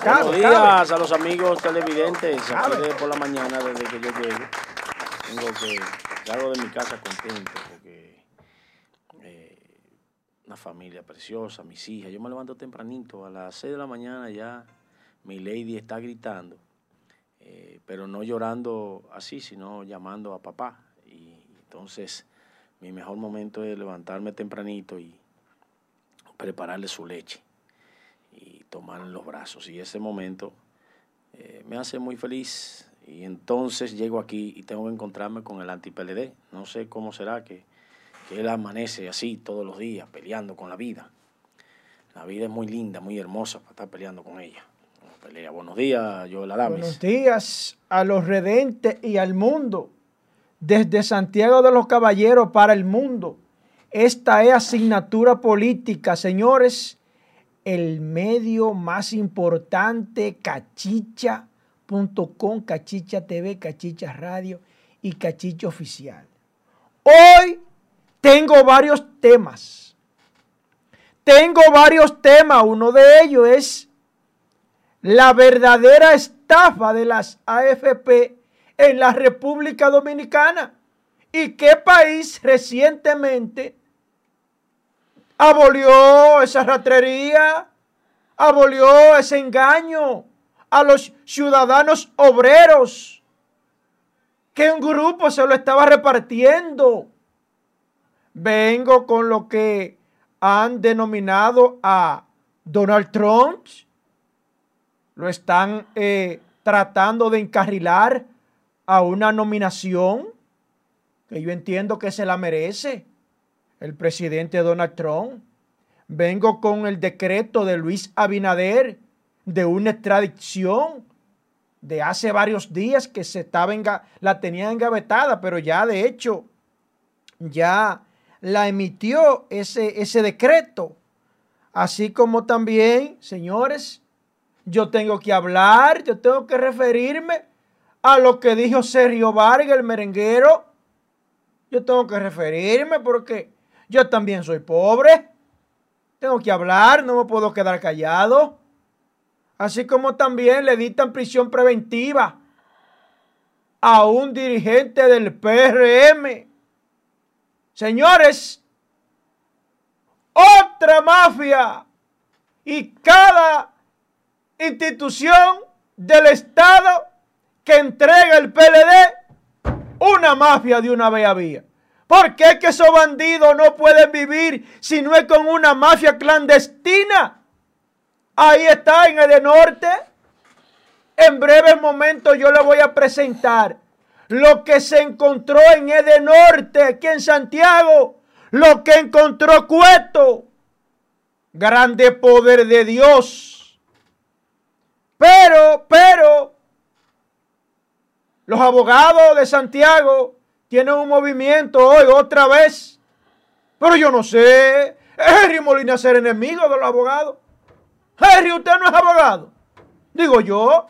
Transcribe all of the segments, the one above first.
Buenos días a los amigos televidentes. Aquí de por la mañana, desde que yo llego, tengo que salgo de mi casa contento porque eh, una familia preciosa, mis hijas. Yo me levanto tempranito, a las 6 de la mañana ya mi lady está gritando, eh, pero no llorando así, sino llamando a papá. Y entonces mi mejor momento es levantarme tempranito y prepararle su leche en los brazos. Y ese momento eh, me hace muy feliz. Y entonces llego aquí y tengo que encontrarme con el anti-PLD. No sé cómo será que, que él amanece así todos los días, peleando con la vida. La vida es muy linda, muy hermosa para estar peleando con ella. Buenos días, Joel Adames. Buenos días a los redentes y al mundo. Desde Santiago de los Caballeros para el mundo. Esta es asignatura política, señores. El medio más importante, cachicha.com, cachicha TV, cachicha radio y cachicha oficial. Hoy tengo varios temas. Tengo varios temas. Uno de ellos es la verdadera estafa de las AFP en la República Dominicana. ¿Y qué país recientemente abolió esa ratrería? Abolió ese engaño a los ciudadanos obreros que un grupo se lo estaba repartiendo. Vengo con lo que han denominado a Donald Trump lo están eh, tratando de encarrilar a una nominación que yo entiendo que se la merece el presidente Donald Trump. Vengo con el decreto de Luis Abinader de una extradición de hace varios días que se estaba la tenía engavetada, pero ya de hecho ya la emitió ese, ese decreto. Así como también, señores, yo tengo que hablar, yo tengo que referirme a lo que dijo Sergio Vargas, el merenguero. Yo tengo que referirme porque yo también soy pobre. Tengo que hablar, no me puedo quedar callado. Así como también le dictan prisión preventiva a un dirigente del PRM. Señores, otra mafia y cada institución del Estado que entrega el PLD una mafia de una vez había. ¿Por qué que esos bandidos no pueden vivir si no es con una mafia clandestina? Ahí está en el norte. En breves momentos yo le voy a presentar lo que se encontró en Edenorte, aquí en Santiago, lo que encontró Cueto. Grande poder de Dios pero, pero, los abogados de Santiago tienen un movimiento hoy otra vez. Pero yo no sé. Henry Molina ser enemigo de los abogados. Henry, usted no es abogado. Digo yo,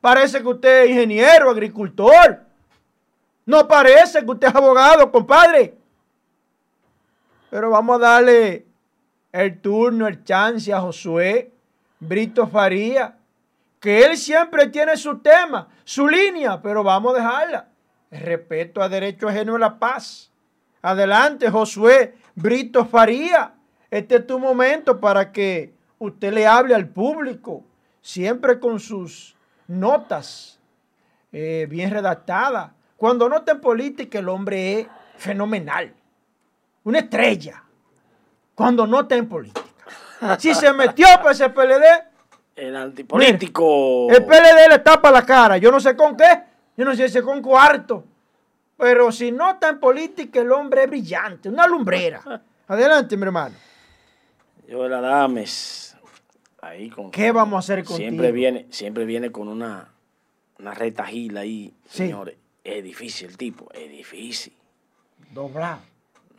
parece que usted es ingeniero, agricultor. No parece que usted es abogado, compadre. Pero vamos a darle el turno, el chance a Josué Brito Faría que él siempre tiene su tema, su línea, pero vamos a dejarla. Respeto a derecho ajeno a la paz. Adelante, Josué Brito Faría. Este es tu momento para que usted le hable al público, siempre con sus notas eh, bien redactadas. Cuando nota en política, el hombre es fenomenal, una estrella. Cuando nota en política. Si se metió para ese PLD, el antipolítico. el PLD le tapa la cara. Yo no sé con qué. Yo no sé si es con cuarto. Pero si no está en política, el hombre es brillante. Una lumbrera. Adelante, mi hermano. Yo la dames. Ahí con, ¿Qué vamos a hacer contigo? Siempre viene, siempre viene con una, una retajila ahí, señores. Es difícil el tipo, es difícil. Doblar.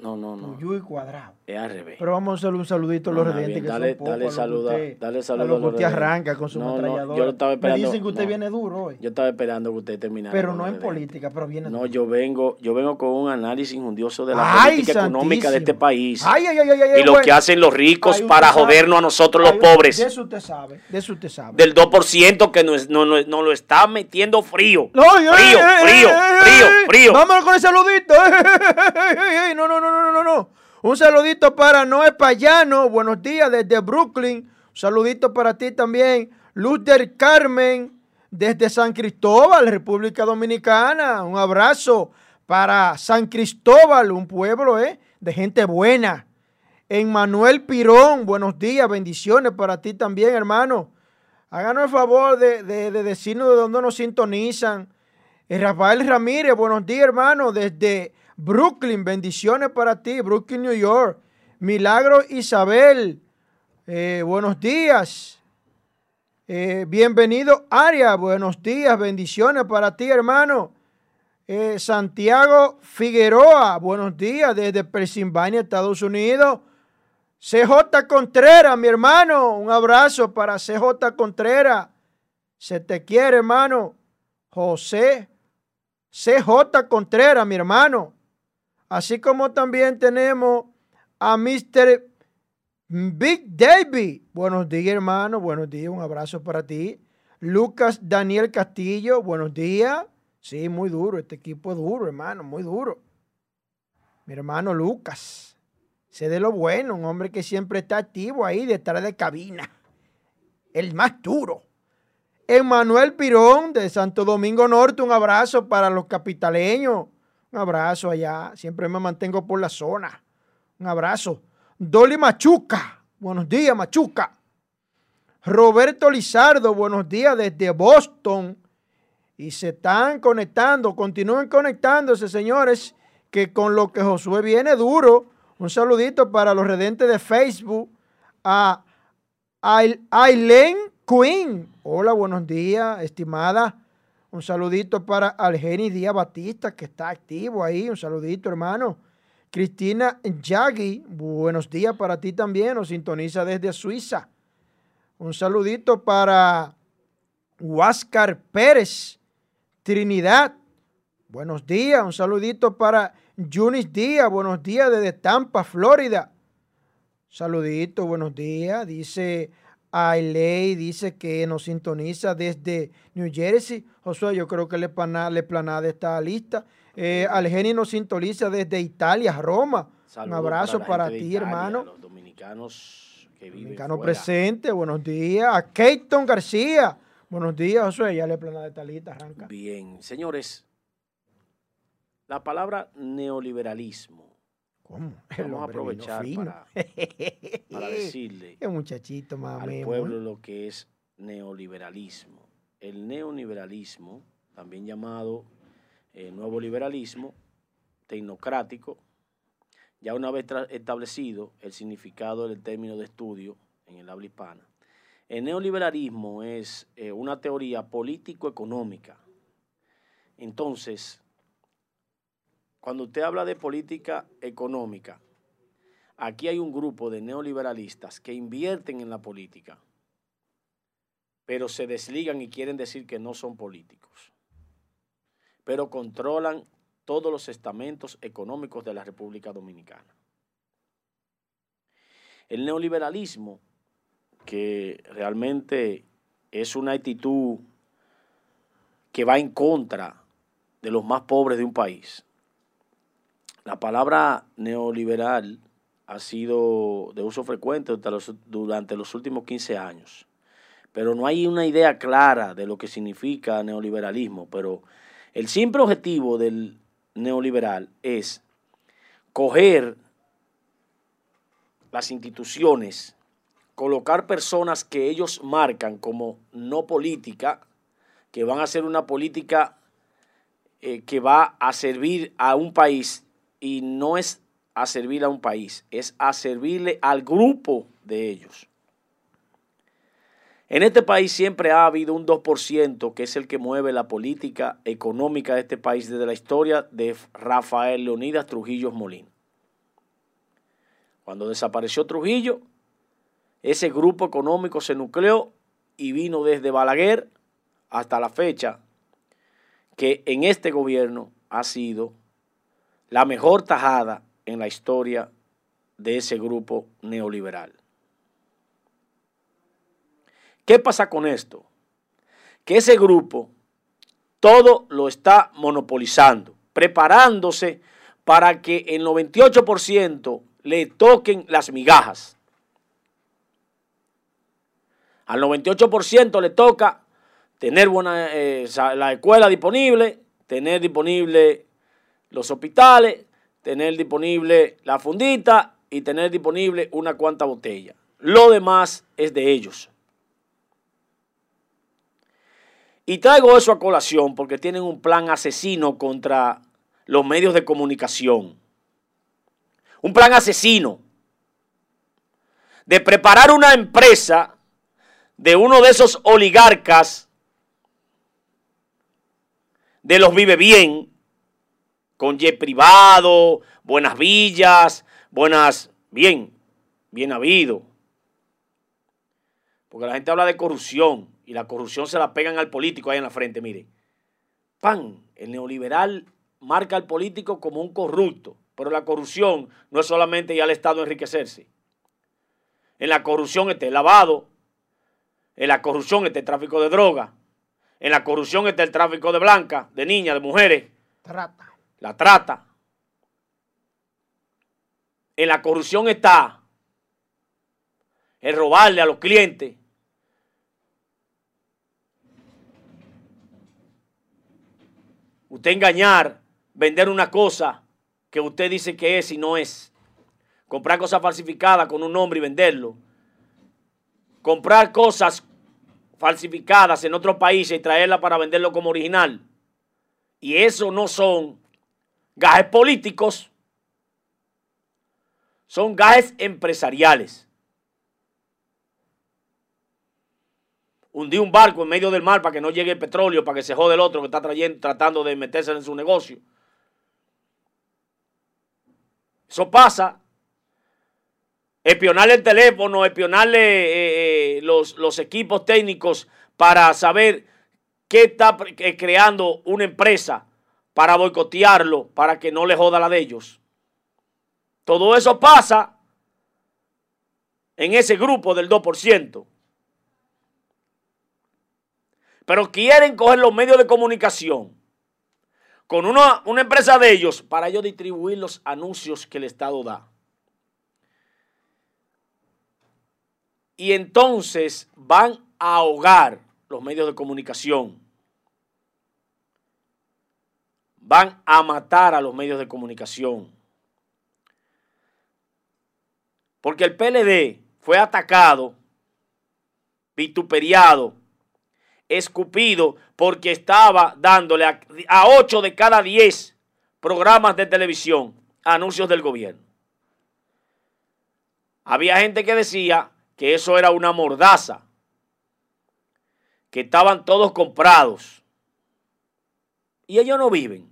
No, no, no. Cuadrado. Es al revés. Pero vamos a hacerle un saludito a los No, bien. que Dale- son dale saluda- dale saludo a lo que usted arranca con su No, no, yo lo estaba esperando. Me dicen que usted viene duro hoy. Yo estaba esperando que usted terminara. Pero no en política, pero viene No, duro. yo vengo, yo vengo con un análisis injundioso de la Ay, política económica de este país. Ay, ay, ay, ay, ay, y lo bueno. que hacen los ricos para sabe. jodernos a nosotros los pobres. De eso usted sabe, de eso usted sabe. Del 2% que nos, no, no- lo está metiendo frío. Frío, frío, frío, frío. Vámonos con el saludito. No, no, no, no, no, no. Un saludito para Noé Payano. Buenos días desde Brooklyn. Un saludito para ti también. Luz del Carmen desde San Cristóbal, República Dominicana. Un abrazo para San Cristóbal, un pueblo eh, de gente buena. Emmanuel Pirón, buenos días, bendiciones para ti también, hermano. Háganos el favor de, de- de decirnos de dónde nos sintonizan. Eh, Rafael Ramírez, buenos días, hermano, desde Brooklyn, bendiciones para ti, Brooklyn, New York. Milagro Isabel, eh, buenos días. Eh, bienvenido, Aria, buenos días, bendiciones para ti, hermano. Eh, Santiago Figueroa, buenos días, desde Pensilvania, Estados Unidos. CJ Contreras, mi hermano, un abrazo para CJ Contreras. Se te quiere, hermano. José CJ Contreras, mi hermano. Así como también tenemos a Mr. Big David. Buenos días, hermano. Buenos días. Un abrazo para ti. Lucas Daniel Castillo. Buenos días. Sí, muy duro. Este equipo es duro, hermano. Muy duro. Mi hermano Lucas. Sé de lo bueno. Un hombre que siempre está activo ahí detrás de cabina. El más duro. Emanuel Pirón de Santo Domingo Norte, un abrazo para los capitaleños. Un abrazo allá. Siempre me mantengo por la zona. Un abrazo. Dolly Machuca. Buenos días, Machuca. Roberto Lizardo, buenos días desde Boston. Y se están conectando. Continúen conectándose, señores, que con lo que Josué viene duro. Un saludito para los redentes de Facebook. A Ail- Aileen Queen. Hola, buenos días, estimada. Un saludito para Algeni Díaz Batista, que está activo ahí. Un saludito, hermano. Cristina Yagi, buenos días para ti también. Nos sintoniza desde Suiza. Un saludito para Huáscar Pérez, Trinidad. Buenos días. Un saludito para Yunis Díaz. Buenos días desde Tampa, Florida. Saludito, buenos días. Dice Ailey, dice que nos sintoniza desde New Jersey. Josué, yo creo que le plana, le planada está lista. Eh, Algeni nos sintoniza desde Italia, Roma. Saludos Un abrazo para, ti, Italia, hermano. Los dominicanos que viven Dominicano fuera. presente, buenos días. A Keiton García. Buenos días, Josué. Ya le planada está lista, arranca. Bien, señores, la palabra neoliberalismo, ¿Cómo? El vamos a aprovechar para, para decirle muchachito al pueblo lo que es neoliberalismo. El neoliberalismo, también llamado eh, nuevo liberalismo, tecnocrático, ya una vez establecido el significado del término de estudio en el habla hispana. El neoliberalismo es eh, una teoría político-económica. Entonces, cuando usted habla de política económica, aquí hay un grupo de neoliberalistas que invierten en la política, pero se desligan y quieren decir que no son políticos, pero controlan todos los estamentos económicos de la República Dominicana. El neoliberalismo, que realmente es una actitud que va en contra de los más pobres de un país. La palabra neoliberal ha sido de uso frecuente durante los, últimos 15 años, pero no hay una idea clara de lo que significa neoliberalismo, pero el simple objetivo del neoliberal es coger las instituciones, colocar personas que ellos marcan como no política, que van a hacer una política eh, que va a servir a un país y no es a servir a un país, es a servirle al grupo de ellos. En este país siempre ha habido un 2% que es el que mueve la política económica de este país desde la historia de Rafael Leonidas Trujillo Molín. Cuando desapareció Trujillo, ese grupo económico se nucleó y vino desde Balaguer hasta la fecha que en este gobierno ha sido la mejor tajada en la historia de ese grupo neoliberal. ¿Qué pasa con esto? Que ese grupo todo lo está monopolizando, preparándose para que el 98% le toquen las migajas. Al 98% le toca tener buena, eh, la escuela disponible, tener disponible los hospitales, tener disponible la fundita y tener disponible una cuanta botella. Lo demás es de ellos. Y traigo eso a colación porque tienen un plan asesino contra los medios de comunicación. Un plan asesino de preparar una empresa de uno de esos oligarcas de los vive bien, con jet privado, buenas villas, buenas, bien, bien habido. Porque la gente habla de corrupción y la corrupción se la pegan al político ahí en la frente, mire. Pan, el neoliberal marca al político como un corrupto, pero la corrupción no es solamente ya al Estado enriquecerse. En la corrupción está el lavado, en la corrupción está el tráfico de droga, en la corrupción está el tráfico de blancas, de niñas, de mujeres. Trata. La trata. En la corrupción está el robarle a los clientes. Usted engañar, vender una cosa que usted dice que es y no es. Comprar cosas falsificadas con un nombre y venderlo. Comprar cosas falsificadas en otros países y traerlas para venderlo como original. Y eso no son gajes políticos, son gajes empresariales. Hundí un barco en medio del mar para que no llegue el petróleo, para que se jode el otro que está trayendo, tratando de meterse en su negocio. Eso pasa. Espionarle el teléfono, espionarle eh, eh, los, los equipos técnicos para saber qué está eh, creando una empresa para boicotearlo, para que no le joda la de ellos. Todo eso pasa en ese grupo del 2%. Pero quieren coger los medios de comunicación con una, una empresa de ellos para ellos distribuir los anuncios que el Estado da. Y entonces van a ahogar los medios de comunicación. Van a matar a los medios de comunicación. Porque el PLD fue atacado, vituperiado, escupido, porque estaba dándole a, a 8 de cada 10 programas de televisión anuncios del gobierno. Había gente que decía que eso era una mordaza, que estaban todos comprados. Y ellos no viven,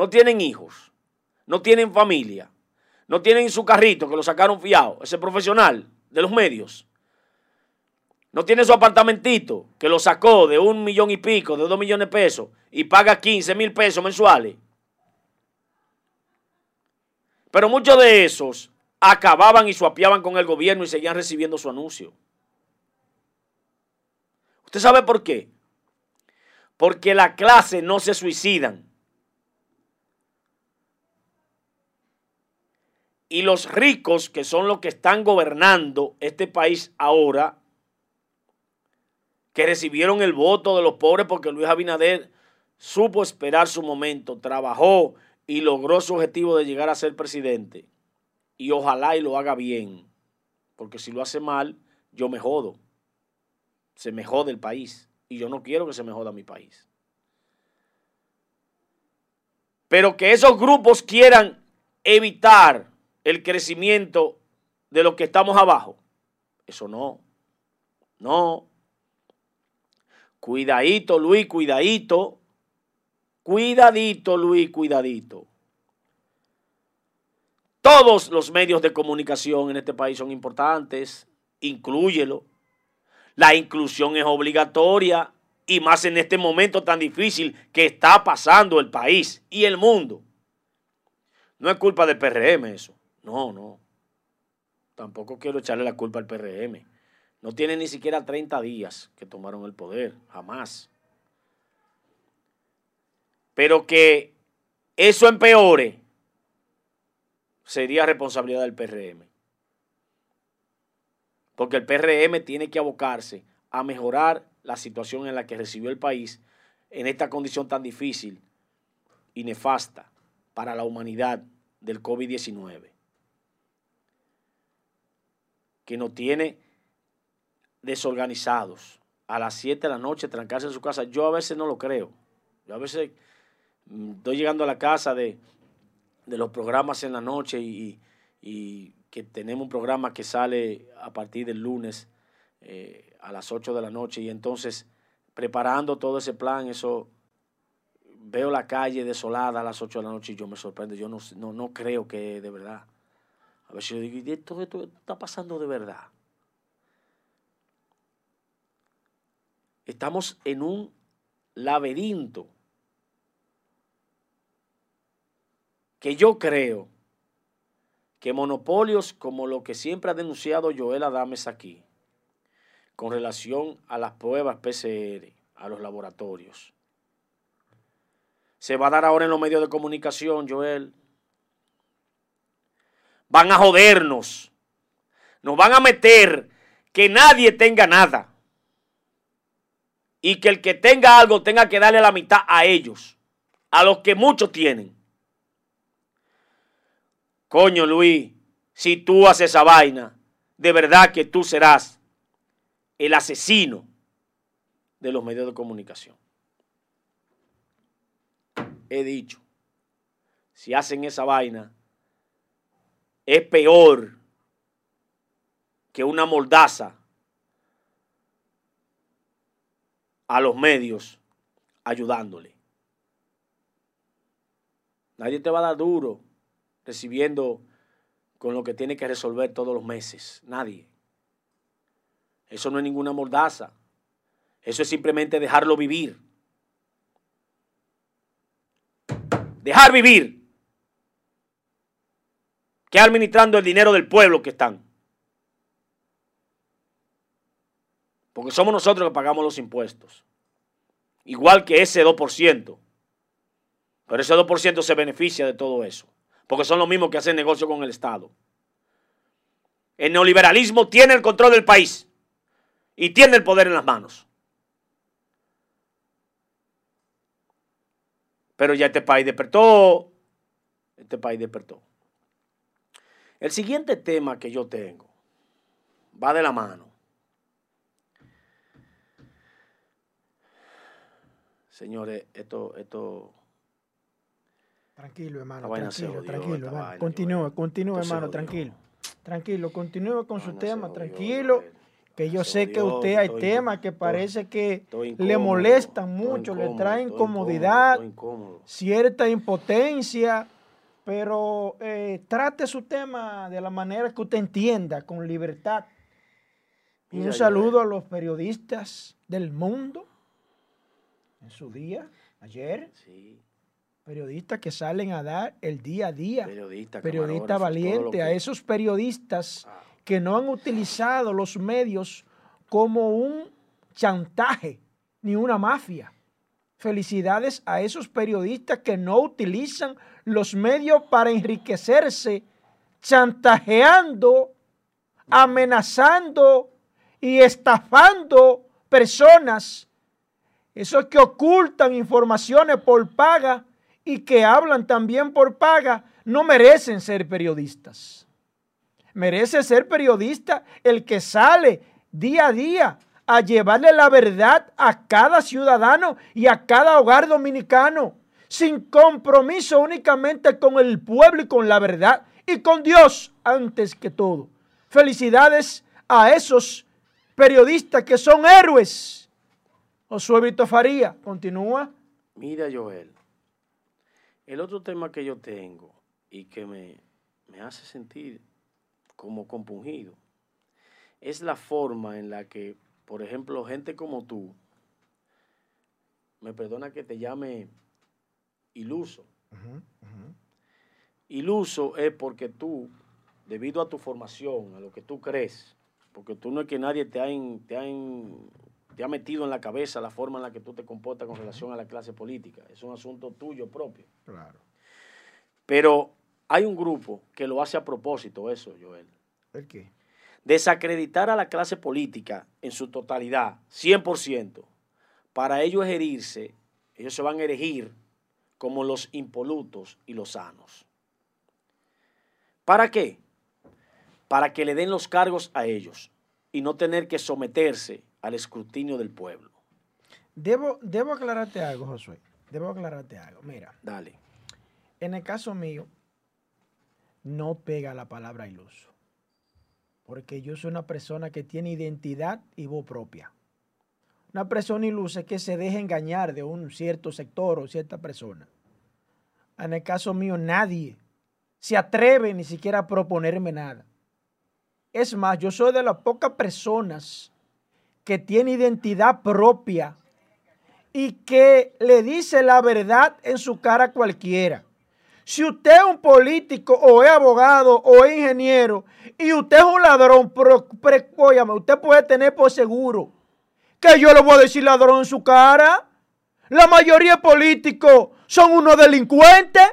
no tienen hijos, no tienen familia, no tienen su carrito que lo sacaron fiado, ese profesional de los medios. No tiene su apartamentito que lo sacó de un millón y pico, de dos millones de pesos y paga 15 mil pesos mensuales. Pero muchos de esos acababan y suapiaban con el gobierno y seguían recibiendo su anuncio. ¿Usted sabe por qué? Porque la clase no se suicidan. Y los ricos, que son los que están gobernando este país ahora, que recibieron el voto de los pobres porque Luis Abinader supo esperar su momento, trabajó y logró su objetivo de llegar a ser presidente y ojalá y lo haga bien, porque si lo hace mal, yo me jodo. Se me jode el país y yo no quiero que se me joda mi país. Pero que esos grupos quieran evitar el crecimiento de los que estamos abajo, eso no. No. Cuidadito, Luis, cuidadito. Cuidadito, Luis, cuidadito. todos los medios de comunicación en este país son importantes, inclúyelo. La inclusión es obligatoria y más en este momento tan difícil que está pasando el país y el mundo. No es culpa del PRM eso. No, no. Tampoco quiero echarle la culpa al PRM. No tiene ni siquiera 30 días que tomaron el poder, jamás. Pero que eso empeore sería responsabilidad del PRM. Porque el PRM tiene que abocarse a mejorar la situación en la que recibió el país en esta condición tan difícil y nefasta para la humanidad del COVID-19, que nos tiene desorganizados a las 7 de la noche, trancarse en su casa. Yo a veces no lo creo. Yo a veces mm, estoy llegando a la casa de, los programas en la noche y, que tenemos un programa que sale a partir del lunes eh, a las 8 de la noche y entonces preparando todo ese plan, eso veo la calle desolada a las 8 de la noche y yo me sorprendo. Yo no, no, no creo que de verdad. A si yo digo, esto, esto está pasando de verdad. Estamos en un laberinto que yo creo que monopolios como lo que siempre ha denunciado Joel Adames aquí, con relación a las pruebas PCR, a los laboratorios, se va a dar ahora en los medios de comunicación, Joel. Van a jodernos. Nos van a meter que nadie tenga nada. Y que el que tenga algo tenga que darle la mitad a ellos. A los que muchos tienen. Coño, Luis, si tú haces esa vaina, de verdad que tú serás el asesino de los medios de comunicación he dicho, si hacen esa vaina, es peor que una mordaza a los medios ayudándole. Nadie te va a dar duro recibiendo con lo que tiene que resolver todos los meses. Nadie. Eso no es ninguna mordaza. Eso es simplemente dejarlo vivir. dejar vivir, que administrando el dinero del pueblo que están. Porque somos nosotros que pagamos los impuestos. Igual que ese 2%. Pero ese 2% se beneficia de todo eso. Porque son los mismos que hacen negocio con el Estado. El neoliberalismo tiene el control del país. Y tiene el poder en las manos. Pero ya este país despertó. Este país despertó. El siguiente tema que yo tengo va de la mano. Señores, esto, esto. Tranquilo, hermano. Tranquilo, tranquilo, hermano. Continúe, continúe, hermano, tranquilo. Tranquilo, continúe con su tema, tranquilo que yo sé que usted hay temas que parece que le molestan mucho, le traen incomodidad, cierta impotencia, pero eh, trate su tema de la manera que usted entienda, con libertad. Y un saludo a los periodistas del mundo en su día, ayer. Periodistas que salen a dar el día a día. Periodistas periodista valiente, a esos periodistas. Ah que no han utilizado los medios como un chantaje ni una mafia. Felicidades a esos periodistas que no utilizan los medios para enriquecerse, chantajeando, amenazando y estafando personas. Esos que ocultan informaciones por paga y que hablan también por paga, no merecen ser periodistas. Merece ser periodista el que sale día a día a llevarle la verdad a cada ciudadano y a cada hogar dominicano, sin compromiso únicamente con el pueblo y con la verdad y con Dios antes que todo. Felicidades a esos periodistas que son héroes. Josué Vito Faría, continúa. Mira, Joel, el otro tema que yo tengo y que me, me hace sentir como compungido es la forma en la que, por ejemplo, gente como tú, me perdona que te llame iluso. Iluso es porque tú, debido a tu formación, a lo que tú crees, porque tú no es que nadie te ha, te ha metido en la cabeza la forma en la que tú te comportas con relación a la clase política. Es un asunto tuyo propio. Claro. Pero hay un grupo que lo hace a propósito, eso, Joel. ¿El qué? Desacreditar a la clase política en su totalidad, 100%. Para ellos herirse, ellos se van a erigir como los impolutos y los sanos. ¿Para qué? Para que le den los cargos a ellos y no tener que someterse al escrutinio del pueblo. Debo, debo aclararte algo, Josué. Debo aclararte algo. Mira. Dale. En el caso mío, no pega la palabra iluso. Porque yo soy una persona que tiene identidad y voz propia. Una persona ilusa que se deja engañar de un cierto sector o cierta persona. En el caso mío, nadie se atreve ni siquiera a proponerme nada. Es más, yo soy de las pocas personas que tiene identidad propia y que le dice la verdad en su cara a cualquiera. Si usted es un político o es abogado o es ingeniero y usted es un ladrón, usted puede tener por seguro que yo le voy a decir ladrón en su cara. La mayoría de políticos son unos delincuentes,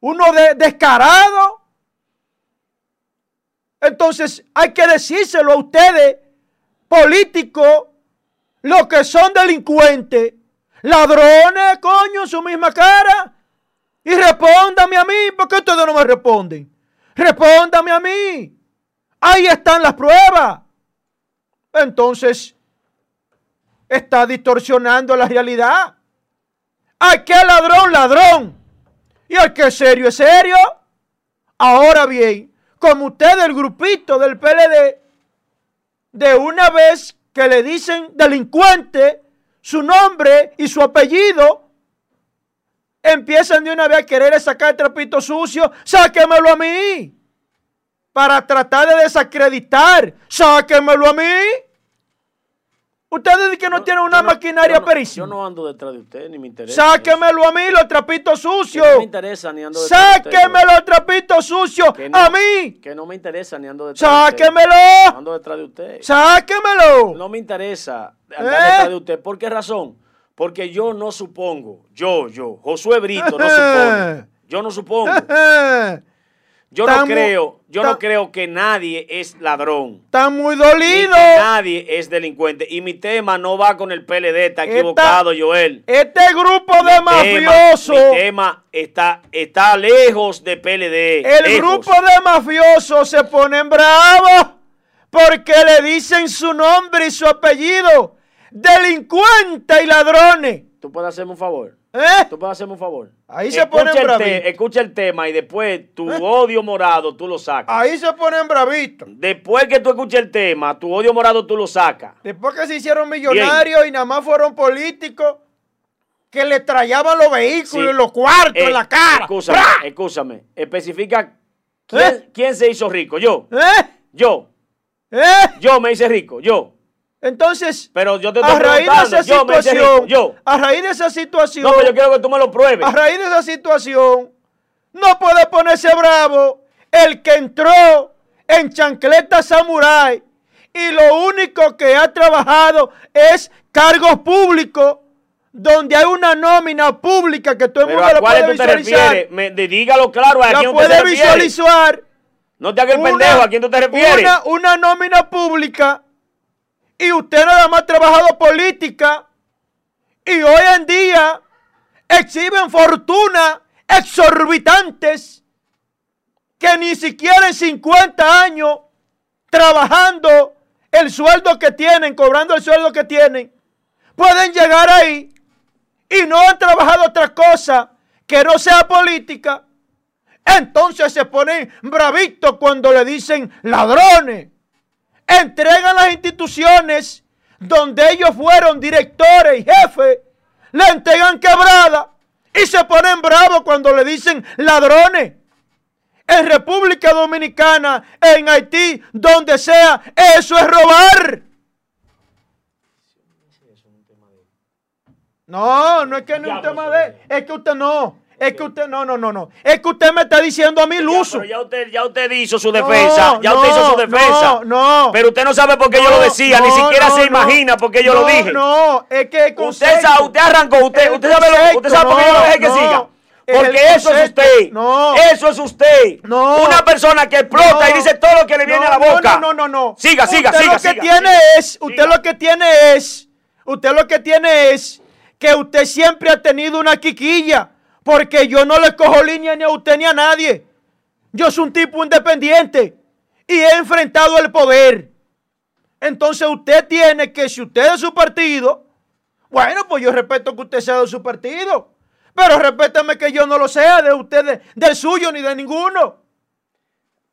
unos de, descarados. Entonces hay que decírselo a ustedes políticos, los que son delincuentes, ladrones, coño, en su misma cara. Y respóndame a mí, porque ustedes no me responden. Respóndame a mí. Ahí están las pruebas. Entonces, está distorsionando la realidad. Al que ladrón, ladrón. Y al que serio, es serio. Ahora bien, como usted del grupito del PLD, de una vez que le dicen delincuente, su nombre y su apellido, empiezan de una vez a querer sacar el trapito sucio, sáquemelo a mí. Para tratar de desacreditar, sáquemelo a mí. Ustedes dicen que no, tienen una maquinaria perísima. Yo no ando detrás de usted, ni me interesa. Sáquemelo a mí, los trapitos sucios. no me interesa ni ando detrás Sáquemelo, los trapitos sucios a mí. Que no me interesa ni ando detrás Sáquemelo. de usted. ando detrás de usted. Sáquemelo. No me interesa andar ¿Eh? detrás de usted. ¿Por qué razón? Porque yo no supongo, yo, yo, Josué Brito, no supongo. Yo no supongo. Yo no creo, yo no creo que nadie es ladrón. Está muy dolido. nadie es delincuente. Y mi tema no va con el PLD, está equivocado, Joel. Este grupo de mafiosos. mi tema está, está lejos de PLD. El grupo de mafiosos se ponen bravos porque le dicen su nombre y su apellido. Delincuente y ladrones. ¿Tú puedes hacerme un favor? ¿Eh? ¿Tú puedes hacerme un favor? Ahí se ponen bravitos. escucha el tema y después tu ¿Eh? odio morado tú lo sacas. Ahí se ponen bravitos. Después que tú escuches el tema, tu odio morado tú lo sacas. Después que se hicieron millonarios y nada más fueron políticos que le traían los vehículos y los cuartos en la cara. Escúchame, escúchame. Especifica ¿Eh? quién, se hizo rico. Yo. ¿Eh? Yo. Yo me hice rico. Yo. Entonces, pero yo te a raíz de esa situación, yo, a raíz de esa situación, no, pero yo quiero que tú me lo pruebes. A raíz de esa situación, no puede ponerse bravo el que entró en chancleta samurai y lo único que ha trabajado es cargos públicos donde hay una nómina pública que todo el mundo lo puede visualizar. Me, dígalo claro, ¿a quién puede visualizar. No te hagas el pendejo, ¿a quién tú te refieres? Una, una nómina pública y usted nada más ha trabajado política y hoy en día exhiben fortunas exorbitantes que ni siquiera en 50 años trabajando el sueldo que tienen, cobrando el sueldo que tienen, pueden llegar ahí y no han trabajado otra cosa que no sea política. Entonces se ponen bravitos cuando le dicen ladrones entregan las instituciones donde ellos fueron directores y jefes, le entregan quebrada y se ponen bravos cuando le dicen ladrones. en República Dominicana, en Haití, donde sea, eso es robar. No, no es que no es un tema de... Es que usted no. Es que usted, no, no, no, no. Es que usted me está diciendo a mí Luso. Ya, usted, ya usted hizo su defensa. ya usted hizo su defensa. No, no. Pero usted no sabe por qué yo lo decía, ni siquiera se imagina por qué yo lo dije. No, es que usted, sabe, usted arrancó, usted, usted sabe, lo, usted sabe por qué yo lo dejé que siga. Porque eso es usted. No. Eso es usted. No. Una persona que explota y dice todo lo que le viene a la boca. No, no, no, no. Siga, siga, usted siga. Lo que tiene es, usted lo que tiene es, usted lo que tiene es que usted siempre ha tenido una quiquilla. Porque yo no le cojo línea ni a usted ni a nadie. Yo soy un tipo independiente y he enfrentado el poder. Entonces usted tiene que, si usted es de su partido, bueno, pues yo respeto que usted sea de su partido. Pero respétame que yo no lo sea de usted, del suyo ni de ninguno.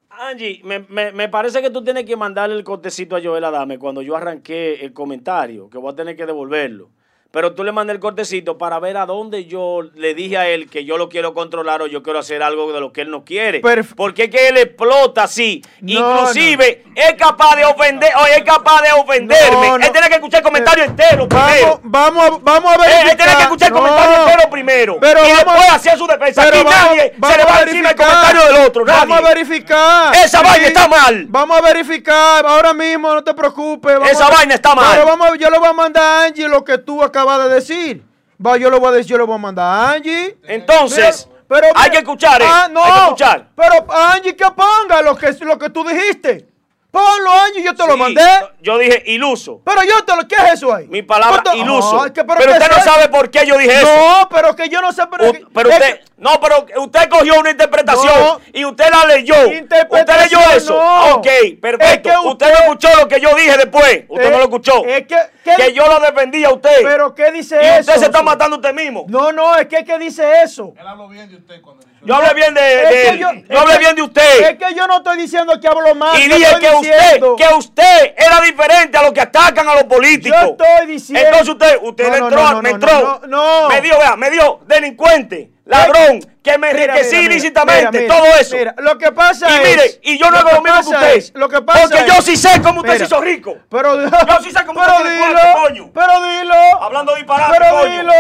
Angie, me, me, parece que tú tienes que mandarle el cortecito a Joel Adame cuando yo arranqué el comentario, que voy a tener que devolverlo pero tú le mandas el cortecito para ver a dónde yo le dije a él que yo lo quiero controlar o yo quiero hacer algo de lo que él no quiere. Porque es que él explota así. Inclusive es capaz de ofender, o es capaz de ofenderme. él tiene que escuchar el comentario entero primero. Vamos, vamos, a ver. Él, tiene que escuchar el comentario entero primero. y después hacer su defensa. Aquí nadie se le va a encima el comentario del otro. Vamos a verificar. Esa vaina está mal. Vamos a verificar. Ahora mismo, no te preocupes. Esa vaina está mal. Pero vamos, yo le voy a mandar a Angie lo que tú acabas va de decir. Va, yo lo voy a decir, yo lo voy a mandar a Angie. Entonces, pero, hay que escuchar, ¿eh? Ah, no, hay que escuchar. Pero Angie que ponga lo que, lo que tú dijiste. Ponlo, Angie, yo te lo mandé. Yo dije iluso. Pero yo te lo. ¿Qué es eso ahí? Mi palabra iluso. pero, usted no sabe por qué yo dije eso. No, pero que yo no sé. Pero, pero usted. No, pero usted cogió una interpretación y usted la leyó. Usted leyó eso. Ok, perfecto. usted, no escuchó lo que yo dije después. Usted no lo escuchó. Es que, que yo lo defendía a usted. Pero ¿qué dice y eso? usted se está matando usted mismo. No, no, es que ¿qué dice eso? Él habló bien de usted cuando yo hablé bien de, él. Yo, hablé bien de usted. Es que yo no estoy diciendo que hablo mal. Y dije que usted, que usted era diferente a los que atacan a los políticos. Yo estoy diciendo. Entonces usted, usted me entró, me entró. Me dio, vea, me dio delincuente ladrón, que me enriquecí ilícitamente, todo eso. Mira, lo que pasa y mire, y yo no hago lo mismo que usted. lo que pasa porque yo sí sé cómo usted se hizo rico. Pero, yo sí sé cómo pero usted dilo, coño. Pero dilo. Hablando disparate, pero coño. Dilo,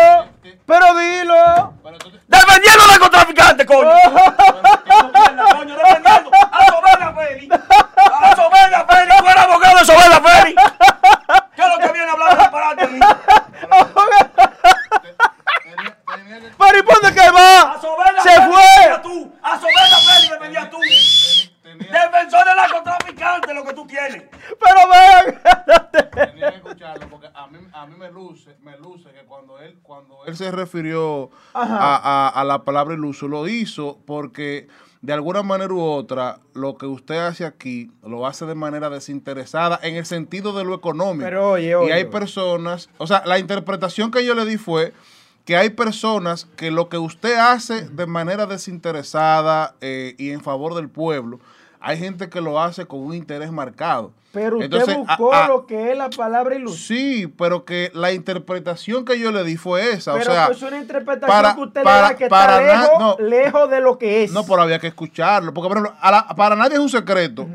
pero dilo. Defendiendo a narcotraficantes, coño. coño, defendiendo a Sobelia Feli. A Sobelia Feli, fuera abogado de Sobelia Feli. ¿Qué es lo que viene hablando disparate a mí? Pero ¿y por dónde que va? Se fue. Tú. A Sobela Feli me vendías tú. Defensor de narcotraficante, lo que tú tienes. Pero vean. Tenía que escucharlo porque a mí, a mí me luce, me luce que cuando él, cuando él se refirió a, a, a, la palabra iluso, lo hizo porque de alguna manera u otra, lo que usted hace aquí lo hace de manera desinteresada en el sentido de lo económico. Pero oye, oye. Y hay personas, o sea, la interpretación que yo le di fue que hay personas que lo que usted hace de manera desinteresada eh, y en favor del pueblo, hay gente que lo hace con un interés marcado. Pero usted buscó lo que es la palabra ilusión. Sí, pero que la interpretación que yo le di fue esa. Pero o sea, es una interpretación que usted le da que está lejos, lejos, de lo que es. No, pero había que escucharlo. Porque, por ejemplo, para nadie es un secreto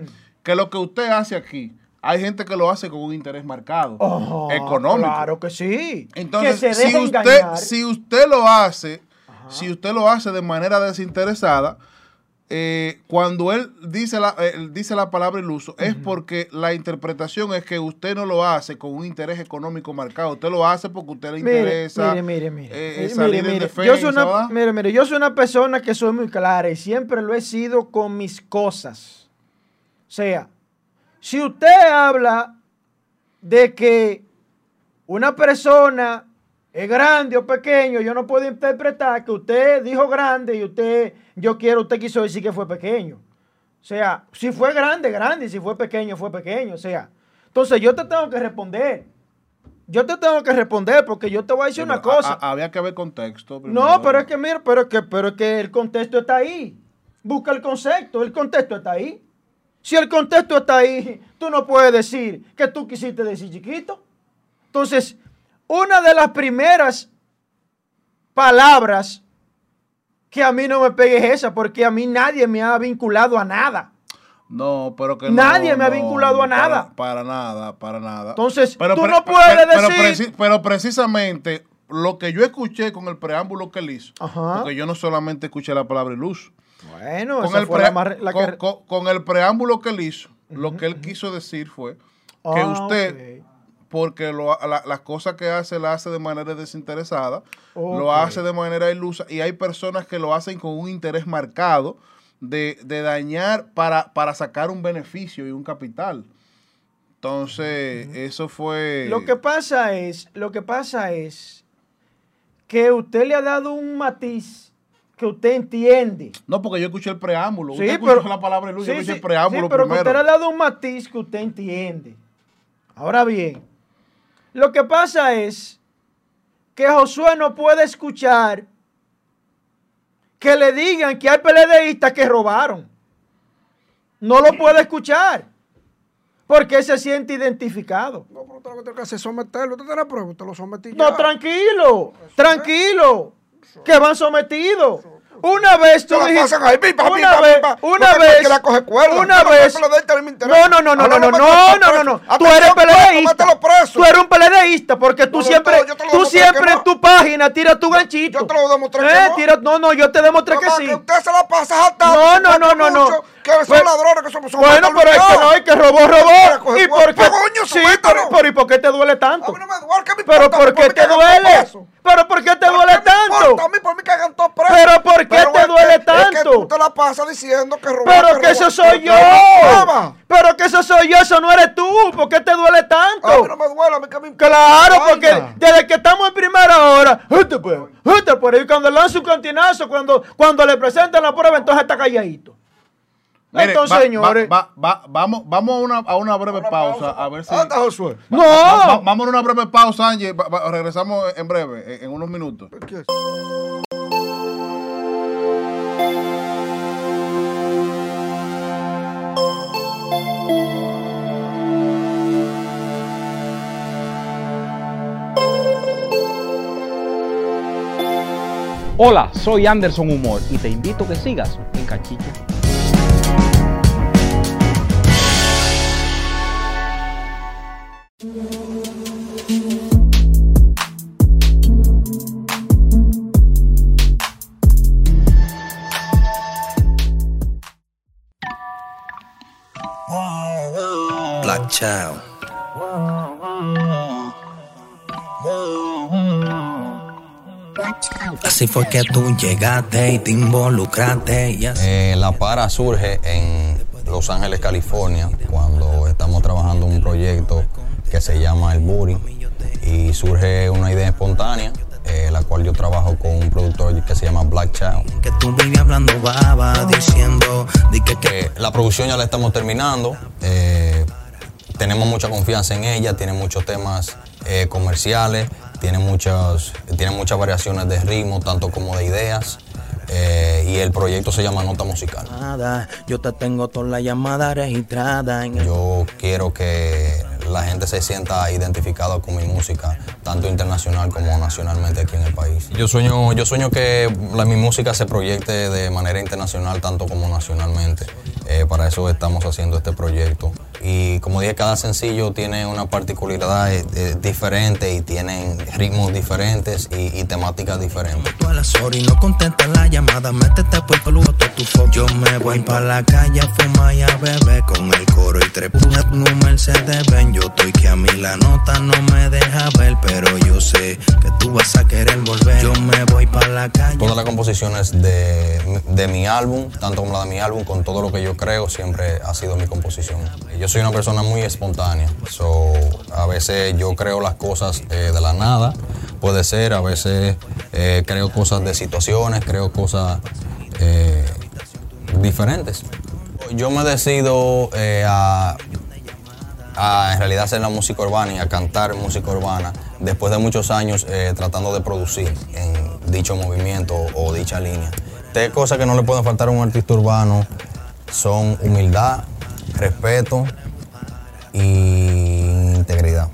que lo que usted hace aquí hay gente que lo hace con un interés marcado, económico. Claro que sí. Entonces, si, usted, si usted lo hace, si usted lo hace de manera desinteresada, eh, cuando él dice la, eh, dice la palabra iluso, es porque la interpretación es que usted no lo hace con un interés económico marcado, usted lo hace porque usted le interesa mire, mire, mire, eh, salir en defensa. Yo soy una, mire, mire, yo soy una persona que soy muy clara y siempre lo he sido con mis cosas. O sea, si usted habla de que una persona es grande o pequeño, yo no puedo interpretar que usted dijo grande y usted, yo quiero, usted quiso decir que fue pequeño. O sea, si fue grande, grande, y si fue pequeño, fue pequeño. O sea, entonces yo te tengo que responder. Yo te tengo que responder porque yo te voy a decir una cosa. había que ver contexto. No, pero es que, mira, pero que, pero es que el contexto está ahí. Busca el concepto, el contexto está ahí. Si el contexto está ahí, tú no puedes decir que tú quisiste decir chiquito. Entonces, una de las primeras palabras que a mí no me pegues esa, porque a mí nadie me ha vinculado a nada. No, pero que Nadie me ha vinculado a nada. Para, nada, para nada. Entonces, tú no puedes decir... Pero, precisamente lo que yo escuché con el preámbulo que él hizo, porque yo no solamente escuché la palabra luz. Bueno, con, el, con, el preámbulo que él hizo, lo que él quiso decir fue que ah, usted, porque las cosas que hace, las hace de manera desinteresada, lo hace de manera ilusa, y hay personas que lo hacen con un interés marcado de, dañar para, para sacar un beneficio y un capital. Entonces, eso fue. Lo que pasa es, lo que pasa es que usted le ha dado un matiz que usted entiende. No, porque yo escuché el preámbulo. Sí, usted pero, la palabra luz, yo escuché el preámbulo. Sí, pero usted le ha dado un matiz que usted entiende. Ahora bien, lo que pasa es que Josué no puede escuchar que le digan que hay PLDistas que robaron. No lo puede escuchar. Porque se siente identificado. No, pero usted lo que tiene que hacer es someterlo. Usted tiene prueba, usted lo sometí No, tranquilo, tranquilo. Que van sometidos. Una vez tú dijiste. Una vez, una vez. Una vez. No, no, no, no, no, no, no, no, no, no. Tú eres peledeísta. Tú eres un peledeísta porque tú siempre, tú siempre en tu página tiras tu ganchito. Yo te lo demostré. Eh, no, no, yo te demostré que sí. usted se la pasa hasta. No, no, no, no, no. Que son pues, ladrones, que somos Bueno, pero es que no, hay que robó, robó. ¿Y por qué? Sí, pero ¿y por qué te duele tanto? A mí no me duele, ¿qué me Pero ¿por qué te duele? ¿Pero por qué te duele tanto? A mí por mí que hagan todos presos. ¿Pero por qué te duele tanto? Es que tú te la pasas diciendo que robó. Pero que eso soy yo. Pero que eso soy yo, eso no eres tú. ¿Por qué te duele tanto? A mí no me duele, a mí que me Claro, porque desde que estamos en primera hora, justo pues, justo por ahí cuando lanza un cantinazo, cuando, cuando le presentan la prueba, entonces está calladito. Entonces, señores. vamos, vamos a, una, a una breve pausa, a ver si. Josué? No. vamos a una breve pausa, Angie. regresamos en breve, en, unos minutos. Hola, soy Anderson Humor y te invito a que sigas en Cachicha. Así fue que tú llegaste y te involucraste. Eh, la para surge en Los Ángeles, California, cuando estamos trabajando un proyecto que se llama El Buri y surge una idea espontánea eh, la cual yo trabajo con un productor que se llama Black Child. Que tú vivías hablando baba, diciendo que, que, la producción ya la estamos terminando. Eh, tenemos mucha confianza en ella, tiene muchos temas eh, comerciales, tiene muchas, tiene muchas variaciones de ritmo, tanto como de ideas. Eh, y el proyecto se llama Nota Musical. yo te tengo toda la llamada registrada. Yo quiero que la gente se sienta identificada con mi música, tanto internacional como nacionalmente aquí en el país. Yo sueño, yo sueño que mi música se proyecte de manera internacional, tanto como nacionalmente. Eh, para eso estamos haciendo este proyecto. Y como dije, cada sencillo tiene una particularidad eh, eh, diferente y tienen ritmos diferentes y, temáticas diferentes. no contesta la llamada, métete por tu Yo me voy para la calle a fumar y a beber con el coro y tres un Mercedes ven. Yo estoy que a mí la nota no me deja ver, pero yo sé que tú vas a querer volver. Yo me voy para la calle. Todas las composiciones de, de mi álbum, tanto como la de mi álbum, con todo lo que yo creo, siempre ha sido mi composición. Yo soy una persona muy espontánea, so, a veces yo creo las cosas eh, de la nada, puede ser, a veces eh, creo cosas de situaciones, creo cosas eh, diferentes. Yo me decido a, a, en realidad hacer la música urbana y a cantar música urbana después de muchos años tratando de producir en dicho movimiento o dicha línea. Tres cosas que no le pueden faltar a un artista urbano son humildad, respeto y integridad.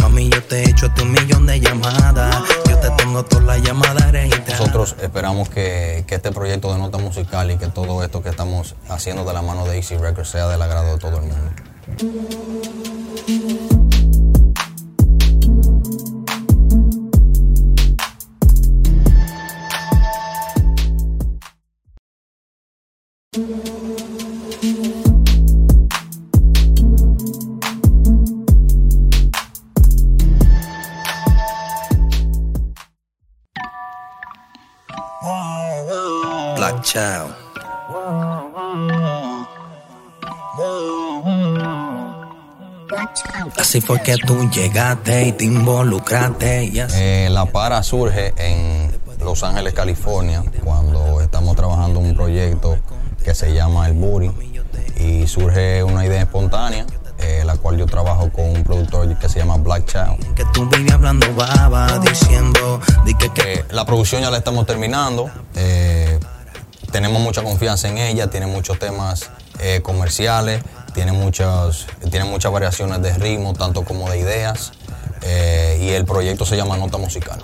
Mami, yo te he hecho un millón de llamadas. Yo te tengo todas las llamadas. Nosotros esperamos que, que este proyecto de nota musical y que todo esto que estamos haciendo de la mano de Easy Records sea del agrado de todo el mundo. Black Así fue que tú llegaste y te involucraste. Eh, la para surge en Los Ángeles, California, cuando estamos trabajando un proyecto que se llama El Booty y surge una idea espontánea, eh, la cual yo trabajo con un productor que se llama Black Child. Que tú vivías hablando baba, diciendo di que, que Eh, la producción ya la estamos terminando, eh, tenemos mucha confianza en ella, tiene muchos temas eh, comerciales, tiene muchas, tiene muchas variaciones de ritmo, tanto como de ideas, eh, y el proyecto se llama Nota Musical.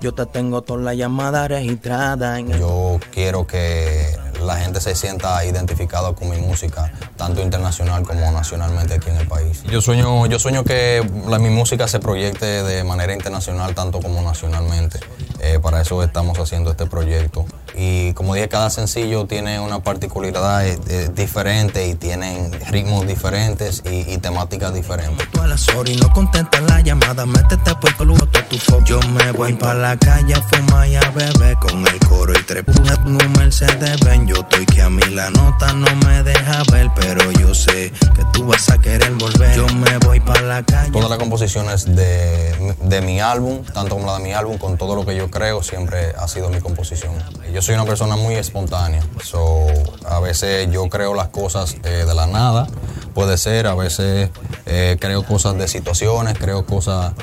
yo te tengo todas las llamadas registradas. en el- Yo quiero que la gente se sienta identificada con mi música, tanto internacional como nacionalmente aquí en el país. Yo sueño, yo sueño que la- mi música se proyecte de manera internacional, tanto como nacionalmente. Eh, para eso estamos haciendo este proyecto. Y como dije, cada sencillo tiene una particularidad eh, eh, diferente y tienen ritmos diferentes y, y temáticas diferentes. Tú a las horas no contestas la llamada, métete por tu foco. Yo me voy pa' la calle a fumar y a beber con el coro y tres un Mercedes Benz. Yo estoy que a mí la nota no me deja ver, pero yo sé que tú vas a querer volver. Yo me voy pa' la calle. Todas las composiciones de, de mi álbum, tanto como la de mi álbum, con todo lo que yo creo, siempre ha sido mi composición. Yo soy una persona muy espontánea, so, a veces yo creo las cosas eh, de la nada, puede ser, a veces eh, creo cosas de situaciones, creo cosas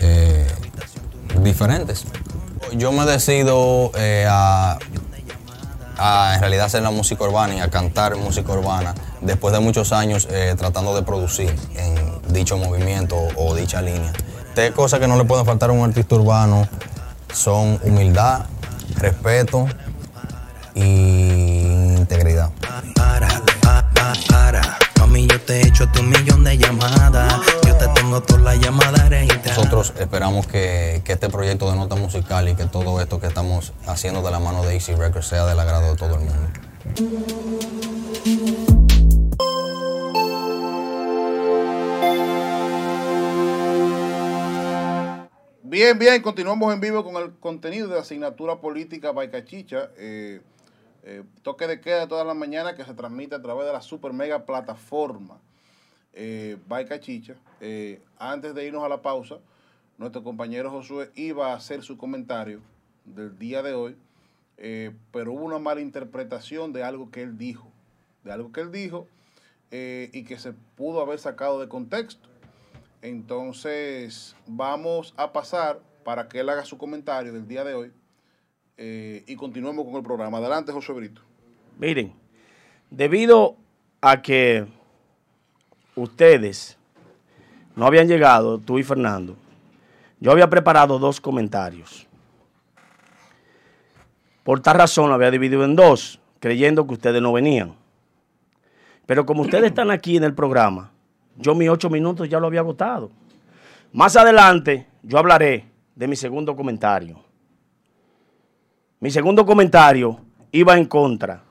eh, diferentes. Yo me decido a, a en realidad hacer la música urbana y a cantar música urbana después de muchos años tratando de producir en dicho movimiento o dicha línea. Tres cosas que no le pueden faltar a un artista urbano son humildad, respeto y integridad. Para, pa- pa- para. Mami, yo te he hecho un millón de llamadas. Yo te tengo todas las llamadas. Nosotros esperamos que, que este proyecto de nota musical y que todo esto que estamos haciendo de la mano de Easy Records sea del agrado de todo el mundo. Bien, bien, continuamos en vivo con el contenido de asignatura política Baicachicha. Eh, eh, toque de queda de todas las mañanas que se transmite a través de la super mega plataforma eh, Baicachicha. Eh, antes de irnos a la pausa, nuestro compañero Josué iba a hacer su comentario del día de hoy, eh, pero hubo una mala interpretación de algo que él dijo, de algo que él dijo y que se pudo haber sacado de contexto. Entonces, vamos a pasar para que él haga su comentario del día de hoy eh, y continuemos con el programa. Adelante, José Brito. Miren, debido a que ustedes no habían llegado, tú y Fernando, yo había preparado dos comentarios. Por tal razón lo había dividido en dos, creyendo que ustedes no venían. Pero como ustedes están aquí en el programa, yo mis ocho minutos ya lo había agotado. Más adelante yo hablaré de mi segundo comentario. Mi segundo comentario iba en contra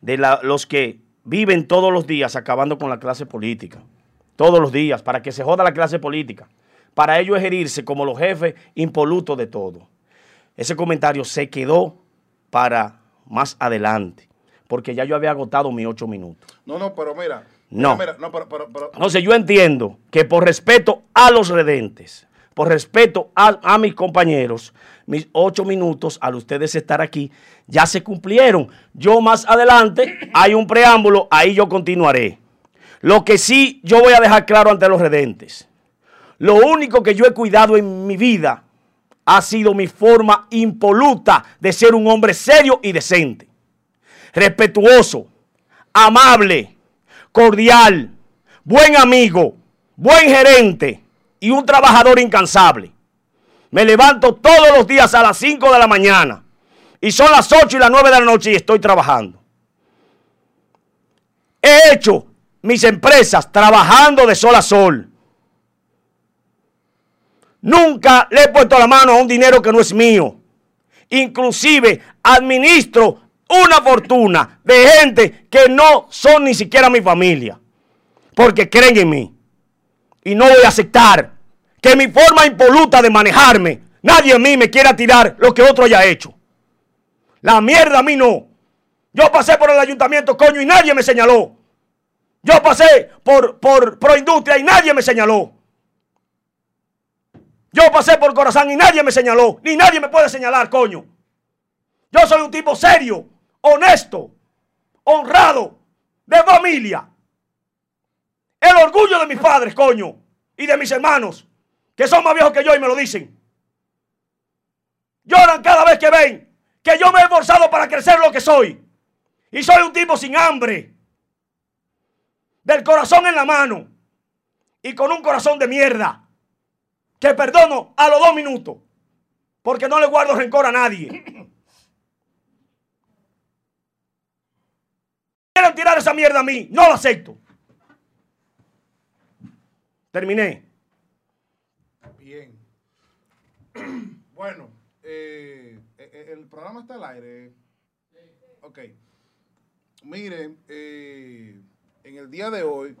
de la- los que viven todos los días acabando con la clase política. Todos los días, para que se joda la clase política. Para ellos ejerirse como los jefes impolutos de todo. Ese comentario se quedó para más adelante, porque ya yo había agotado mis ocho minutos. No, no, pero mira. No. Mira, mira, no, pero, pero, pero- Entonces yo entiendo que por respeto a los redentes, por respeto a, a mis compañeros, mis ocho minutos al ustedes estar aquí ya se cumplieron. Yo más adelante hay un preámbulo, ahí yo continuaré. Lo que sí yo voy a dejar claro ante los redentes. Lo único que yo he cuidado en mi vida ha sido mi forma impoluta de ser un hombre serio y decente. Respetuoso, amable, cordial, buen amigo, buen gerente, y un trabajador incansable. Me levanto todos los días a las 5 de la mañana y son las 8 y las 9 de la noche y estoy trabajando. He hecho mis empresas trabajando de sol a sol. Nunca le he puesto la mano a un dinero que no es mío. Inclusive administro una fortuna de gente que no son ni siquiera mi familia. Porque creen en mí. Y no voy a aceptar que mi forma impoluta de manejarme, nadie a mí me quiera tirar lo que otro haya hecho. La mierda a mí no. Yo pasé por el ayuntamiento, coño, y nadie me señaló. Yo pasé por, por Proindustria y nadie me señaló. Yo pasé por Corazón y nadie me señaló. Ni nadie me puede señalar, coño. Yo soy un tipo serio, honesto, honrado, de familia. El orgullo de mis padres, coño, y de mis hermanos, que son más viejos que yo y me lo dicen. Lloran cada vez que ven que yo me he esforzado para crecer lo que soy. Y soy un tipo sin hambre, del corazón en la mano y con un corazón de mierda que perdono a los dos minutos, porque no le guardo rencor a nadie. Quieren tirar esa mierda a mí, no lo acepto. Terminé. Bien. Bueno, eh, eh, eh, el programa está al aire. Ok. Miren, en el día de hoy,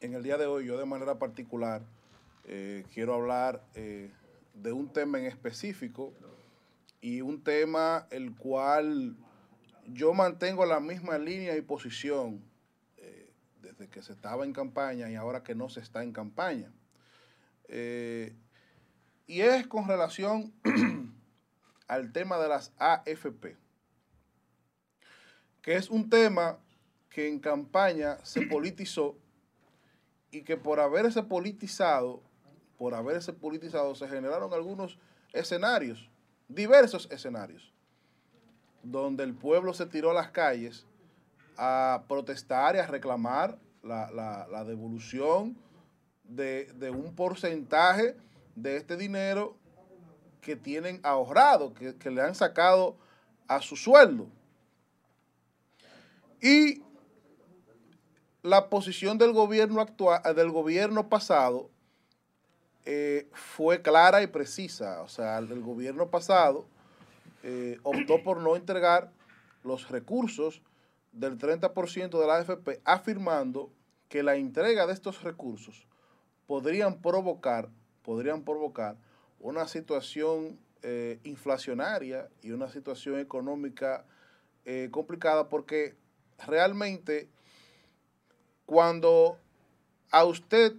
en el día de hoy, yo de manera particular, quiero hablar de un tema en específico y un tema el cual yo mantengo la misma línea y posición desde que se estaba en campaña y ahora que no se está en campaña. Y es con relación al tema de las AFP, que es un tema que en campaña se politizó y que por haberse politizado por haberse politizado, se generaron algunos escenarios, diversos escenarios, donde el pueblo se tiró a las calles a protestar y a reclamar la, devolución de, un porcentaje de este dinero que tienen ahorrado, que, que le han sacado a su sueldo. Y la posición del gobierno actual, del gobierno pasado, eh, fue clara y precisa. O sea, el gobierno pasado eh, optó por no entregar los recursos del 30% de la AFP, afirmando que la entrega de estos recursos podrían provocar, podrían provocar una situación eh, inflacionaria y una situación económica complicada porque realmente cuando a usted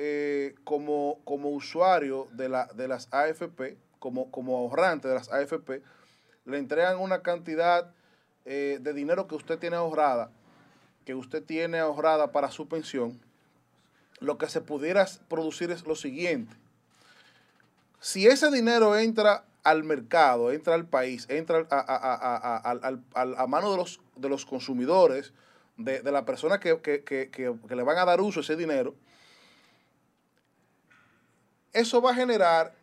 eh, como, como usuario de, la, de las AFP, como, como ahorrante de las AFP, le entregan una cantidad eh, de dinero que usted tiene ahorrada, que usted tiene ahorrada para su pensión, lo que se pudiera producir es lo siguiente. Si ese dinero entra al mercado, entra al país, entra a, mano de los, de los consumidores, de, la persona que, que, le van a dar uso a ese dinero, eso va a generar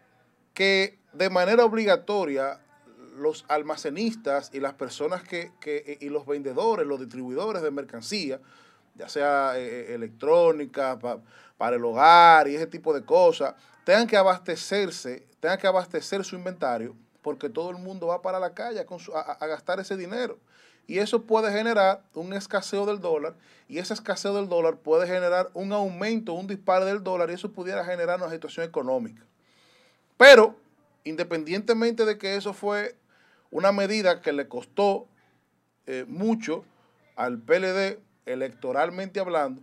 que de manera obligatoria los almacenistas y las personas que, y los vendedores, los distribuidores de mercancía, ya sea eh, eh, electrónica, para el hogar y ese tipo de cosas, tengan que abastecerse, tengan que abastecer su inventario, porque todo el mundo va para la calle a gastar ese dinero. Y eso puede generar un escaseo del dólar y ese escaseo del dólar puede generar un aumento, un disparo del dólar y eso pudiera generar una situación económica. Pero, independientemente de que eso fue una medida que le costó eh, mucho al PLD electoralmente hablando,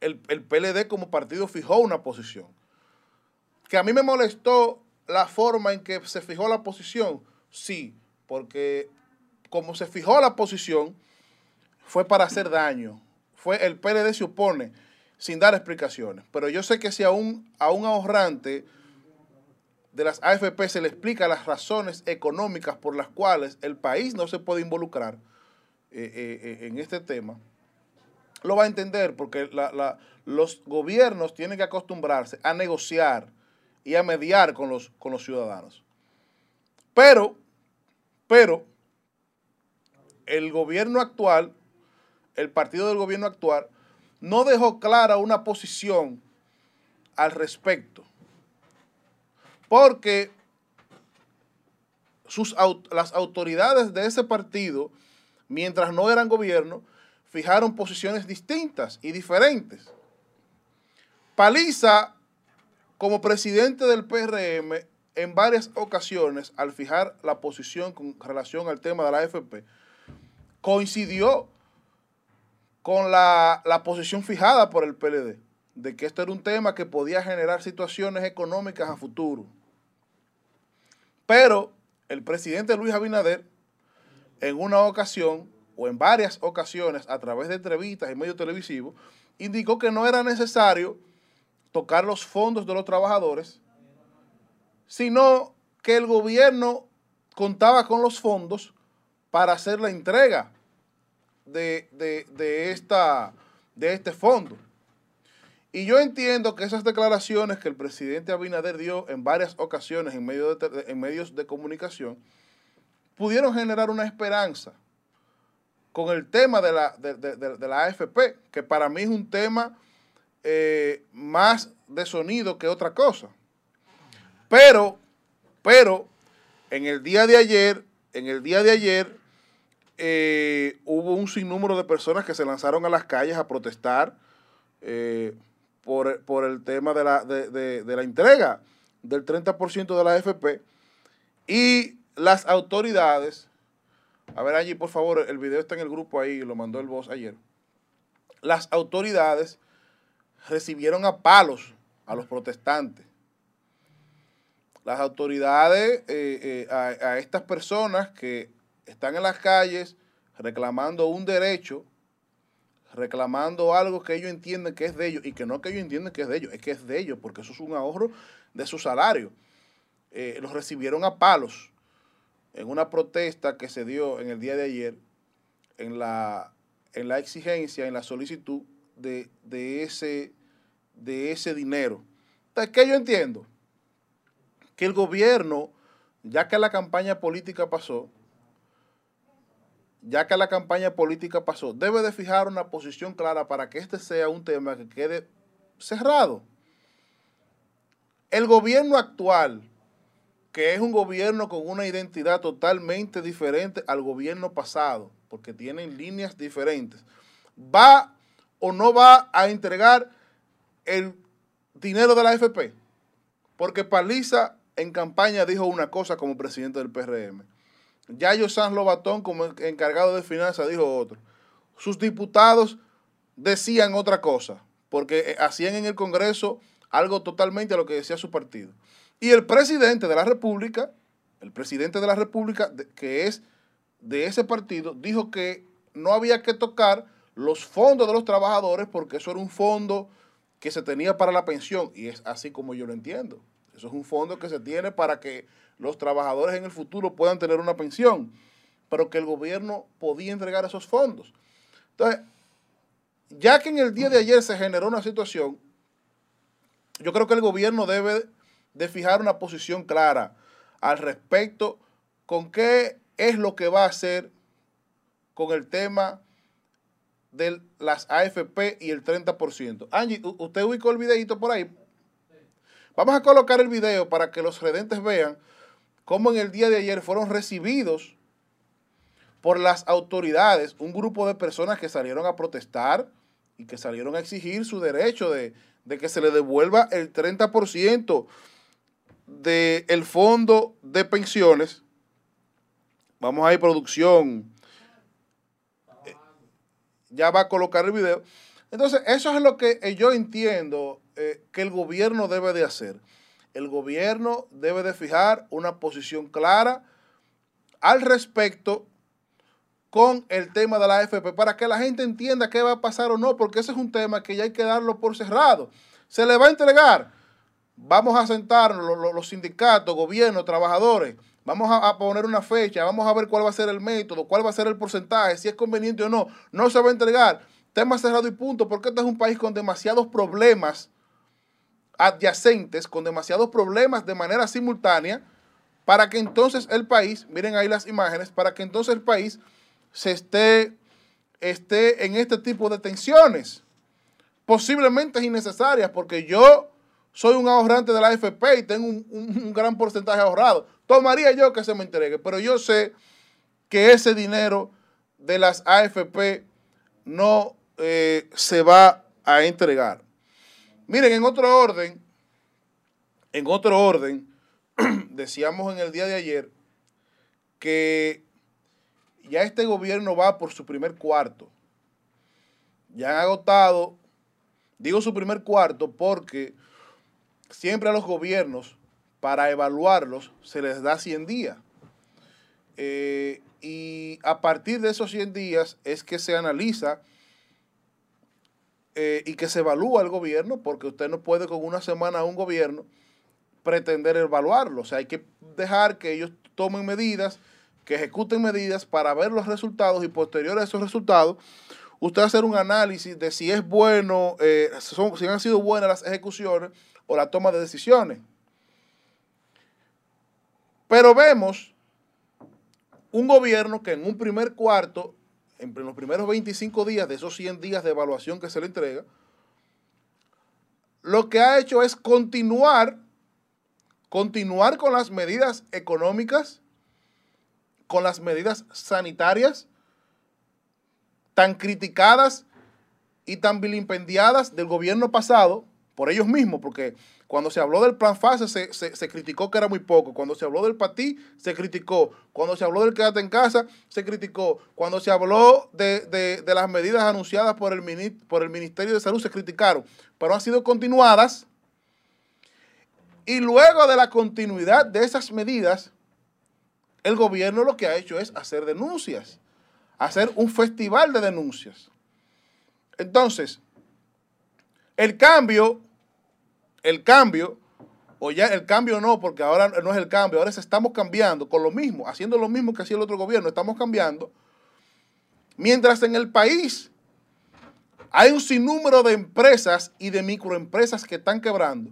el, el PLD como partido fijó una posición. Que a mí me molestó la forma en que se fijó la posición, sí, porque como se fijó la posición, fue para hacer daño. Fue el PLD se opone sin dar explicaciones. Pero yo sé que si a un, a un ahorrante de las AFP se le explica las razones económicas por las cuales el país no se puede involucrar eh, eh, eh, en este tema, lo va a entender porque la- los gobiernos tienen que acostumbrarse a negociar y a mediar con los, con los ciudadanos. Pero, pero, el gobierno actual, el partido del gobierno actual, no dejó clara una posición al respecto. Porque sus, las autoridades de ese partido, mientras no eran gobierno, fijaron posiciones distintas y diferentes. Paliza, como presidente del PRM, en varias ocasiones, al fijar la posición con relación al tema de la AFP, coincidió con la, la posición fijada por el PLD, de que esto era un tema que podía generar situaciones económicas a futuro. Pero el presidente Luis Abinader, en una ocasión, o en varias ocasiones, a través de entrevistas y medios televisivos, indicó que no era necesario tocar los fondos de los trabajadores, sino que el gobierno contaba con los fondos para hacer la entrega de, de- de esta, de este fondo. Y yo entiendo que esas declaraciones que el presidente Abinader dio en varias ocasiones en, de en medios de comunicación pudieron generar una esperanza con el tema de la, de, de- de- la AFP, que para mí es un tema eh, más de sonido que otra cosa. Pero, pero, en el día de ayer, en el día de ayer, eh, hubo un sinnúmero de personas que se lanzaron a las calles a protestar eh, por, por el tema de la, de- de la entrega del 30% de la AFP y las autoridades, a ver allí por favor, el video está en el grupo ahí, lo mandó el voz ayer, las autoridades recibieron a palos a los protestantes. Las autoridades, eh, eh, a, a estas personas que están en las calles reclamando un derecho, reclamando algo que ellos entienden que es de ellos, y que no que ellos entienden que es de ellos, es que es de ellos, porque eso es un ahorro de su salario. Eh, los recibieron a palos en una protesta que se dio en el día de ayer en la, en la exigencia, en la solicitud de, de ese, de ese dinero. Entonces, ¿qué yo entiendo? Que el gobierno, ya que la campaña política pasó, ya que la campaña política pasó, debe de fijar una posición clara para que este sea un tema que quede cerrado. El gobierno actual, que es un gobierno con una identidad totalmente diferente al gobierno pasado, porque tienen líneas diferentes, va o no va a entregar el dinero de la AFP. Porque Paliza en campaña dijo una cosa como presidente del PRM. Yayo Sanz Lobatón, como encargado de finanzas, dijo otro. Sus diputados decían otra cosa, porque eh, hacían en el Congreso algo totalmente a lo que decía su partido. Y el presidente de la República, el presidente de la República, que es de ese partido, dijo que no había que tocar los fondos de los trabajadores porque eso era un fondo que se tenía para la pensión. Y es así como yo lo entiendo. Eso es un fondo que se tiene para que los trabajadores en el futuro puedan tener una pensión, pero que el gobierno podía entregar esos fondos. Entonces, ya que en el día de ayer se generó una situación, yo creo que el gobierno debe de fijar una posición clara al respecto con qué es lo que va a hacer con el tema de las AFP y el 30%. Angie, ¿usted ubicó el videito por ahí? Vamos a colocar el video para que los redentes vean cómo en el día de ayer fueron recibidos por las autoridades, un grupo de personas que salieron a protestar y que salieron a exigir su derecho de, de que se le devuelva el 30% del fondo de pensiones. Vamos a ir producción. Ya va a colocar el video. Entonces, eso es lo que eh, yo entiendo eh, que el gobierno debe de hacer. El gobierno debe de fijar una posición clara al respecto con el tema de la AFP para que la gente entienda qué va a pasar o no, porque ese es un tema que ya hay que darlo por cerrado. Se le va a entregar. Vamos a sentarnos lo- lo- los, sindicatos, gobiernos, trabajadores. Vamos a, a poner una fecha, vamos a ver cuál va a ser el método, cuál va a ser el porcentaje, si es conveniente o no. No se va a entregar. tema cerrado y punto, porque este es un país con demasiados problemas adyacentes, con demasiados problemas de manera simultánea, para que entonces el país, miren ahí las imágenes, para que entonces el país se esté, esté en este tipo de tensiones, posiblemente innecesarias, porque yo soy un ahorrante de la AFP y tengo un, un gran porcentaje ahorrado. Tomaría yo que se me entregue, pero yo sé que ese dinero de las AFP no eh, se va a entregar. Miren, en otro orden, en otro orden, decíamos en el día de ayer que ya este gobierno va por su primer cuarto. Ya han agotado, digo su primer cuarto porque siempre a los gobiernos, para evaluarlos, se les da 100 días. Eh, y a partir de esos 100 días es que se analiza eh, y que se evalúa el gobierno, porque usted no puede con una semana a un gobierno pretender evaluarlo. O sea, hay que dejar que ellos tomen medidas, que ejecuten medidas para ver los resultados y posterior a esos resultados, usted hacer un análisis de si es bueno, eh, si han sido buenas las ejecuciones o la toma de decisiones. Pero vemos un gobierno que en un primer cuarto, en los primeros 25 días de esos 100 días de evaluación que se le entrega, lo que ha hecho es continuar, continuar con las medidas económicas, con las medidas sanitarias, tan criticadas y tan vilipendiadas del gobierno pasado, por ellos mismos, porque cuando se habló del plan fase se, criticó que era muy poco. Cuando se habló del patí, se criticó. Cuando se habló del quédate en casa, se criticó. Cuando se habló de, las medidas anunciadas por el, por el Ministerio de Salud, se criticaron. Pero han sido continuadas. Y luego de la continuidad de esas medidas, el gobierno lo que ha hecho es hacer denuncias. Hacer un festival de denuncias. Entonces, el cambio el cambio, o ya el cambio no, porque ahora no es el cambio, ahora estamos cambiando con lo mismo, haciendo lo mismo que hacía el otro gobierno, estamos cambiando. Mientras en el país hay un sinnúmero de empresas y de microempresas que están quebrando,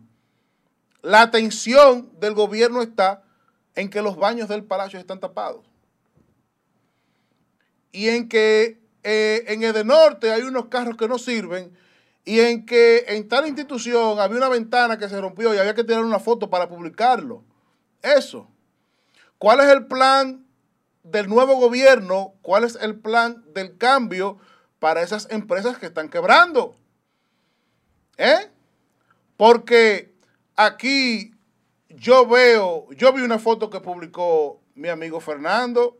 la atención del gobierno está en que los baños del palacio están tapados. Y en que eh, en Edenorte hay unos carros que no sirven y en que en tal institución había una ventana que se rompió y había que tirar una foto para publicarlo. Eso. ¿Cuál es el plan del nuevo gobierno? ¿Cuál es el plan del cambio para esas empresas que están quebrando? ¿Eh? Porque aquí yo veo, yo vi una foto que publicó mi amigo Fernando,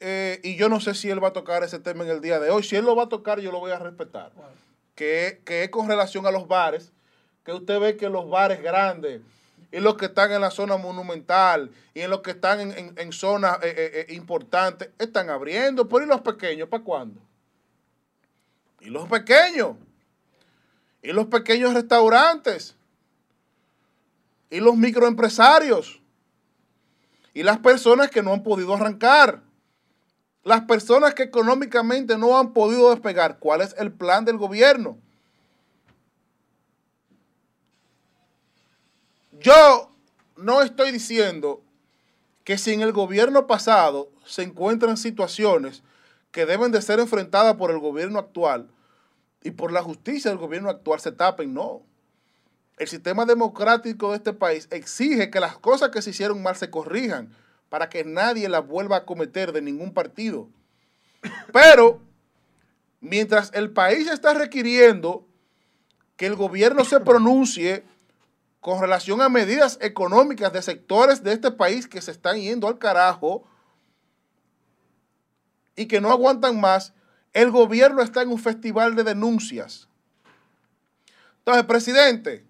eh, y yo no sé si él va a tocar ese tema en el día de hoy. Si él lo va a tocar, yo lo voy a respetar que, es con relación a los bares, que usted ve que los bares grandes y los que están en la zona monumental y en los que están en, zonas eh, eh, eh, importantes están abriendo. Pero ¿y los pequeños para cuándo? ¿Y los pequeños? ¿Y los pequeños restaurantes? ¿Y los microempresarios? ¿Y las personas que no han podido arrancar? Las personas que económicamente no han podido despegar, ¿cuál es el plan del gobierno? Yo no estoy diciendo que si en el gobierno pasado se encuentran situaciones que deben de ser enfrentadas por el gobierno actual y por la justicia del gobierno actual se tapen, no. El sistema democrático de este país exige que las cosas que se hicieron mal se corrijan para que nadie la vuelva a cometer de ningún partido. Pero mientras el país está requiriendo que el gobierno se pronuncie con relación a medidas económicas de sectores de este país que se están yendo al carajo y que no aguantan más, el gobierno está en un festival de denuncias. Entonces, presidente,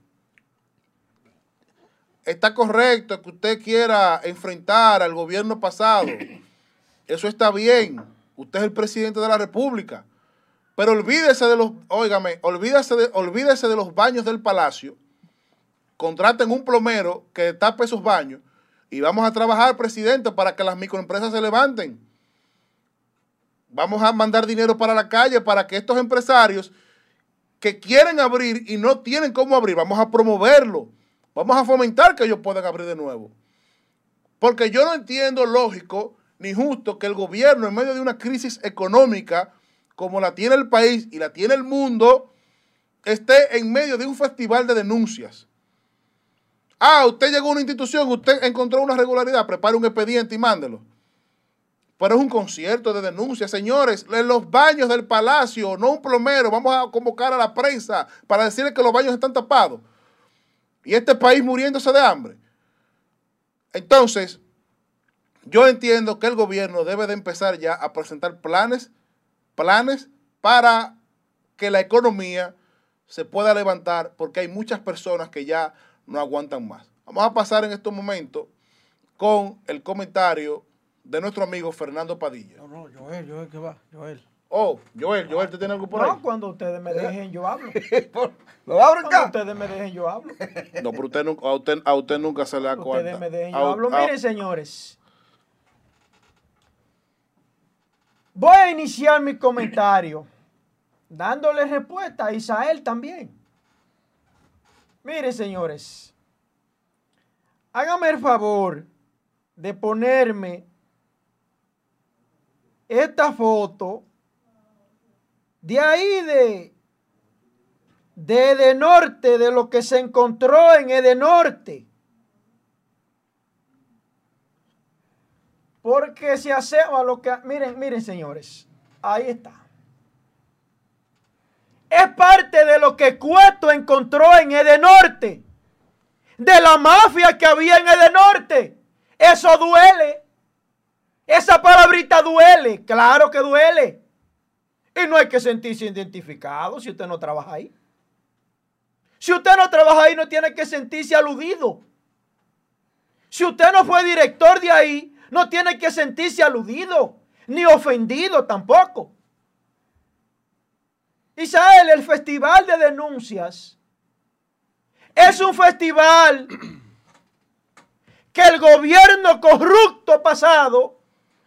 está correcto que usted quiera enfrentar al gobierno pasado. Eso está bien. Usted es el presidente de la República. Pero olvídese de los, óigame, olvídese de, olvídese de los baños del palacio. Contraten un plomero que tape esos baños y vamos a trabajar, presidente, para que las microempresas se levanten. Vamos a mandar dinero para la calle para que estos empresarios que quieren abrir y no tienen cómo abrir, vamos a promoverlo. Vamos a fomentar que ellos puedan abrir de nuevo. Porque yo no entiendo lógico ni justo que el gobierno, en medio de una crisis económica como la tiene el país y la tiene el mundo, esté en medio de un festival de denuncias. Ah, usted llegó a una institución, usted encontró una regularidad, prepare un expediente y mándelo. Pero es un concierto de denuncias, señores. Los baños del palacio, no un plomero. Vamos a convocar a la prensa para decirle que los baños están tapados. Y este país muriéndose de hambre. Entonces, yo entiendo que el gobierno debe de empezar ya a presentar planes, planes para que la economía se pueda levantar porque hay muchas personas que ya no aguantan más. Vamos a pasar en estos momentos con el comentario de nuestro amigo Fernando Padilla. No, no, Joel, Joel, ¿qué va? Joel. Oh, Joel, Joel, ¿te tiene algo por ahí? No, cuando ustedes me dejen, yo hablo. ¿Lo abren Cuando acá? ustedes me dejen, yo hablo. No, pero usted, nunca- a, usted, a usted nunca se le da cuenta. Ustedes me dejen, A- yo hablo. a- Miren, señores. Voy a iniciar mi comentario dándole respuesta a Isael también. Miren, señores. Háganme el favor de ponerme esta foto de ahí de de Edenorte, de lo que se encontró en Edenorte. Porque se hace a lo que... Miren, miren señores, ahí está. Es parte de lo que Cueto encontró en Edenorte. De la mafia que había en Edenorte. Eso duele. Esa palabrita duele. Claro que duele. Y no hay que sentirse identificado si usted no trabaja ahí. Si usted no trabaja ahí, no tiene que sentirse aludido. Si usted no fue director de ahí, no tiene que sentirse aludido, ni ofendido tampoco. Isael, el festival de denuncias es un festival que el gobierno corrupto pasado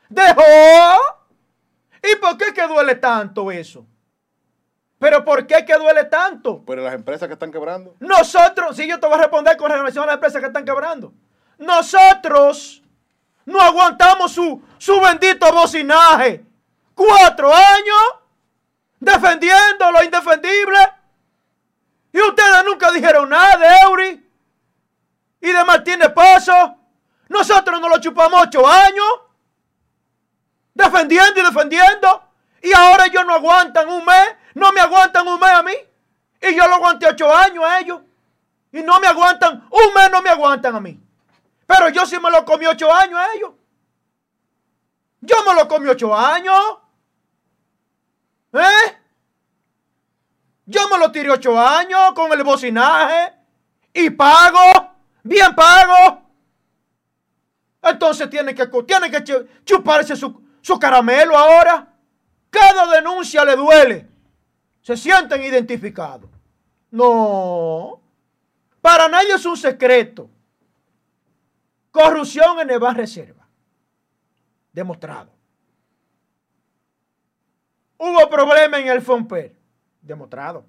dejó. ¿Y por qué que duele tanto eso? ¿Pero por qué que duele tanto? Pero las empresas que están quebrando. Nosotros, si yo te voy a responder con relación a las empresas que están quebrando. Nosotros no aguantamos su, su bendito bocinaje. Cuatro años defendiendo lo indefendible. Y ustedes nunca dijeron nada de Eury y de Martínez Pozo. Nosotros nos lo chupamos ocho años defendiendo y defendiendo. Y ahora ellos no aguantan un mes, no me aguantan un mes a mí. Y yo lo aguanté ocho años a ellos. Y no me aguantan, un mes no me aguantan a mí. Pero yo sí me lo comí ocho años a ellos. Yo me lo comí ocho años. ¿Eh? Yo me lo tiré ocho años con el bocinaje. Y pago, bien pago. Entonces tienen que, que chu- chuparse su, su caramelo ahora. Cada denuncia le duele. Se sienten identificados. No. Para nadie es un secreto. Corrupción en Ban Reserva. Demostrado. Hubo problema en el Fomper. Demostrado.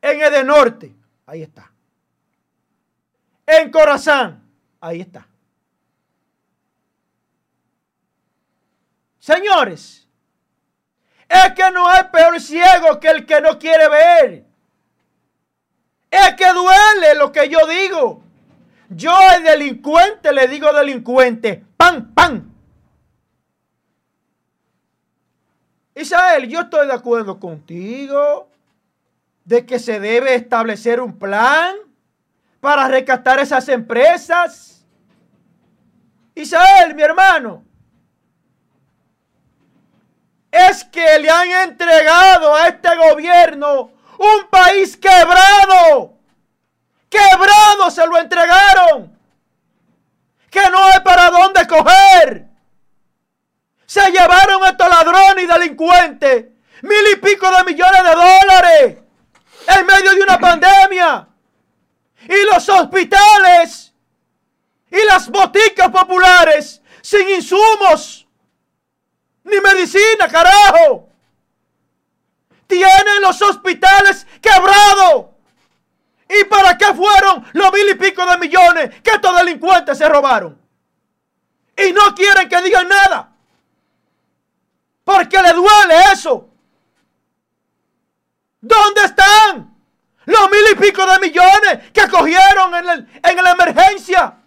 En Edenorte. Ahí está. En Corazán. Ahí está. Señores, es que no hay peor ciego que el que no quiere ver. Es que duele lo que yo digo. Yo al delincuente le digo delincuente. ¡Pam, pam! Isael, yo estoy de acuerdo contigo de que se debe establecer un plan para rescatar esas empresas. Isael, mi hermano, es que le han entregado a este gobierno un país quebrado. Quebrado se lo entregaron. Que no hay para dónde coger. Se llevaron estos ladrones y delincuentes mil y pico de millones de dólares en medio de una pandemia. Y los hospitales y las boticas populares sin insumos. Ni medicina, carajo. Tienen los hospitales quebrados. ¿Y para qué fueron los mil y pico de millones que estos delincuentes se robaron? Y no quieren que digan nada. Porque le duele eso. ¿Dónde están los mil y pico de millones que cogieron en, el- en la emergencia?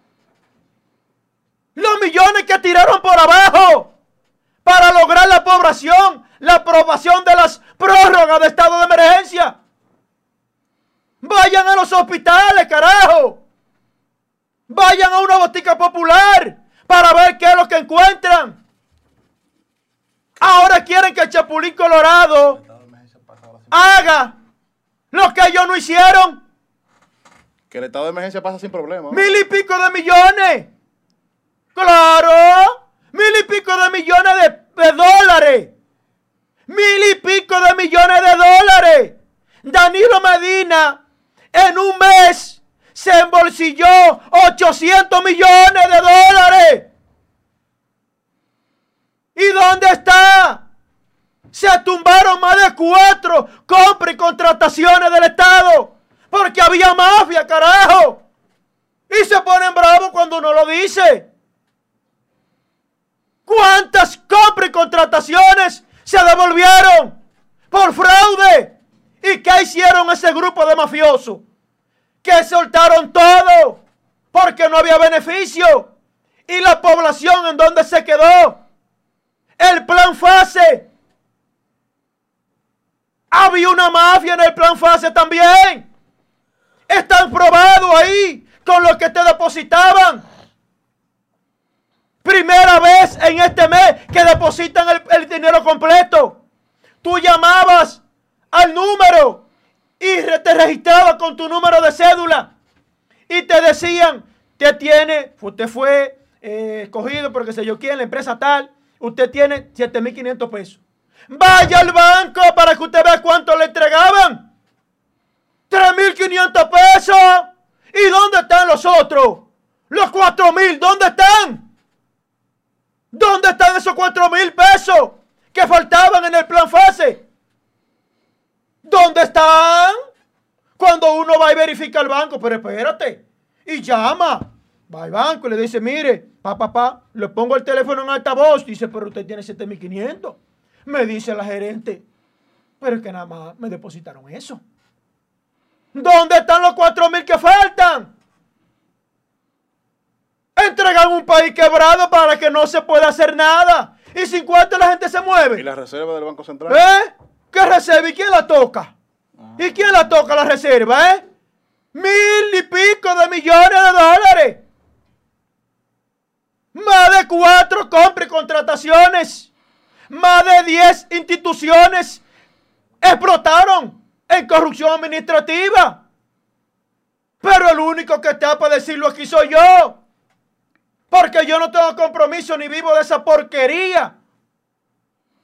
Los millones que tiraron por abajo para lograr la aprobación, la aprobación de las prórrogas de estado de emergencia. Vayan a los hospitales, carajo. Vayan a una botica popular para ver qué es lo que encuentran. Ahora quieren que el Chapulín Colorado haga lo que ellos no hicieron. Que el estado de emergencia pasa sin problema. Mil y pico de millones. Claro. Mil y pico de millones de, dólares. Mil y pico de millones de dólares. Danilo Medina en un mes se embolsilló 800 millones de dólares. ¿Y dónde está? Se tumbaron más de cuatro compras y contrataciones del Estado. Porque había mafia, carajo. Y se ponen bravos cuando uno lo dice. ¿Cuántas compras y contrataciones se devolvieron por fraude? ¿Y qué hicieron ese grupo de mafiosos? Que soltaron todo porque no había beneficio. ¿Y la población en dónde se quedó? El plan fase. Había una mafia en el plan fase también. Están probados ahí con lo que te depositaban. Primera vez en este mes que depositan el, dinero completo. Tú llamabas al número y te registrabas con tu número de cédula. Y te decían, te tiene, usted fue eh, escogido porque sé yo quién, la empresa tal, usted tiene 7.500 pesos. Vaya al banco para que usted vea cuánto le entregaban. 3.500 pesos. ¿Y dónde están los otros? Los 4.000, ¿dónde están? ¿Dónde están esos 4.000 pesos que faltaban en el plan fase? ¿Dónde están? Cuando uno va y verifica al banco, pero espérate, y llama, va al banco y le dice, mire, pa, pa, pa, le pongo el teléfono en altavoz, dice, pero usted tiene 7.500. Me dice la gerente, pero es que nada más me depositaron eso. ¿Dónde están los 4.000 que faltan? Entregan un país quebrado para que no se pueda hacer nada. Y sin cuánto la gente se mueve. Y la reserva del Banco Central. ¿Eh? ¿Qué reserva? ¿Y quién la toca? ¿Y quién la toca la reserva, eh? Mil y pico de millones de dólares. Más de cuatro compras y contrataciones. Más de diez instituciones explotaron en corrupción administrativa. Pero el único que está para decirlo aquí soy yo. Porque yo no tengo compromiso ni vivo de esa porquería.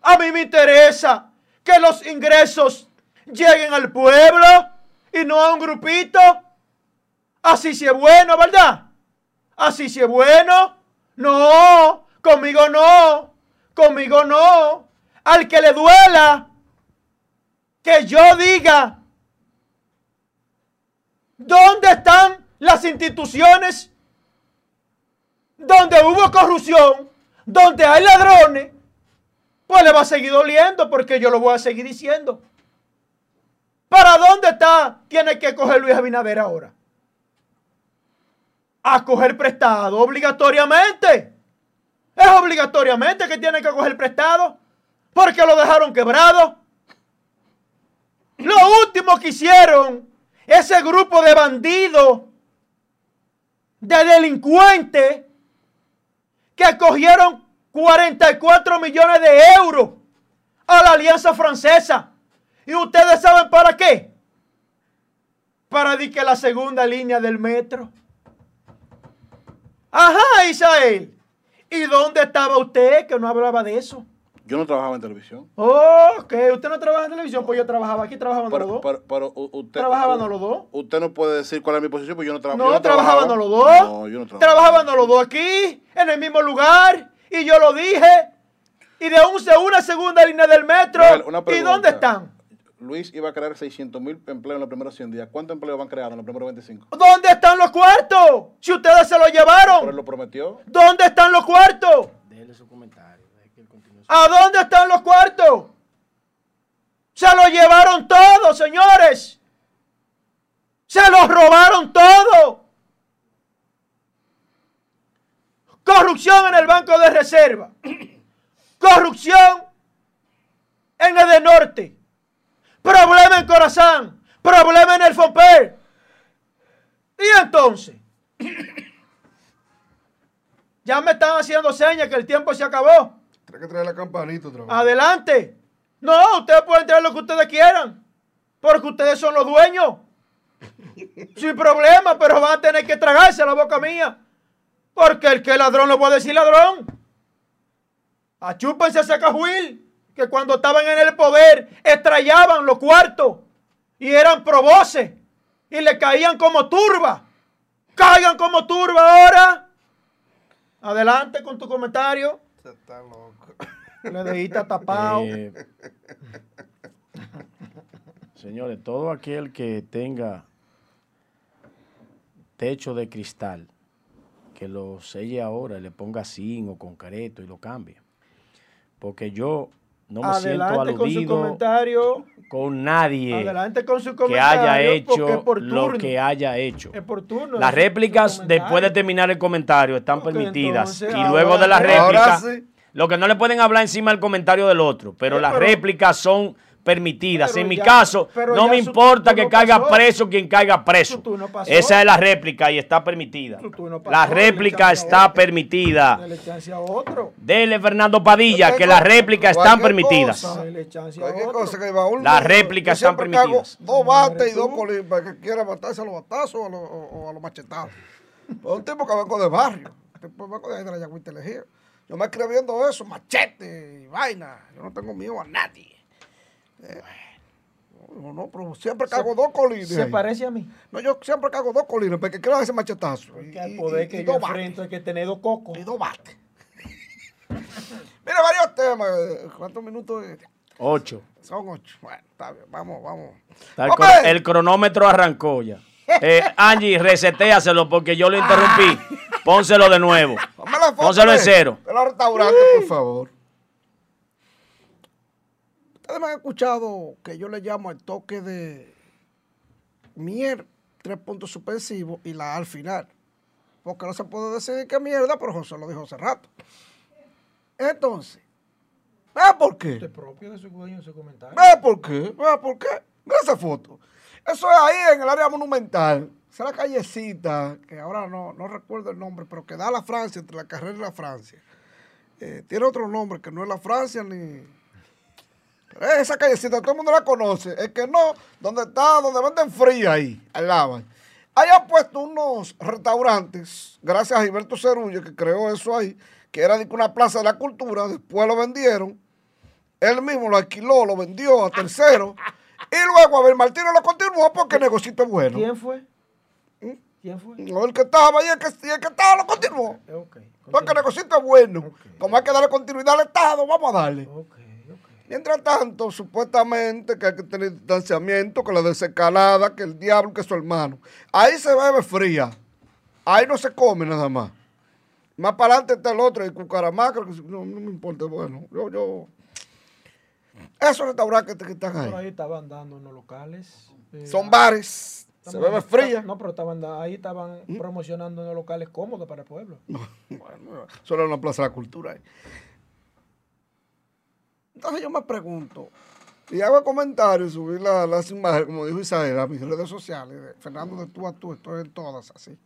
A mí me interesa que los ingresos lleguen al pueblo y no a un grupito. Así sí es bueno, ¿verdad? Así sí es bueno. No, conmigo no. Conmigo no. Al que le duela que yo diga dónde están las instituciones donde hubo corrupción, donde hay ladrones, pues le va a seguir doliendo porque yo lo voy a seguir diciendo. ¿Para dónde está? Tiene que coger Luis Abinader ahora. A coger prestado, obligatoriamente. Es obligatoriamente que tiene que coger prestado. Porque lo dejaron quebrado. Lo último que hicieron, ese grupo de bandidos, de delincuentes, que cogieron 44 millones de euros a la Alianza Francesa. ¿Y ustedes saben para qué? Para que la segunda línea del metro. Ajá, Isael. ¿Y dónde estaba usted que no hablaba de eso? Yo no trabajaba en televisión. Oh, ok, usted no trabaja en televisión, pues yo trabajaba aquí, trabajaban los Pero, dos. pero- usted, ¿Trabajaban los dos? Usted no puede decir cuál es mi posición, porque yo no, tra- No, yo no trabajaban trabajaba. los dos. No, yo no trabajaba. Trabajaban los dos aquí, en el mismo lugar. Y yo lo dije. y de un- de una segunda línea del metro. ¿Y dónde están? Luis iba a crear 600 mil empleos en los primeros 100 días. ¿Cuántos empleos van creando en los primeros 25? ¿Dónde están los cuartos? Si ustedes se los Pero él llevaron. lo prometió. ¿Dónde están los cuartos? Déjele su comentario. deje que él continúe su- ¿A dónde están los cuartos? Se los llevaron todos, señores. Se los robaron todo. Corrupción en el Banco de Reserva. Corrupción en el Norte. Problema en Corazán. Problema en el FOMPER. Y entonces, ya me están haciendo señas que el tiempo se acabó. Tienes que traer la campanita otra vez. Adelante. No, ustedes pueden traer lo que ustedes quieran. Porque ustedes son los dueños. Sin problema, pero van a tener que tragarse la boca mía. Porque el que es ladrón no puede decir ladrón. Achúpense ese cajuil. Que cuando estaban en el poder estrellaban los cuartos. Y eran provoces. Y le caían como turba. Caigan como turba ahora. Adelante con tu comentario. Se está loco. Le dejita tapado. Eh, señores, todo aquel que tenga techo de cristal, que lo selle ahora y le ponga zinc o concreto y lo cambie. Porque yo no me siento Adelante con su aludido comentario. con nadie Adelante con su que haya hecho por lo que haya hecho. Es por turno, Las réplicas, después de terminar el comentario, están permitidas. entonces, y luego de las réplicas, Ahora sí. Lo que no le pueden hablar encima del comentario del otro, pero Eh, las pero- réplicas son permitidas. En mi ya- caso, no me su importa que turno caiga pasó. preso quien caiga preso. Pasó. Esa es la réplica y está permitida. Turno pasó, La réplica está otro. permitida. Dele Fernando Padilla que las réplicas están permitidas. va Las réplicas están permitidas. Dos bates y dos para que quiera matarse a los batazos o a los, o- a los machetazos. Pero un tipo que vengo de barrio. Vengo de ahí de la Yagüita Elegida. Yo me escribí viendo eso, machete y vaina. Yo no tengo miedo a nadie. Eh, no, no, pero siempre cago dos colines. Se ahí. parece a mí. No, yo siempre cago dos colines porque quiero ese machetazo. Porque Y- al poder y- que y yo enfrento hay que tener dos cocos. Y dos bates. Mira, varios temas. ¿Cuántos minutos? Ocho. Son ocho. Bueno, está bien. Vamos, vamos. El cronómetro arrancó ya. Eh, Angie, resetéaselo porque yo lo interrumpí. Pónselo de nuevo. Foto Pónselo en de- cero. De los restaurantes, por favor. Ustedes me han escuchado que yo le llamo el toque de mier, tres puntos suspensivos y la A al final. Porque no se puede decir que mierda, pero José lo dijo hace rato. Entonces, ¿vea por qué? Usted propio de su dueño en su comentario. ¿Vea por qué? ¿Vea por qué? Mira esa foto. Eso es ahí en el área monumental. Esa es la callecita, que ahora no, no recuerdo el nombre, pero que da a la Francia, entre la carrera y la Francia. Eh, tiene otro nombre que no es la Francia ni. Pero es esa callecita, todo el mundo la conoce. El que no, donde está, donde venden fría ahí, al lado. Ahí han puesto unos restaurantes, gracias a Gilberto Cerullo, que creó eso ahí, que era una plaza de la cultura, después lo vendieron. Él mismo lo alquiló, lo vendió a terceros. y luego Abel Martínez lo continuó porque el negocito es bueno. ¿Quién fue? ¿Quién fue? No, el que estaba y el que, el que estaba lo continuó. Porque el negocito es bueno. Como hay que darle continuidad al Estado, vamos a darle. Mientras tanto, supuestamente que hay que tener distanciamiento, que la desescalada, que el diablo, que su hermano. Ahí se bebe fría. Ahí no se come nada más. Más para adelante está el otro, el cucaramaca, que no, no me importa. Bueno, yo, yo. Esos restaurantes que están Por ahí ahí estaban dando unos locales. eh, son bares. Se bebe fría. No, pero estaban ahí estaban promocionando unos locales cómodos para el pueblo. Bueno, solo en la Plaza de la Cultura. ahí. Entonces yo me pregunto, y hago comentarios, subir la- las imágenes, como dijo Isabel, a mis redes sociales, de Fernando de tú a tú, estoy en todas así.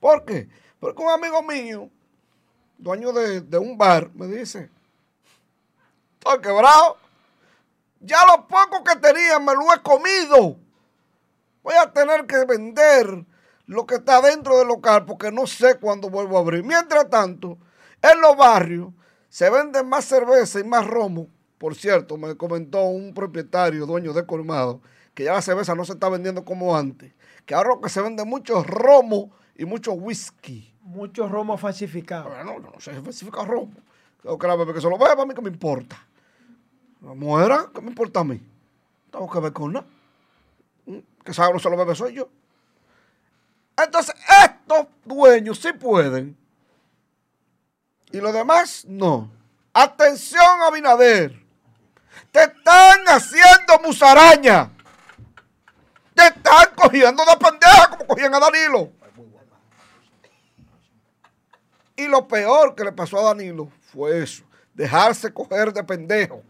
¿Por qué? Porque un amigo mío, dueño de, de un bar, me dice, estoy quebrado, ya lo poco que tenía me lo he comido. Voy a tener que vender lo que está dentro del local porque no sé cuándo vuelvo a abrir. Mientras tanto, en los barrios se vende más cerveza y más romo. Por cierto, me comentó un propietario, dueño de colmado, que ya la cerveza no se está vendiendo como antes. Que ahora lo que se vende mucho romo y mucho whisky. Muchos romos falsificados. Bueno, no se especifica romo. Tengo que la bebé que se lo beba, a mí que me importa. Muera, ¿qué me importa a mí? Tengo que ver con nada. Mm, Que sabe no se lo bebe soy yo. Entonces, estos dueños sí pueden. Y los demás no. Atención, Abinader. Te están haciendo musaraña. Te están cogiendo de pendeja como cogían a Danilo. Y lo peor que le pasó a Danilo fue eso, dejarse coger de pendejo.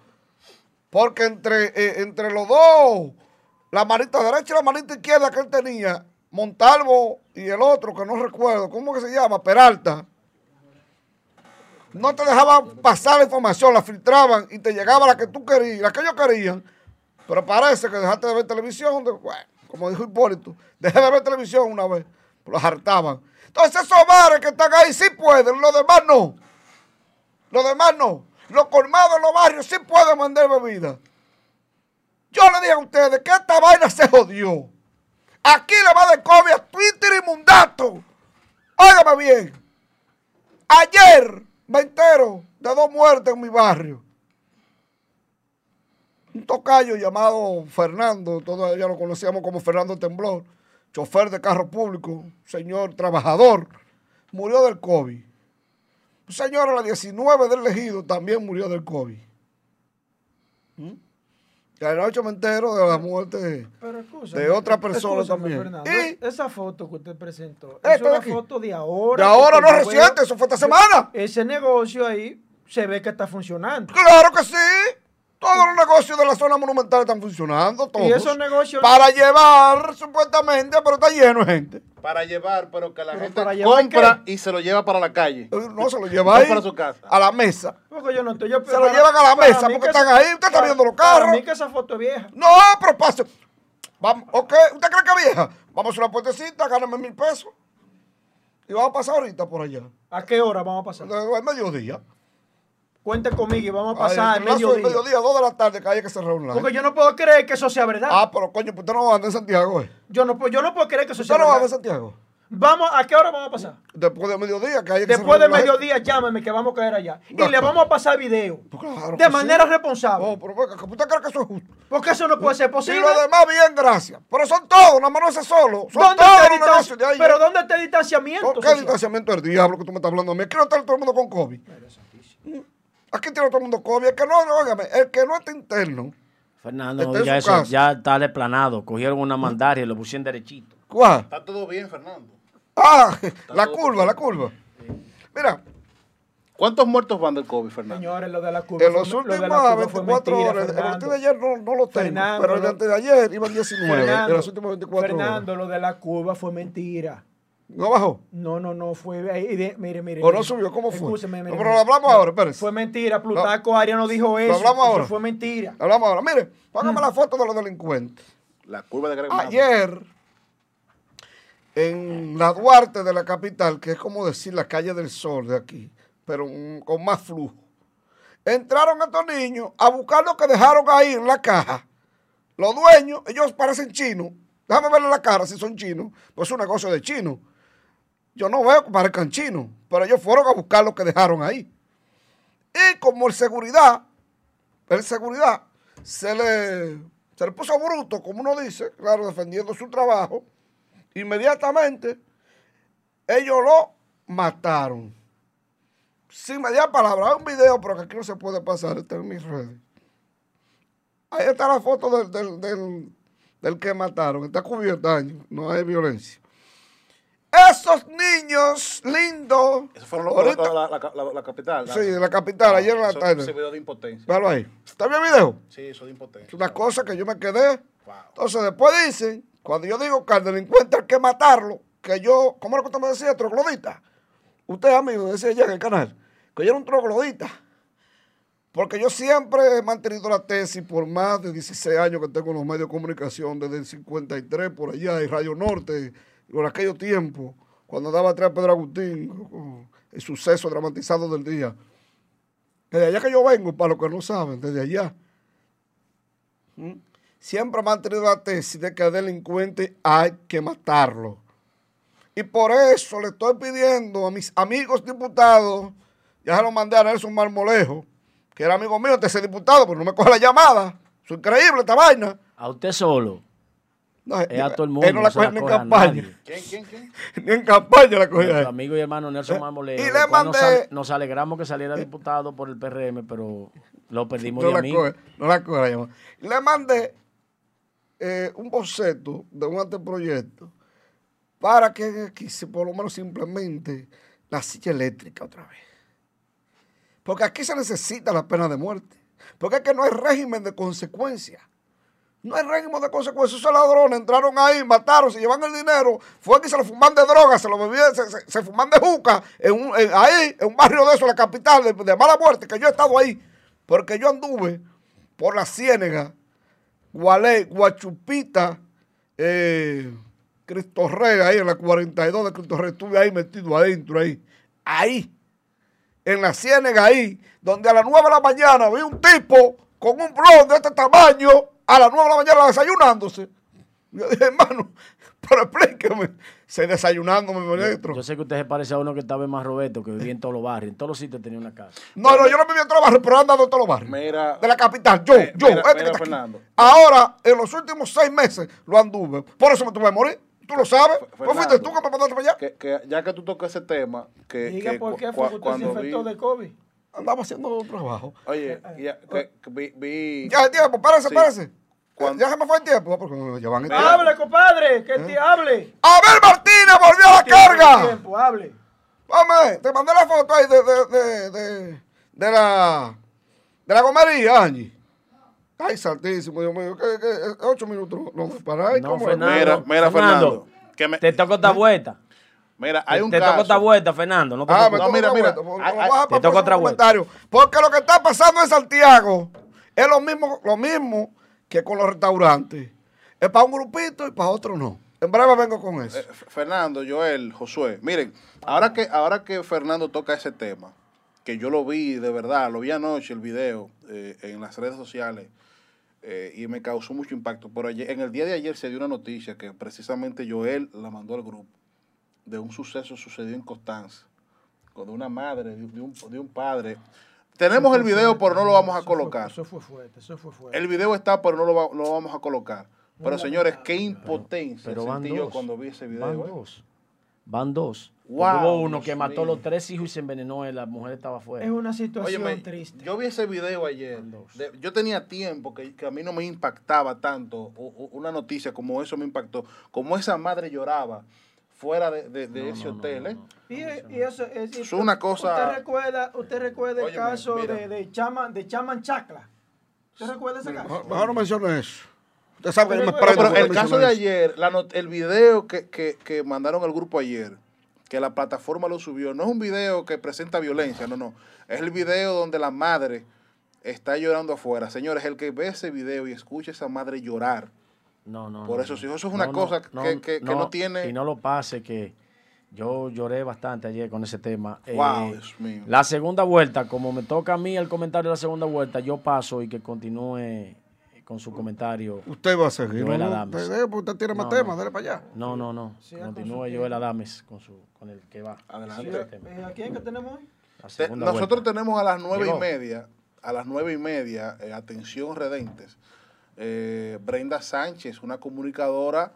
Porque entre, eh, entre los dos, la manita derecha y la manita izquierda que él tenía, Montalvo y el otro, que no recuerdo, ¿cómo que se llama? Peralta. No te dejaban pasar la información, la filtraban y te llegaba la que tú querías, la que ellos querían. Pero parece que dejaste de ver televisión, como dijo Hipólito, dejé de ver televisión una vez, los hartaban. Entonces esos bares que están ahí sí pueden, los demás no. Los demás no. Los colmados en los barrios sí pueden mandar bebida. Yo le dije a ustedes que esta vaina se jodió. Aquí le va de COVID a Twitter y Mundato. Óigame bien. Ayer me entero de dos muertes en mi barrio. Un tocayo llamado Fernando, todos ya lo conocíamos como Fernando Temblor, chofer de carro público, señor trabajador, murió del COVID. Un señor a las 19 del ejido también murió del COVID. ¿Mm? Y anoche me entero de la muerte Pero escúchame, de otra persona también. Fernando, Y esa foto que usted presentó, Esta es una aquí. foto de ahora. de ahora no es reciente, eso fue esta semana. Ese negocio ahí se ve que está funcionando. Claro que sí. Todos los negocios de la zona monumental están funcionando, todos. Y esos negocios- Para llevar, supuestamente, pero está lleno de gente. Para llevar, pero que la Pero gente para compra y se lo lleva para la calle. No se lo lleva No ahí. para su casa. A la mesa. Porque yo no estoy. Yo, Se lo llevan a la para mesa porque que están esa- ahí, usted está para- viendo los Para carros. mí que esa foto es vieja. No, pero pase. Vamos, ok, ¿usted cree que es vieja? Vamos a una puertecita, gáname mil pesos. Y vamos a pasar ahorita por allá. ¿A qué hora vamos a pasar? Es mediodía. Cuente conmigo y vamos a pasar el plazo mediodía. mediodía, dos de la tarde, que haya que un Porque yo no puedo creer que eso sea verdad. Ah, pero coño, pues usted no anda en Santiago, eh. Yo, no, puedo- yo no puedo creer que eso ¿Usted sea no anda en verdad. Santiago? Vamos, ¿A qué hora vamos a pasar? Después de mediodía, que haya que Después de gente. mediodía, llámame que vamos a caer allá. Y le vamos a pasar video. Claro de manera sí. responsable. No, pero venga, que ¿usted cree que eso es justo? Porque eso no puede ser Y posible. lo demás, bien, gracias. Pero son todos, nada más no solo. Son ¿Dónde todos el negocios de ahí. Pero ¿dónde está el distanciamiento? ¿Qué social? distanciamiento del diablo que tú me estás hablando a mí? No está todo el mundo con COVID. Aquí tiene todo el mundo COVID. El que no, óigame, el que no está interno. Fernando, Está ya eso casa. ya está desplanado. Cogieron una mandaria y lo pusieron derechito. ¿Cuál? Está todo bien, Fernando. Ah, la curva, la curva. Mira, ¿Cuántos muertos van del COVID, Fernando? Señores, lo de la curva. en los lo últimos fue 24 mentira, horas, el Fernando. de ayer no, no lo tengo, Fernando, pero el lo- antes de ayer iban 19, Fernando, en 24 Fernando, horas. lo de la curva fue mentira. ¿No bajó? No, no, no, fue. eh, de- mire, mire. ¿O no subió? ¿Cómo fue? Escúcheme, mire, No, pero lo hablamos ahora, espérese. Fue mentira. Plutarco Arias no dijo eso. hablamos Eso ahora. fue mentira. Hablamos ahora. Mire, póngame Mm. la foto de los delincuentes. La curva de Greg Mado. Ayer, en la Duarte de la capital, que es como decir la calle del sol de aquí, pero con más flujo, entraron estos niños a buscar lo que dejaron ahí en la caja. Los dueños, ellos parecen chinos. Déjame verle la cara si son chinos. Pues es un negocio de chinos. Yo no veo que parezcan chinos, pero ellos fueron a buscar lo que dejaron ahí. Y como el seguridad, el seguridad, se le, se le puso bruto, como uno dice, claro, defendiendo su trabajo, inmediatamente ellos lo mataron. Sin media palabra, hay un video, pero que aquí no se puede pasar, está en mis redes. Ahí está la foto del, del- del que mataron, está cubierta, no hay violencia. Esos niños lindos. Eso fueron los, ahorita- la, la, la- la capital. Sí, de la capital, ayer en la tarde. Ese video de impotencia. Véalo ahí. ¿Está bien el video? Sí, eso de impotencia. Es una cosa que yo me quedé. Wow. Entonces después dicen, cuando yo digo que al delincuente hay que matarlo, que yo, ¿cómo era que usted me decía? Troglodita. Usted, amigo, decía allá en el canal, que yo era un troglodita. Porque yo siempre he mantenido la tesis por más de 16 años que tengo en los medios de comunicación, desde el 53 por allá, en Radio Norte, por aquellos tiempos, cuando daba atrás Pedro Agustín, el suceso dramatizado del día. Desde allá que yo vengo, para los que no saben, desde allá. ¿Mm? Siempre he mantenido la tesis de que al delincuente hay que matarlo. Y por eso le estoy pidiendo a mis amigos diputados Ya se lo mandé a Nelson Marmolejo, que era amigo mío, de ese diputado, pero no me coge la llamada. Es increíble esta vaina. A usted solo. No, Es a todo el él mundo. no la coge ni en campaña. ¿Quién, quién, quién? Ni en campaña la coge. a Nuestro amigo y hermano Nelson Marmolejo. y le mandé- Nos, ale- nos alegramos que saliera diputado por el PRM, pero lo perdimos No de la amigo. coge, no la coge. Le mandé eh, un boceto de un anteproyecto para que aquí se por lo menos simplemente la silla eléctrica otra vez. Porque aquí se necesita la pena de muerte. Porque es que no hay régimen de consecuencia. No hay régimen de consecuencia. Esos ladrones entraron ahí, mataron, se llevan el dinero, fue que se lo fuman de droga, se lo bebían, se, se- se fuman de juca, ahí, en un barrio de eso, la capital, de, de mala muerte, que yo he estado ahí. Porque yo anduve por la Ciénega, Gualey, Guachupita, eh, Cristo Rey, ahí en la 42 de Cristo Rey, estuve ahí metido adentro, ahí, ahí, en la Ciénega, ahí, donde a las 9 de la mañana vi un tipo con un blog de este tamaño, a las 9 de la mañana desayunándose. Yo dije, hermano, pero explíqueme, se desayunándome me electro. Yo sé que usted se parece a uno que estaba en Más Roberto, que vivía en todos los barrios. En todos los sitios tenía una casa. No, no, yo no vivía en todos los barrios, pero he andado en todos los barrios. Mira, de la capital, yo, Eh, yo, mira, este que mira, está aquí. Fernando. Ahora, en los últimos seis meses lo anduve. Por eso me tuve que morir. Tú lo sabes. ¿No Fernando, fuiste tú que me mandaste para allá? que, que ya que tú tocas ese tema, que, Diga que por qué fue que usted se cuando infectó vi, de COVID. Andaba haciendo un trabajo. oye, ya, que, que vi, vi- Ya, tiempo, espérese, Sí. espérese. Cuando- Ya se me fue el tiempo. porque el Mira. tiempo. Hable, compadre, que ¿Eh? te hable. Abel Martínez volvió a la carga. tiempo, hable. Vamos, te mandé la foto ahí de, de, de, de, de la, de la gomería, Angie. Ay, santísimo, Dios mío, que, que ocho minutos no me para. Ay, No. Fernando. Mira, mira, Fernando. que me- Te toco esta vuelta. mira, hay un te toco esta caso. vuelta, Fernando. No te Ah, toco- me No, mira, otra mira. vuelta, pues, Ay, lo ay, voy a te toca otra vuelta. comentario. Porque lo que está pasando en Santiago es lo mismo, lo mismo que con los restaurantes. Es para un grupito y para otro no. En breve vengo con eso. Eh, Fernando, Joel, Josué, miren, ahora que, ahora que Fernando toca ese tema, que yo lo vi de verdad, lo vi anoche el video eh, en las redes sociales eh, y me causó mucho impacto. Pero ayer- en el día de ayer se dio una noticia que precisamente Joel la mandó al grupo de un suceso sucedió en Constanza, con una madre, de un, de un padre. Tenemos el video, pero no lo vamos a Eso fue- colocar. Eso fue fuerte, eso fue fuerte. El video está, pero no lo, va- no lo vamos a colocar. Pero señores, qué impotencia Pero sentí yo cuando vi ese video. Van ¿eh? dos. Van dos. Wow, Hubo uno Dios que mató a mío. los tres hijos y se envenenó y la mujer estaba afuera. Es una situación Óyeme, triste. yo vi ese video ayer. de- yo tenía tiempo que, que a mí no me impactaba tanto u- una noticia como eso me impactó. Como esa madre lloraba fuera de, de- de ese hotel. ¿eh? Y, y eso es, Es una cosa- Usted recuerda, usted recuerda el Óyeme, caso mira. de, de Chaman, de Chaman Chacla. ¿Usted recuerda ese caso? Mejor, mejor no mencione eso. Usted sabe que yo me Pero- prendo. Pero cuando el caso de eso. ayer, la not- el video que, que, que mandaron al grupo ayer, que la plataforma lo subió, no es un video que presenta violencia, no, no. Es el video donde la madre está llorando afuera. Señores, el que ve ese video y escucha a esa madre llorar, No, no. Por no, eso, no. si eso es una cosa que- que- que no tiene- Y no lo pase, que yo lloré bastante ayer con ese tema. Wow, Eh, Dios mío. La segunda vuelta, como me toca a mí el comentario de la segunda vuelta, yo paso y que continúe con su comentario. Usted va a seguir. Joel ¿no? Adames. Usted, porque usted tiene más No, temas, no. dale para allá. No, no, no. Siga con Continúe su Joel. Adames con, su, con el que va. Adelante. Eh, ¿A quién que tenemos hoy? La Te- nosotros vuelta. tenemos a las nueve y media, a las nueve y media, eh, atención redentes, eh, Brenda Sánchez, una comunicadora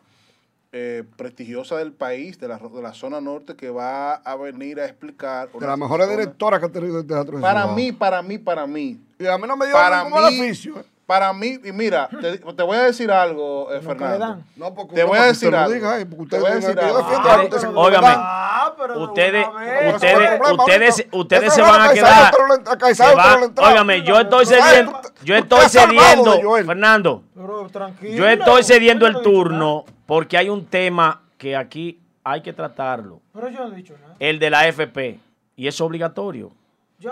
eh, prestigiosa del país, de la, de la zona norte, que va a venir a explicar. De las mejores directoras que ha tenido el teatro. Para mí, para mí, para mí. Y a mí no me dio Para ningún mí, beneficio. ¿Eh? para mí, y mira, te, te voy a decir algo, eh, Fernando. No, porque Te voy a decir algo. diga, eh, porque Te voy a diga decir algo. Ah, óigame. Ah, Ustedes, ustedes, ustedes, ustedes se van a quedar. Óigame, yo estoy cediendo, yo estoy cediendo. Fernando, yo estoy cediendo el turno porque hay un tema que aquí hay que tratarlo. Pero yo no he dicho nada. el de la FP, y es obligatorio.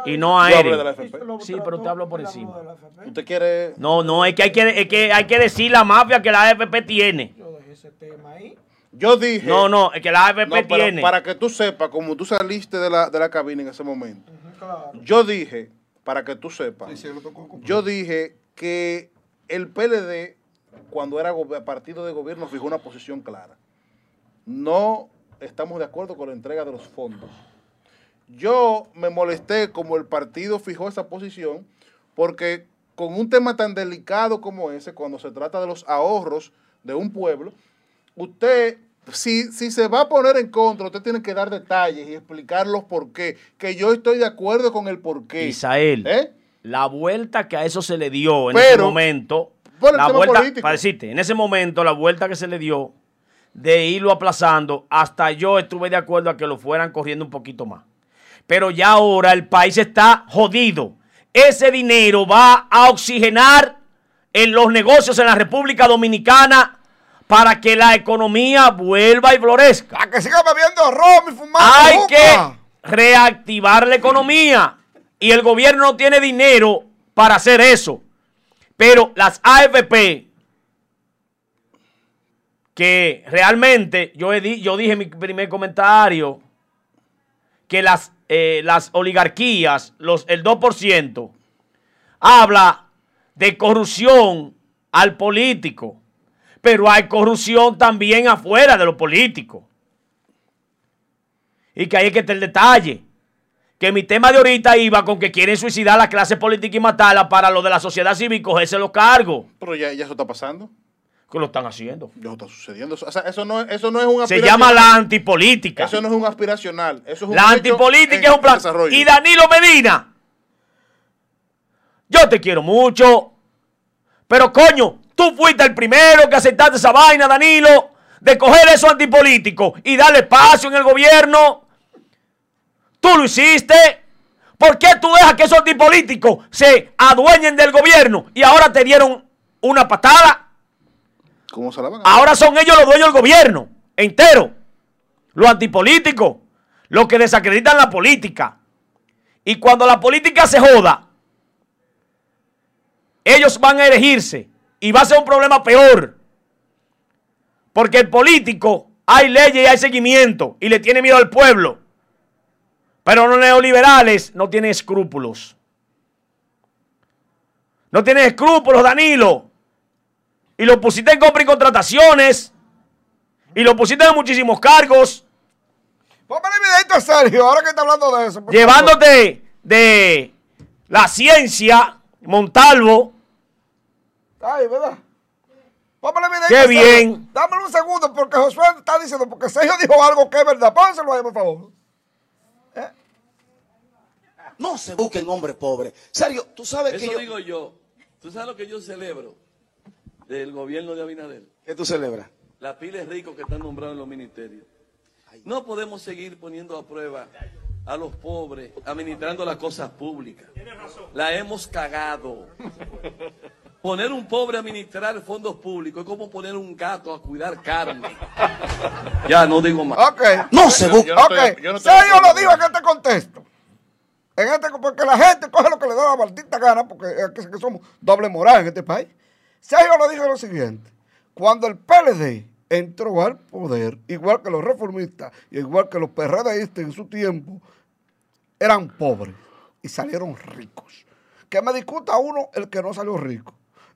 Y no Yo hablé aéreo. Sí, pero te hablo por encima. habló. Usted quiere. No, no, es que hay que, es que hay que decir la mafia que la FP tiene. Yo dejé ese tema ahí. Yo dije. No, no, es que la AFP No, pero tiene. para que tú sepas, como tú saliste de la, de la cabina en ese momento, Claro. yo dije, para que tú sepas, Sí, sí, lo tocó con- yo dije que el PLD, cuando era partido de gobierno, fijó una posición clara. No estamos de acuerdo con la entrega de los fondos. Yo me molesté como el partido fijó esa posición, porque con un tema tan delicado como ese, cuando se trata de los ahorros de un pueblo, usted, si, si se va a poner en contra, usted tiene que dar detalles y explicar los por qué, que yo estoy de acuerdo con el por qué. Isael, ¿Eh? la vuelta que a eso se le dio en Pero, ese momento, la vuelta, para decirte, en ese momento la vuelta que se le dio de irlo aplazando, hasta yo estuve de acuerdo a que lo fueran corriendo un poquito más. Pero ya ahora el país está jodido. Ese dinero va a oxigenar en los negocios en la República Dominicana para que la economía vuelva y florezca. A que siga bebiendo ron y fumando Hay que reactivar la economía. Y el gobierno no tiene dinero para hacer eso. Pero las AFP, que realmente yo, he di- yo dije en mi primer comentario que las, eh, las oligarquías, los, el 2%, habla de corrupción al político. Pero hay corrupción también afuera de los políticos. Y que ahí es que está el detalle. Que mi tema de ahorita iba con que quieren suicidar a la clase política y matarla para lo de la sociedad civil, cogerse los cargos. Pero ya, ya eso está pasando, Que lo están haciendo. eso está sucediendo. O sea, eso no, eso no es un Se llama la antipolítica. Eso no es un aspiracional. Eso es un La antipolítica es un plan. desarrollo. Y Danilo Medina, yo te quiero mucho, pero coño, tú fuiste el primero que aceptaste esa vaina, Danilo, de coger eso antipolítico y darle espacio en el gobierno. Tú lo hiciste. ¿Por qué tú dejas que esos antipolíticos se adueñen del gobierno y ahora te dieron una patada? ¿Cómo se la van a Ahora son ellos los dueños del gobierno, entero. Los antipolíticos, los que desacreditan la política. Y cuando la política se joda, ellos van a elegirse y va a ser un problema peor. Porque el político, hay leyes y hay seguimiento y le tiene miedo al pueblo. Pero los neoliberales no tienen escrúpulos. No tienen escrúpulos, Danilo y lo pusiste en compra y contrataciones y lo pusiste en muchísimos cargos, Póngale videito a Sergio, ahora que está hablando de eso. llevándote de la ciencia, Montalvo. Ay, ¿verdad? Póngale videito Qué a Sergio. bien. Dámelo un segundo, porque Josué está diciendo, porque Sergio dijo algo que es verdad. Pónselo ahí, por favor. No se busquen hombres pobres. Serio, tú sabes que Eso yo... digo yo. ¿Tú sabes lo que yo celebro del gobierno de Abinader? ¿Qué tú celebras? La pila de ricos que están nombrados en los ministerios. No podemos seguir poniendo a prueba a los pobres administrando las cosas públicas. La hemos cagado. Poner un pobre a administrar fondos públicos es como poner un gato a cuidar carne. Ya, no digo más. Ok. No se Yo- yo no yo no estoy de Sergio acuerdo lo con en este contexto. En este, porque la gente coge lo que le da la maldita gana, porque es que somos doble moral en este país. Sergio lo dijo lo siguiente. Cuando el PLD entró al poder, igual que los reformistas, y igual que los PRDistas en su tiempo, eran pobres y salieron ricos. Que me discuta uno el que no salió rico.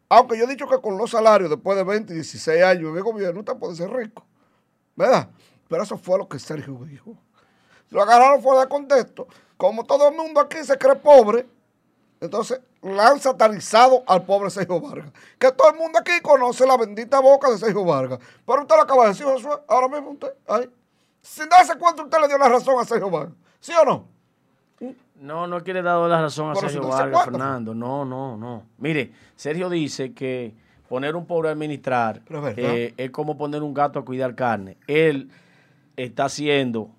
Aunque yo he dicho que con los salarios después de 20 y 16 años el gobierno usted puede ser rico. ¿Verdad? Pero eso fue lo que Sergio dijo. Lo agarraron fuera de contexto. Como todo el mundo aquí se cree pobre, entonces le han satanizado al pobre Sergio Vargas. Que todo el mundo aquí conoce la bendita boca de Sergio Vargas. Pero usted lo acaba de decir, Josué, ahora mismo usted, ahí. Sin darse cuenta, usted le dio la razón a Sergio Vargas. ¿Sí o no? No, no quiere dar la razón a Pero Sergio Vargas. Fernando. No, no, no. Mire, Sergio dice que poner un pobre a administrar es eh, es como poner un gato a cuidar carne. Él está siendo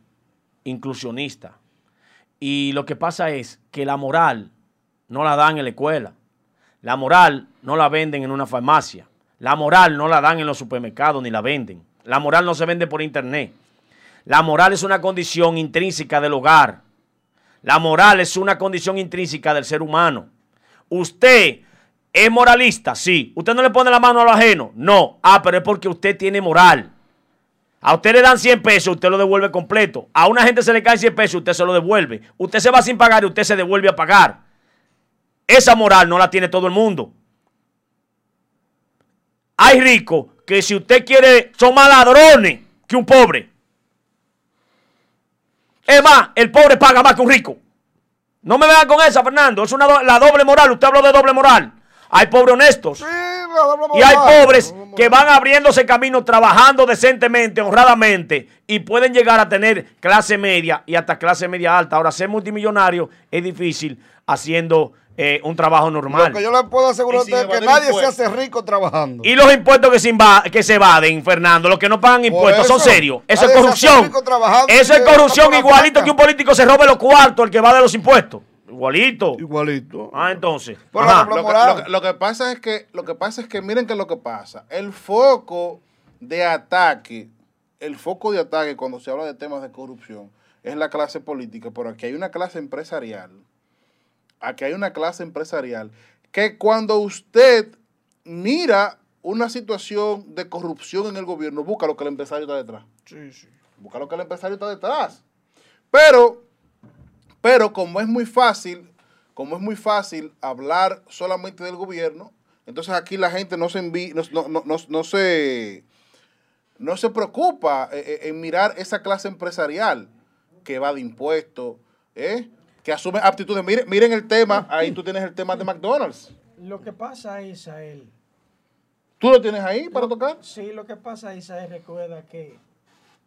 inclusionista. Y lo que pasa es que la moral no la dan en la escuela. La moral no la venden en una farmacia. La moral no la dan en los supermercados ni la venden. La moral no se vende por internet. La moral es una condición intrínseca del hogar. La moral es una condición intrínseca del ser humano. Usted es moralista, sí. ¿Usted no le pone la mano a lo ajeno? No. Ah, pero es porque usted tiene moral. A usted le dan 100 pesos, usted lo devuelve completo. A una gente se le cae 100 pesos, usted se lo devuelve. Usted se va sin pagar y usted se devuelve a pagar. Esa moral no la tiene todo el mundo. Hay ricos que si usted quiere, son más ladrones que un pobre. Es más, el pobre paga más que un rico. No me vean con esa, Fernando. Es una do- la doble moral. Usted habló de doble moral. Hay pobres honestos. Y hay pobres que van abriéndose camino trabajando decentemente, honradamente y pueden llegar a tener clase media y hasta clase media alta. Ahora, ser multimillonario es difícil haciendo eh, un trabajo normal. Lo que yo le puedo asegurar usted es que nadie se hace rico trabajando. Y los impuestos que se, que se evaden, Fernando, los que no pagan impuestos, son serios. Eso es corrupción. Eso es corrupción igualito que un político se robe los cuartos, el que va de los impuestos. Igualito. Igualito. Ah, entonces. Lo Ajá. que, lo que- lo que pasa es que lo que pasa es que miren que lo que pasa. El foco de ataque, el foco de ataque cuando se habla de temas de corrupción es la clase política, pero aquí hay una clase empresarial. Aquí hay una clase empresarial que cuando usted mira una situación de corrupción en el gobierno, busca lo que el empresario está detrás. Sí, sí. Busca lo que el empresario está detrás. Pero, pero como es muy fácil, como es muy fácil hablar solamente del gobierno, entonces aquí la gente no se envi- no, no- no- no- no se no se preocupa eh, eh, en mirar esa clase empresarial que va de impuestos, ¿eh? Que asume aptitudes. Miren, miren el tema, ahí tú tienes el tema de McDonald's. Lo que pasa, Isael. ¿Tú lo tienes ahí para tocar? Sí, lo que pasa, Isael, recuerda que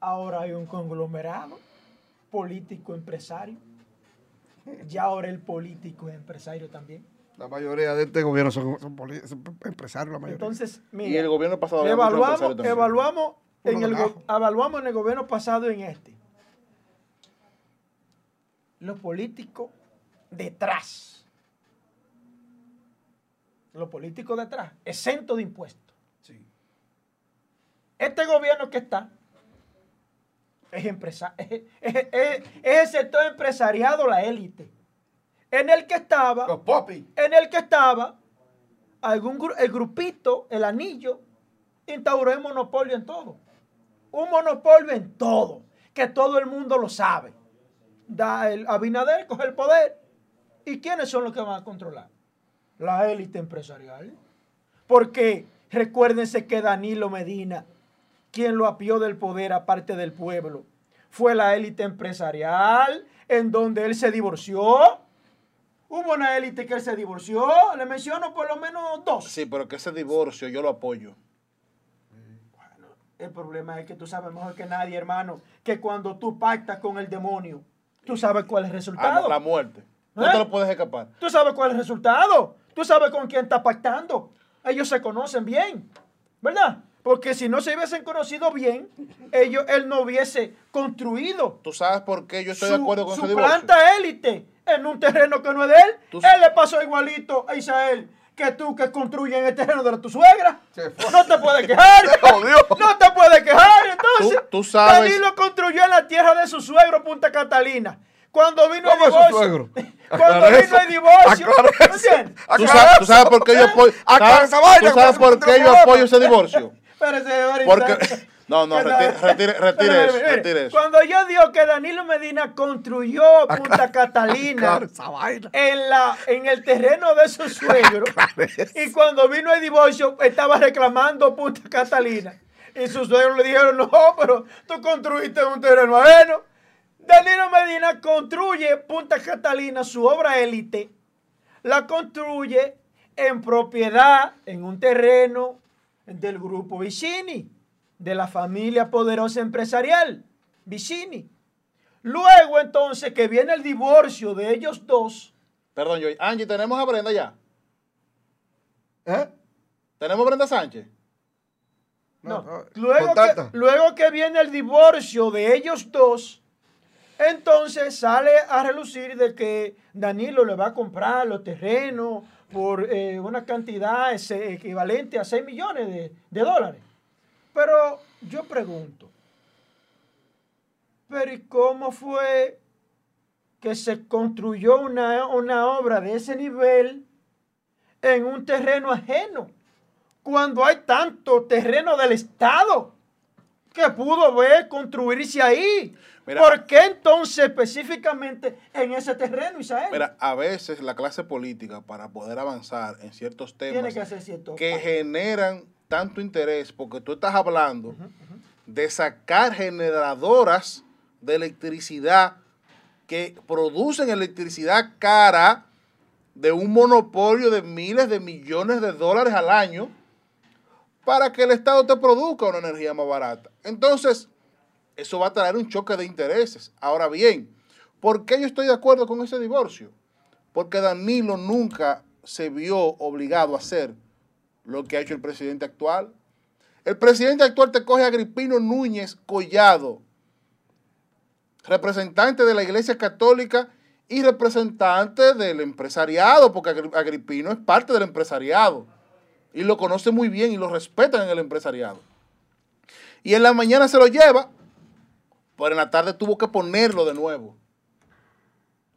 ahora hay un conglomerado político empresario. Ya ahora el político es empresario también. La mayoría de este gobierno son, son empresarios, la mayoría. Entonces, mira, Y el gobierno pasado evaluamos, evaluamos, en el, evaluamos en el gobierno pasado y en este. Los políticos detrás. Los políticos detrás, exentos de impuestos. Este gobierno que está es, empresa, es, es- es- es el sector empresariado, la élite. En el que estaba, en el que estaba algún el grupito, el anillo, instauró un monopolio en todo. Un monopolio en todo, que todo el mundo lo sabe. Da el Abinader coge el poder. ¿Y quiénes son los que van a controlar? La élite empresarial. Porque recuérdense que Danilo Medina, quien lo apió del poder aparte del pueblo, fue la élite empresarial en donde él se divorció. Hubo una élite que él se divorció, le menciono por lo menos dos. Sí, pero que ese divorcio yo lo apoyo. El problema es que tú sabes mejor que nadie, hermano, que cuando tú pactas con el demonio, tú sabes cuál es el Ah, resultado. no, la muerte. No ¿Eh? te lo puedes escapar. Tú sabes cuál es el resultado. Tú sabes con quién está pactando. Ellos se conocen bien, ¿verdad? Porque si no se hubiesen conocido bien, ellos, él no hubiese construido ¿Tú sabes por qué yo estoy su, de acuerdo con su divorcio? planta élite en un terreno que no es de él. Tú- él le pasó igualito a Isael que tú que construyes en el terreno de tu suegra. No te puedes quejar. No te puedes quejar. Entonces, Tú- tú sabes- Danilo construyó en la tierra de su suegro, Punta Catalina. Cuando vino el ¿Cómo es su divorcio. suegro? Cuando vino eso. el divorcio. Aclara ¿me eso. entiendes? ¿Tú sabes, tú sabes por qué yo apoyo, sabes- ¿tú sabes cuando por qué yo apoyo ese divorcio? Porque, no, no, retire, retire, retire eso, retire eso. Cuando yo digo que Danilo Medina construyó Punta Catalina en, la, en el terreno de su suegro, y cuando vino el divorcio estaba reclamando Punta Catalina, y sus suegros le dijeron, no, pero tú construiste un terreno ajeno. Danilo Medina construye Punta Catalina, su obra élite, la construye en propiedad, en un terreno del grupo Vicini, de la familia poderosa empresarial, Vicini. Luego entonces que viene el divorcio de ellos dos, Perdón, yo, Angie, ¿tenemos a Brenda ya? ¿Eh? ¿Tenemos a Brenda Sánchez? no, no, luego, que, luego que viene el divorcio de ellos dos, entonces sale a relucir de que Danilo le va a comprar los terrenos por eh, una cantidad ese- equivalente a 6 millones de, de dólares. Pero yo pregunto, ¿pero y cómo fue que se construyó una, una obra de ese nivel en un terreno ajeno? Cuando hay tanto terreno del Estado que pudo ver construirse ahí. Mira. ¿Por qué entonces específicamente en ese terreno, Isael? Mira, a veces la clase política, para poder avanzar en ciertos temas Tiene que hacer cierto. que generan tanto interés, porque tú estás hablando de sacar generadoras de electricidad que producen electricidad cara de un monopolio de miles de millones de dólares al año para que el Estado te produzca una energía más barata. Entonces, eso va a traer un choque de intereses. Ahora bien, ¿por qué yo estoy de acuerdo con ese divorcio? Porque Danilo nunca se vio obligado a hacer lo que ha hecho el presidente actual. El presidente actual te coge a Agripino Núñez Collado, representante de la Iglesia Católica y representante del empresariado, porque Agripino es parte del empresariado y lo conoce muy bien y lo respetan en el empresariado. Y en la mañana se lo lleva, pero en la tarde tuvo que ponerlo de nuevo.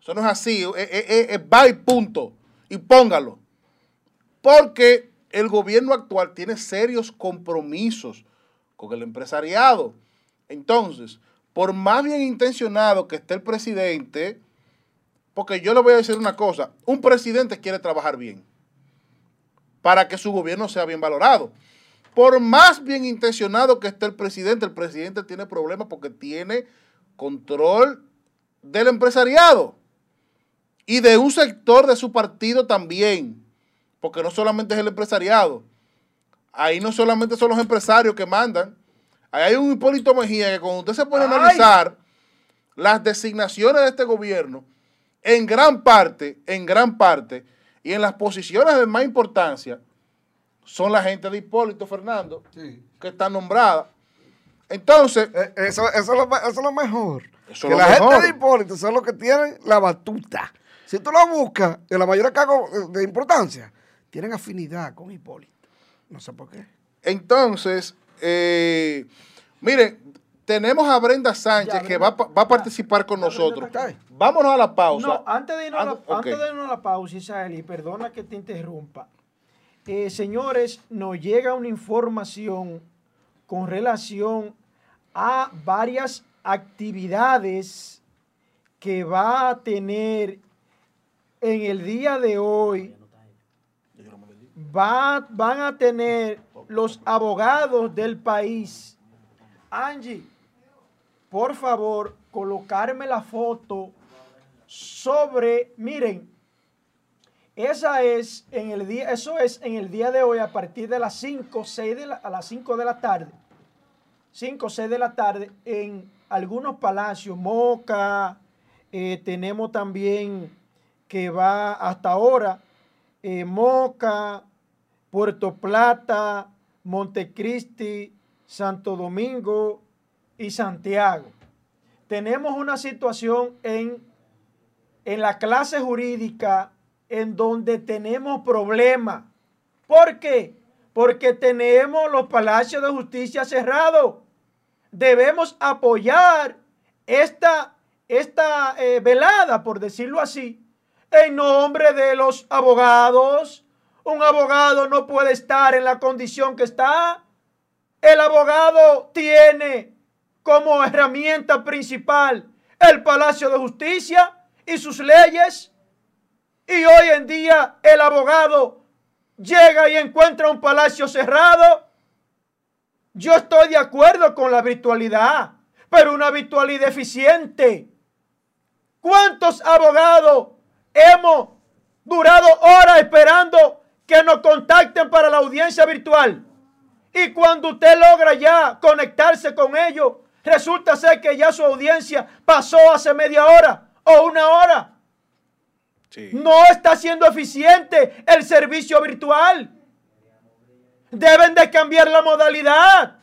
Eso no es así, es, va y punto, y póngalo. Porque el gobierno actual tiene serios compromisos con el empresariado. Entonces, por más bien intencionado que esté el presidente, porque yo le voy a decir una cosa, un presidente quiere trabajar bien para que su gobierno sea bien valorado. Por más bien intencionado que esté el presidente, el presidente tiene problemas porque tiene control del empresariado y de un sector de su partido también, porque no solamente es el empresariado, ahí no solamente son los empresarios que mandan, ahí hay un Hipólito Mejía que cuando usted se pone a analizar las designaciones de este gobierno, en gran parte, en gran parte, y en las posiciones de más importancia son la gente de Hipólito Fernando, que está nombrada. Entonces. Eh, eso, es lo, mejor. que la gente de Hipólito son los que tienen la batuta. Si tú lo buscas, en la mayoría cargos de importancia, tienen afinidad con Hipólito. No sé por qué. Entonces, eh, mire, tenemos a Brenda Sánchez que va, a participar con nosotros. Vámonos a la pausa. No, antes de irnos, a, la, ah, antes de irnos a la pausa, Isabel, y perdona que te interrumpa. Eh, señores, nos llega una información con relación a varias actividades que va a tener en el día de hoy. Va, van a tener los abogados del país. Angie, por favor, colocarme la foto sobre, miren, esa es en el día, eso es en el día de hoy a partir de las 5, 6 de la, a las 5 de la tarde. 5, 6 de la tarde en algunos palacios, Moca, eh, tenemos también que va hasta ahora, eh, Moca, Puerto Plata, Montecristi, Santo Domingo, y Santiago. Tenemos una situación en, en la clase jurídica en donde tenemos problemas. ¿Por qué? Porque tenemos los palacios de justicia cerrados. Debemos apoyar esta, esta eh, velada, por decirlo así, en nombre de los abogados. Un abogado no puede estar en la condición que está. El abogado tiene como herramienta principal el Palacio de Justicia y sus leyes. Y hoy en día el abogado llega y encuentra un palacio cerrado. Yo estoy de acuerdo con la virtualidad, pero una virtualidad eficiente. ¿Cuántos abogados hemos durado horas esperando que nos contacten para la audiencia virtual? Y cuando usted logra ya conectarse con ellos, Resulta ser que ya su audiencia pasó hace media hora o una hora. No está siendo eficiente el servicio virtual. Deben de cambiar la modalidad.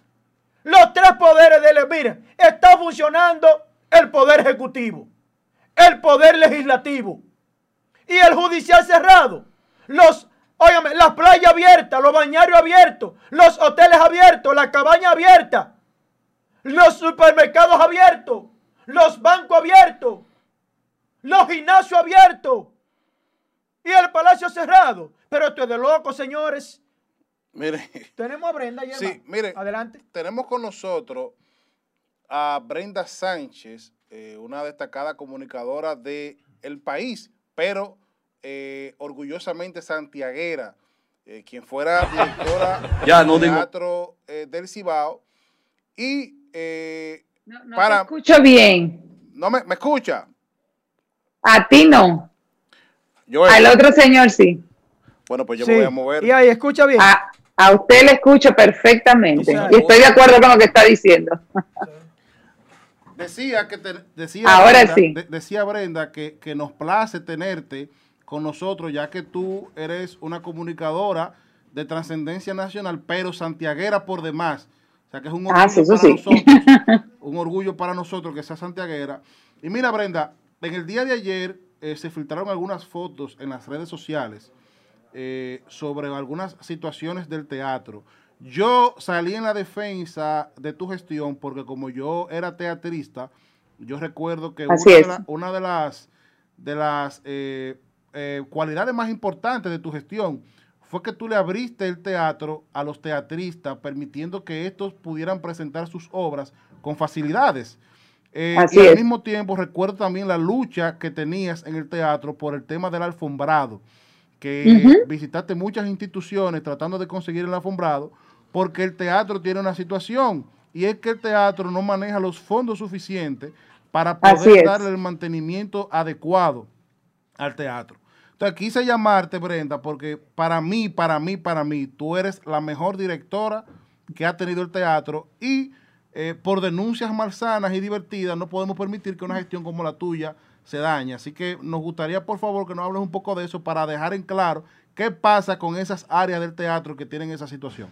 Los tres poderes del mira, está funcionando el poder ejecutivo, el poder legislativo y el judicial cerrado. Los, óigame, las playas abiertas, los bañarios abiertos, los hoteles abiertos, la cabaña abierta los supermercados abiertos, los bancos abiertos, los gimnasios abiertos y el palacio cerrado. Pero esto es de loco, señores. Mire. Tenemos a Brenda. Sí, mire. Adelante. Tenemos con nosotros a Brenda Sánchez, eh, una destacada comunicadora del el país, pero eh, orgullosamente santiaguera, eh, quien fuera directora ya, no del Teatro del Cibao. Y eh, no, no para, te escucho bien. ¿No me, me escucha? A ti no. Al otro señor sí. Bueno, pues yo me voy a mover. Y ahí, escucha bien. A, usted le escucho perfectamente. y estoy de acuerdo con lo que está diciendo. Decía que decía Ahora Brenda, sí. decía Brenda que, que nos place tenerte con nosotros, ya que tú eres una comunicadora de trascendencia nacional, pero santiaguera por demás. O sea que es un Ah, orgullo para nosotros, un orgullo para nosotros que sea santiaguera. Y mira, Brenda, en el día de ayer eh, se filtraron algunas fotos en las redes sociales eh, sobre algunas situaciones del teatro. Yo salí en la defensa de tu gestión porque como yo era teatrista, yo recuerdo que una de, una de, las, de las eh, cualidades más importantes de tu gestión fue que tú le abriste el teatro a los teatristas, permitiendo que estos pudieran presentar sus obras con facilidades. Eh, y al mismo tiempo recuerdo también la lucha que tenías en el teatro por el tema del alfombrado, que visitaste muchas instituciones tratando de conseguir el alfombrado, porque el teatro tiene una situación, y es que el teatro no maneja los fondos suficientes para poder darle el mantenimiento adecuado al teatro. Entonces quise llamarte, Brenda, porque para mí, para mí, para mí, tú eres la mejor directora que ha tenido el teatro y eh, por denuncias malsanas y divertidas no podemos permitir que una gestión como la tuya se dañe. Así que nos gustaría, por favor, que nos hables un poco de eso para dejar en claro qué pasa con esas áreas del teatro que tienen esa situación.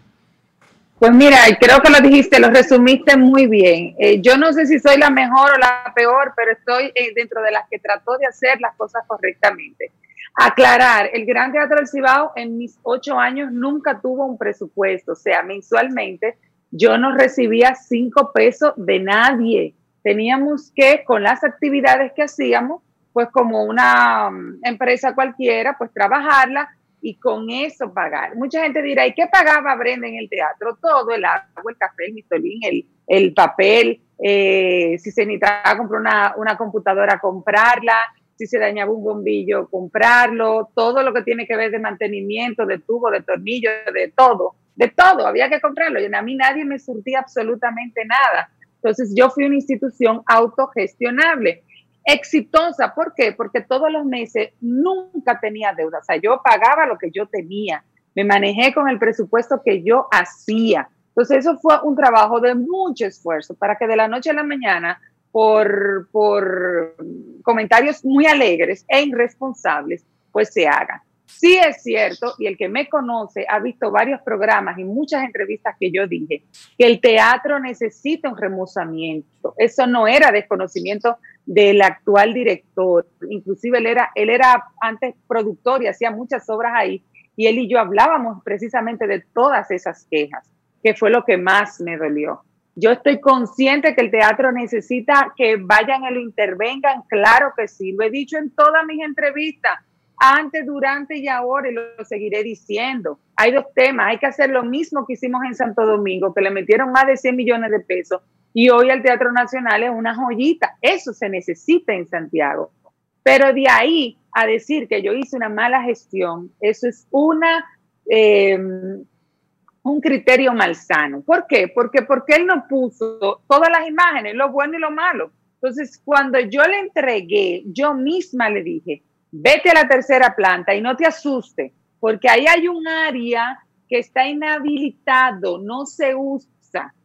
Pues mira, creo que lo dijiste, lo resumiste muy bien. Eh, yo no sé si soy la mejor o la peor, pero estoy eh, dentro de las que trató de hacer las cosas correctamente. Aclarar, el Gran Teatro del Cibao en mis ocho años nunca tuvo un presupuesto, o sea, mensualmente yo no recibía cinco pesos de nadie. Teníamos que, con las actividades que hacíamos, pues como una mm, empresa cualquiera, pues trabajarla y con eso pagar. Mucha gente dirá, ¿y qué pagaba Brenda en el teatro? Todo, el agua, el café, el mistolín, el, el papel, eh, si se necesitaba comprar una, una computadora, comprarla, si se dañaba un bombillo, comprarlo, todo lo que tiene que ver de mantenimiento, de tubo, de tornillo, de todo, de todo, había que comprarlo. Y a mí nadie me surtía absolutamente nada. Entonces yo fui una institución autogestionable, exitosa. ¿Por qué? Porque todos los meses nunca tenía deuda. O sea, yo pagaba lo que yo tenía. Me manejé con el presupuesto que yo hacía. Entonces eso fue un trabajo de mucho esfuerzo para que de la noche a la mañana por, por comentarios muy alegres e irresponsables, pues se hagan. Sí es cierto, y el que me conoce ha visto varios programas y muchas entrevistas que yo dije, que el teatro necesita un remozamiento. Eso no era desconocimiento del actual director. Inclusive él era, él era antes productor y hacía muchas obras ahí. Y él y yo hablábamos precisamente de todas esas quejas, que fue lo que más me dolió. Yo estoy consciente que el teatro necesita que vayan y lo intervengan, claro que sí, lo he dicho en todas mis entrevistas, antes, durante y ahora, y lo, seguiré diciendo. Hay dos temas, hay que hacer lo mismo que hicimos en Santo Domingo, que le metieron más de 100 millones de pesos, y hoy el Teatro Nacional es una joyita, eso se necesita en Santiago. Pero de ahí a decir que yo hice una mala gestión, eso es una... Eh, un criterio malsano. ¿Por qué? Porque, porque él no puso todas las imágenes, lo bueno y lo malo. Entonces, cuando yo le entregué, yo misma le dije, vete a la tercera planta y no te asuste, porque ahí hay un área que está inhabilitado, no se usa.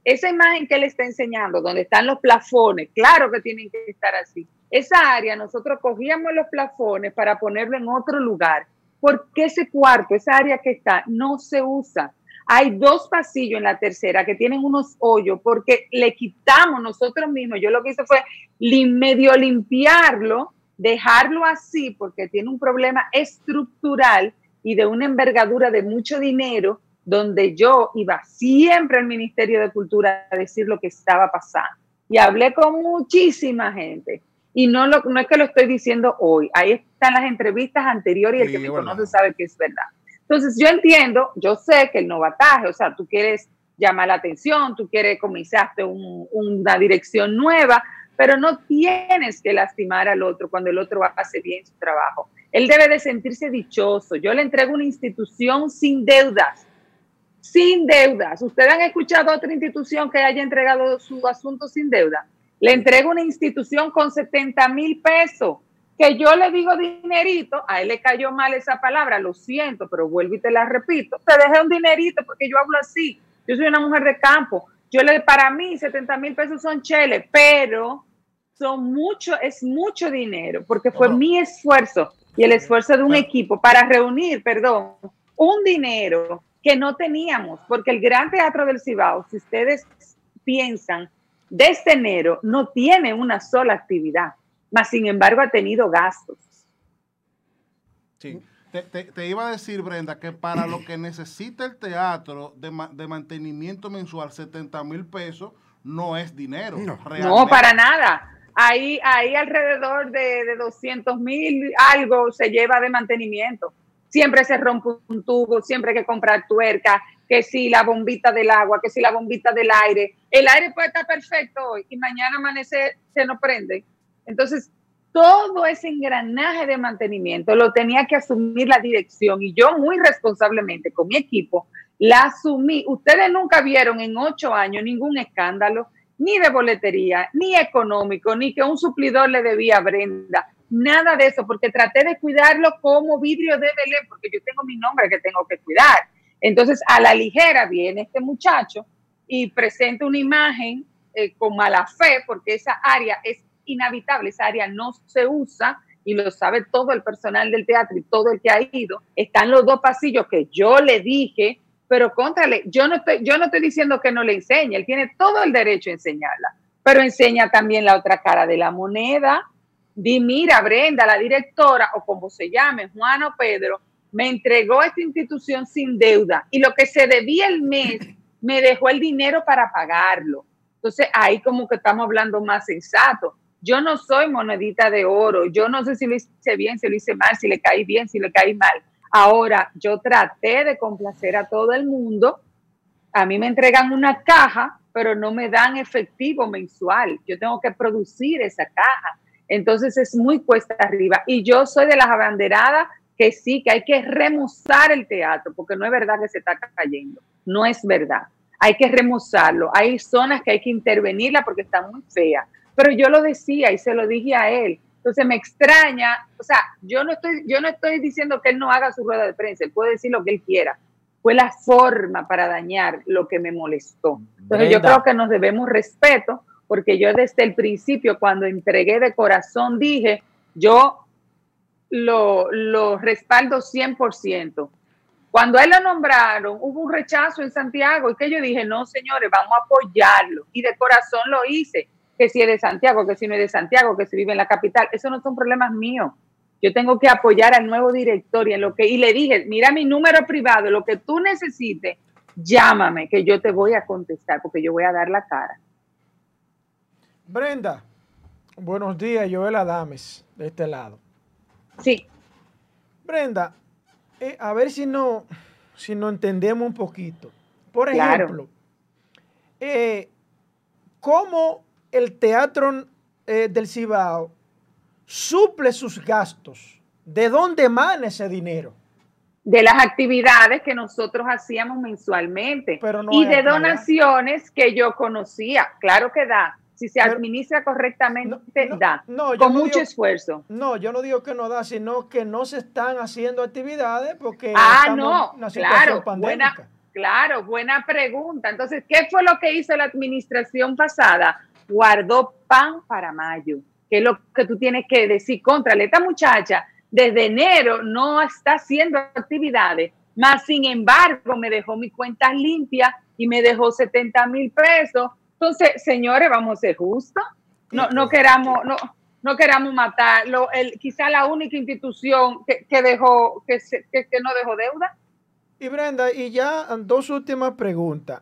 Esa imagen que él está enseñando, donde están los plafones, claro que tienen que estar así. Esa área nosotros cogíamos los plafones para ponerlo en otro lugar, porque ese cuarto, esa área que está, no se usa. Hay dos pasillos en la tercera que tienen unos hoyos porque le quitamos nosotros mismos. Yo lo que hice fue medio limpiarlo, dejarlo así porque tiene un problema estructural y de una envergadura de mucho dinero donde yo iba siempre al Ministerio de Cultura a decir lo que estaba pasando. Y hablé con muchísima gente. Y no, lo, no es que lo estoy diciendo hoy. Ahí están las entrevistas anteriores y el que me conoce sabe que es verdad. Entonces, yo entiendo, yo sé que el novataje, o sea, tú quieres llamar la atención, tú quieres, comenzaste una dirección nueva, pero no tienes que lastimar al otro cuando el otro hace bien su trabajo. Él debe de sentirse dichoso. Yo le entrego una institución sin deudas, sin deudas. ¿Ustedes han escuchado otra institución que haya entregado su asunto sin deuda? Le entrego una institución con 70 mil pesos que yo le digo dinerito, a él le cayó mal esa palabra, lo siento, pero vuelvo y te la repito, te dejé un dinerito porque yo hablo así, yo soy una mujer de campo, yo le, para mí 70 mil pesos son cheles, pero son mucho, es mucho dinero, porque fue mi esfuerzo y el esfuerzo de un equipo para reunir, perdón, un dinero que no teníamos, porque el Gran Teatro del Cibao, si ustedes piensan, de este enero no tiene una sola actividad, más sin embargo ha tenido gastos. Sí. Te, iba a decir, Brenda, que para lo que necesita el teatro de, mantenimiento mensual, 70 mil pesos, no es dinero. No, para nada. Ahí, ahí alrededor de, de 200 mil algo se lleva de mantenimiento. Siempre se rompe un tubo, siempre hay que comprar tuerca, que si la bombita del agua, que si la bombita del aire. El aire puede estar perfecto hoy y mañana amanece, se nos prende. Entonces, todo ese engranaje de mantenimiento lo tenía que asumir la dirección y yo muy responsablemente con mi equipo la asumí. Ustedes nunca vieron en ocho años ningún escándalo, ni de boletería, ni económico, ni que un suplidor le debía a Brenda, nada de eso, porque traté de cuidarlo como vidrio de Belén, porque yo tengo mi nombre que tengo que cuidar. Entonces, a la ligera viene este muchacho y presenta una imagen eh, con mala fe, porque esa área es inhabitable, esa área no se usa y lo sabe todo el personal del teatro y todo el que ha ido. Están los dos pasillos que yo le dije pero contrale, yo no estoy, yo no estoy diciendo que no le enseñe, él tiene todo el derecho a enseñarla, pero enseña también la otra cara de la moneda. Di, mira, Brenda, la directora, o como se llame, Juan o Pedro, me entregó esta institución sin deuda y lo que se debía el mes me dejó el dinero para pagarlo. Entonces ahí como que estamos hablando más sensato. Yo no soy monedita de oro, yo no sé si lo hice bien, si lo hice mal, si le caí bien, si le caí mal Ahora, yo traté de complacer a todo el mundo. A mí me entregan una caja, pero no me dan efectivo mensual. Yo tengo que producir esa caja. Entonces es muy cuesta arriba. Y yo soy de las abanderadas que sí, que hay que remozar el teatro, porque no es verdad que se está cayendo. No es verdad. Hay que remozarlo. Hay zonas que hay que intervenirla porque está muy fea. Pero yo lo decía y se lo dije a él. Entonces me extraña, o sea, yo no estoy, yo no estoy diciendo que él no haga su rueda de prensa, él puede decir lo que él quiera. Fue la forma para dañar lo que me molestó. Entonces yo creo que nos debemos respeto, porque yo desde el principio, cuando entregué de corazón, dije, yo lo, lo respaldo 100%. Cuando él lo nombraron, hubo un rechazo en Santiago y que yo dije, no, señores, vamos a apoyarlo. Y de corazón lo hice que si es de Santiago, que si no es de Santiago, que si vive en la capital. Eso no son problemas míos. Yo tengo que apoyar al nuevo director y en lo que y le dije, mira mi número privado, lo que tú necesites, llámame que yo te voy a contestar porque yo voy a dar la cara. Brenda, buenos días, Joel Adames, de este lado. Sí. Brenda, eh, a ver si no, si no entendemos un poquito. Por ejemplo, eh, ¿cómo el Teatro eh, del Cibao suple sus gastos? ¿De dónde emana ese dinero? De las actividades que nosotros hacíamos mensualmente y de donaciones que yo conocía. Claro que da. Si se administra correctamente, da. con mucho esfuerzo. No, yo no digo que no da, sino que no se están haciendo actividades porque ah, no, claro, buena, claro, buena pregunta. Entonces, ¿qué fue lo que hizo la administración pasada? guardó pan para mayo, que es lo que tú tienes que decir contra esta muchacha. Desde enero no está haciendo actividades, más sin embargo me dejó mi cuenta limpia y me dejó 70 mil pesos. Entonces, señores, vamos a ser justos. No, no queramos, no, no queramos matarlo. El, quizá la única institución que, dejó, que, que, que no dejó deuda. Y Brenda, y ya dos últimas preguntas.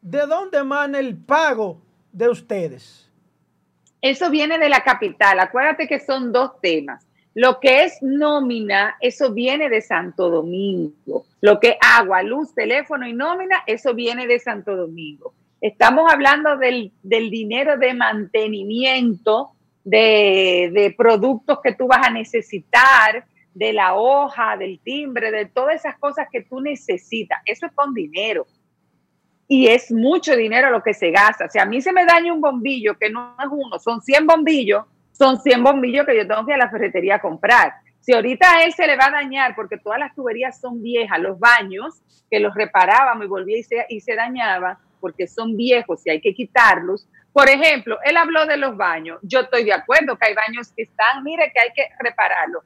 ¿De dónde emana el pago de ustedes? Eso viene de la capital. Acuérdate que son dos temas. Lo que es nómina, eso viene de Santo Domingo. Lo que agua, luz, teléfono y nómina, eso viene de Santo Domingo. Estamos hablando del, dinero de mantenimiento de, de, productos que tú vas a necesitar, de la hoja, del timbre, de todas esas cosas que tú necesitas. Eso es con dinero y es mucho dinero lo que se gasta. Si a mí se me daña un bombillo, que no es uno, son 100 bombillos, son 100 bombillos que yo tengo que ir a la ferretería a comprar. Si ahorita a él se le va a dañar porque todas las tuberías son viejas, los baños que los reparábamos y volvía y se, y se dañaban porque son viejos y hay que quitarlos. Por ejemplo, él habló de los baños. Yo estoy de acuerdo que hay baños que están, mire que hay que repararlos.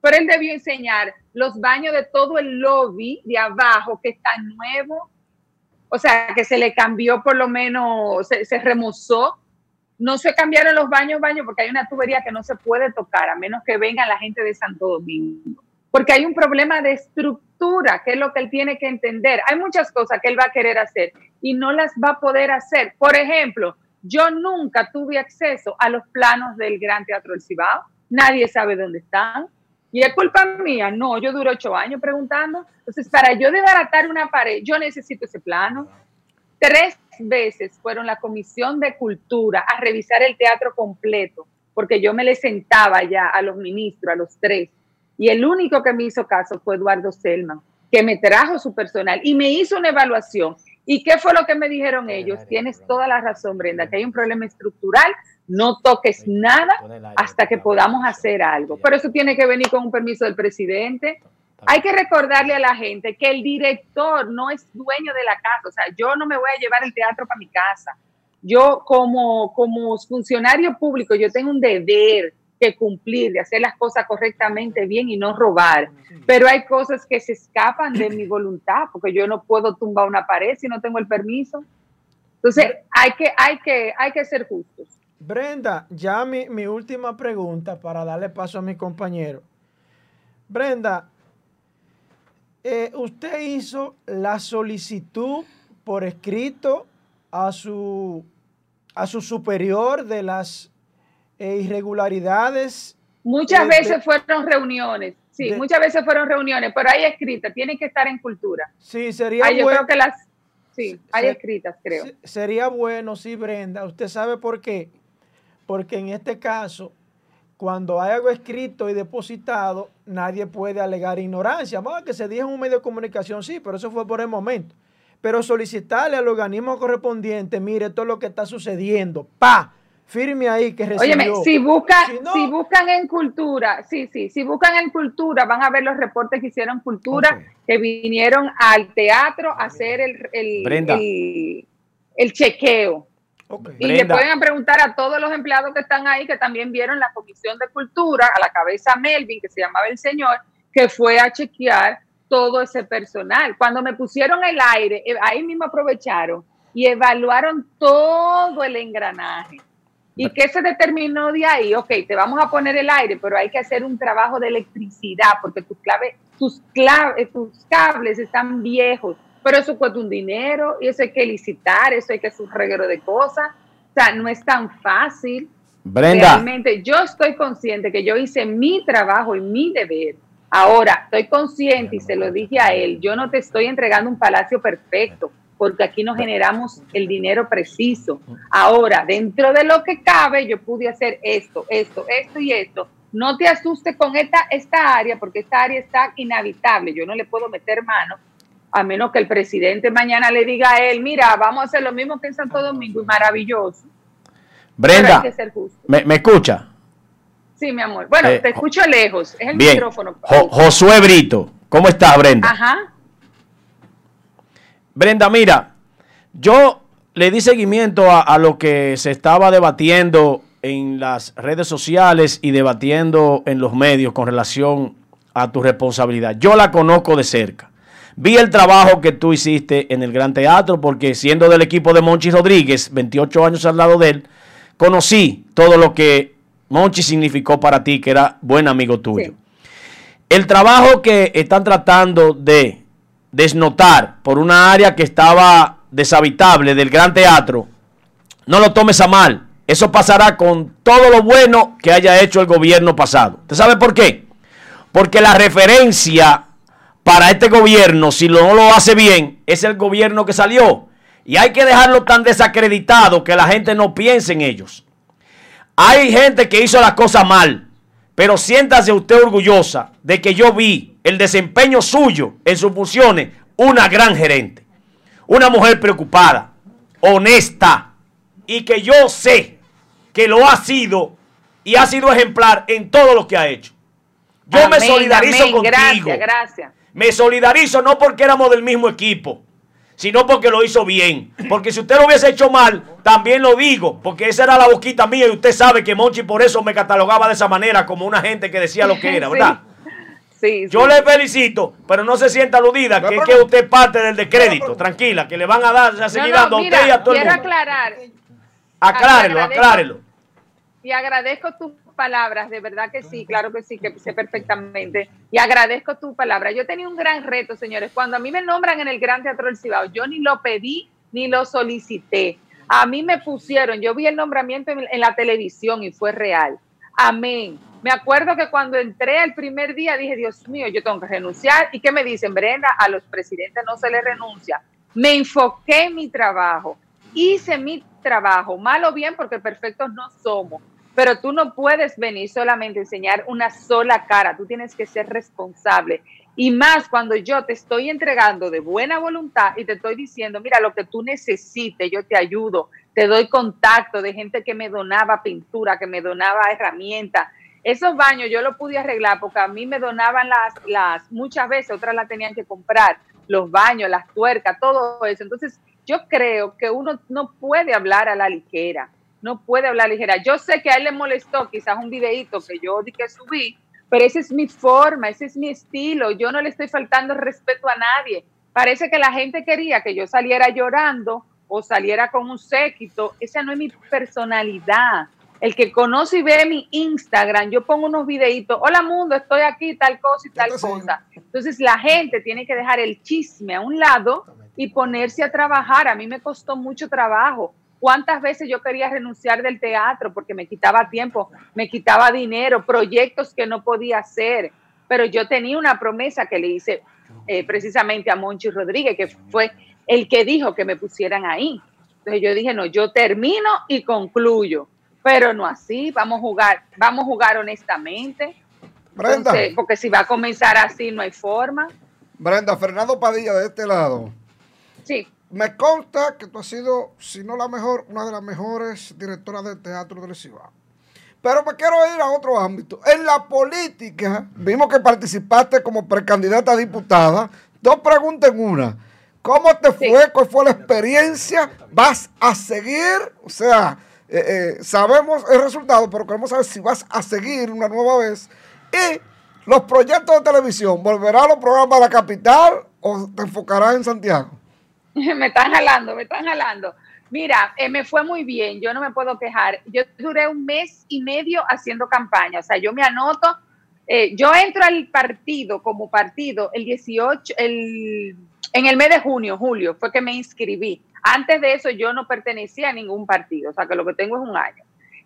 Pero él debió enseñar los baños de todo el lobby de abajo que está nuevo. O sea, que se le cambió por lo menos, se, se remozó no se cambiaron los baños, baños, porque hay una tubería que no se puede tocar a menos que venga la gente de Santo Domingo. Porque hay un problema de estructura, que es lo que él tiene que entender. Hay muchas cosas que él va a querer hacer y no las va a poder hacer. Por ejemplo, yo nunca tuve acceso a los planos del Gran Teatro del Cibao. Nadie sabe dónde están. Y es culpa mía. No, yo duro ocho años preguntando. Entonces, para yo desbaratar una pared, yo necesito ese plano. Tres veces fueron la Comisión de Cultura a revisar el teatro completo, porque yo me le sentaba ya a los ministros, a los tres, y el único que me hizo caso fue Eduardo Selman, que me trajo su personal y me hizo una evaluación. ¿Y qué fue lo que me dijeron ellos? Tienes toda la razón, Brenda, que hay un problema estructural, no toques nada hasta que podamos hacer algo. Pero eso tiene que venir con un permiso del presidente, hay que recordarle a la gente que el director no es dueño de la casa. O sea, yo no me voy a llevar el teatro para mi casa. Yo como, como funcionario público, yo tengo un deber que cumplir, de hacer las cosas correctamente bien y no robar. Pero hay cosas que se escapan de mi voluntad, porque yo no puedo tumbar una pared si no tengo el permiso. Entonces, hay que, hay que, hay que ser justos. Brenda, ya mi, mi última pregunta para darle paso a mi compañero. Brenda, eh, usted hizo la solicitud por escrito a su, a su superior de las eh, irregularidades. Muchas veces fueron reuniones, sí, muchas veces fueron reuniones, pero hay escritas, tienen que estar en cultura. Sí, sería bueno. Yo creo que las, sí, hay escritas, creo. Sería bueno, sí, Brenda. ¿Usted sabe por qué? Porque en este caso cuando hay algo escrito y depositado, nadie puede alegar ignorancia. Vamos a que se diga en un medio de comunicación, sí, pero eso fue por el momento. Pero solicitarle al organismo correspondiente, mire todo lo que está sucediendo, pa, firme ahí que recibió. Óyeme, si, busca, si, buscan en cultura, sí, sí, si buscan en cultura, van a ver los reportes que hicieron cultura, que vinieron al teatro a hacer el, el, el chequeo. Y le pueden preguntar a todos los empleados que están ahí, que también vieron la Comisión de Cultura, a la cabeza Melvin, que se llamaba el señor, que fue a chequear todo ese personal. Cuando me pusieron el aire, eh, ahí mismo aprovecharon y evaluaron todo el engranaje. ¿Y qué se determinó de ahí? Ok, te vamos a poner el aire, pero hay que hacer un trabajo de electricidad porque tus, clave, tus, clave, tus cables están viejos pero eso cuesta un dinero y eso hay que licitar, eso hay que hacer un reguero de cosas. O sea, no es tan fácil. Brenda. Realmente yo estoy consciente que yo hice mi trabajo y mi deber. Ahora, estoy consciente y se lo dije a él, yo no te estoy entregando un palacio perfecto, porque aquí no generamos el dinero preciso. Ahora, dentro de lo que cabe, yo pude hacer esto, esto, esto y esto. No te asustes con esta, esta área, porque esta área está inhabitable. Yo no le puedo meter mano, a menos que el presidente mañana le diga a él, mira, vamos a hacer lo mismo que en Santo Domingo y maravilloso. Brenda, ¿me, escucha? Sí, mi amor. Bueno, eh, te escucho lejos. Es el micrófono. Josué Brito, ¿cómo estás, Brenda? Ajá. Brenda, mira, yo le di seguimiento a, a lo que se estaba debatiendo en las redes sociales y debatiendo en los medios con relación a tu responsabilidad. Yo la conozco de cerca. Vi el trabajo que tú hiciste en el Gran Teatro, porque siendo del equipo de Monchi Rodríguez, 28 años al lado de él, conocí todo lo que Monchi significó para ti, que era buen amigo tuyo. El trabajo que están tratando de desnotar por una área que estaba deshabitable del Gran Teatro, no lo tomes a mal. Eso pasará con todo lo bueno que haya hecho el gobierno pasado. ¿Usted sabe por qué? Porque la referencia para este gobierno, si no lo hace bien, es el gobierno que salió. Y hay que dejarlo tan desacreditado que la gente no piense en ellos. Hay gente que hizo las cosas mal, pero siéntase usted orgullosa de que yo vi el desempeño suyo en sus funciones, una gran gerente, una mujer preocupada, honesta, y que yo sé que lo ha sido y ha sido ejemplar en todo lo que ha hecho. Yo me solidarizo contigo. Gracias, gracias. Me solidarizo no porque éramos del mismo equipo, sino porque lo hizo bien. Porque si usted lo hubiese hecho mal, también lo digo, porque esa era la boquita mía y usted sabe que Monchi por eso me catalogaba de esa manera, como una gente que decía lo que era, ¿verdad? Sí, Yo le felicito, pero no se sienta aludida, que es que usted es parte del descrédito. Tranquila, que le van a dar, a seguir dando a usted y a todo el quiero mundo. aclarar. Aclárelo, aclárelo. Y agradezco tus palabras, de verdad que sí, claro que sí, que sé perfectamente. Y agradezco tus palabras. Yo tenía un gran reto, señores. Cuando a mí me nombran en el Gran Teatro del Cibao, yo ni lo pedí ni lo solicité. A mí me pusieron, yo vi el nombramiento en, en la televisión y fue real. Amén. Me acuerdo que cuando entré el primer día dije, Dios mío, yo tengo que renunciar. ¿Y qué me dicen? Brenda, a los presidentes no se les renuncia. Me enfoqué en mi trabajo, hice mi trabajo, mal o bien, porque perfectos no somos. Pero tú no puedes venir solamente a enseñar una sola cara, tú tienes que ser responsable. Y más cuando yo te estoy entregando de buena voluntad y te estoy diciendo, mira, lo que tú necesites, yo te ayudo, te doy contacto de gente que me donaba pintura, que me donaba herramientas. Esos baños yo los pude arreglar porque a mí me donaban las, las, muchas veces, otras las tenían que comprar, los baños, las tuercas, todo eso. Entonces, yo creo que uno no puede hablar a la ligera, no puede hablar ligera. Yo sé que a él le molestó quizás un videíto que yo di que subí, pero esa es mi forma, ese es mi estilo. Yo no le estoy faltando respeto a nadie. Parece que la gente quería que yo saliera llorando o saliera con un séquito. Esa no es mi personalidad. El que conoce y ve mi Instagram, yo pongo unos videitos, hola mundo, estoy aquí, tal cosa y tal cosa. Entonces la gente tiene que dejar el chisme a un lado y ponerse a trabajar. A mí me costó mucho trabajo. ¿Cuántas veces yo quería renunciar del teatro porque me quitaba tiempo, me quitaba dinero, proyectos que no podía hacer? Pero yo tenía una promesa que le hice eh, precisamente a Monchi Rodríguez, que fue el que dijo que me pusieran ahí. Entonces yo dije, no, yo termino y concluyo, pero no así, vamos a jugar, vamos a jugar honestamente. Brenda. Entonces, porque si va a comenzar así, no hay forma. Brenda, Fernando Padilla de este lado. Sí. Me consta que tú has sido, si no la mejor, una de las mejores directoras de teatro del Cibao. Pero me quiero ir a otro ámbito. En la política, vimos que participaste como precandidata a diputada. Dos preguntas en una. ¿Cómo te fue? ¿Cuál fue la experiencia? ¿Vas a seguir? O sea, eh, eh, sabemos el resultado, pero queremos saber si vas a seguir una nueva vez. Y los proyectos de televisión, ¿volverá a los programas de la capital o te enfocarás en Santiago? me están jalando, me están jalando. Mira, eh, me fue muy bien, yo no me puedo quejar. Yo duré un mes y medio haciendo campaña, o sea, yo me anoto, eh, yo entro al partido como partido el 18, el, en el mes de junio, julio, fue que me inscribí. Antes de eso yo no pertenecía a ningún partido, o sea, que lo que tengo es un año.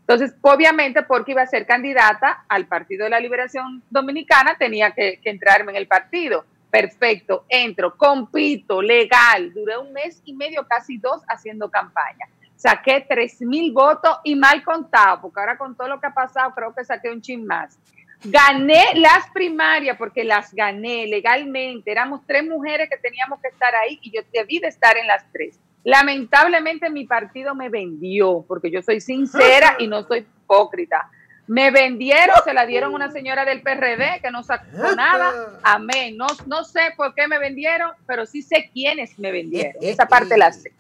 Entonces, obviamente, porque iba a ser candidata al Partido de la Liberación Dominicana, tenía que, que entrarme en el partido. Perfecto, entro, compito, legal. Duré un mes y medio, casi dos, haciendo campaña. Saqué tres mil votos y mal contado, porque ahora con todo lo que ha pasado, creo que saqué un chin más. Gané las primarias porque las gané legalmente. Éramos tres mujeres que teníamos que estar ahí y yo debí de estar en las tres. Lamentablemente mi partido me vendió, porque yo soy sincera y no soy hipócrita. Me vendieron, se la dieron a una señora del PRD que no sacó nada. Amén. No, no sé por qué me vendieron, pero sí sé quiénes me vendieron. Esa parte la sé.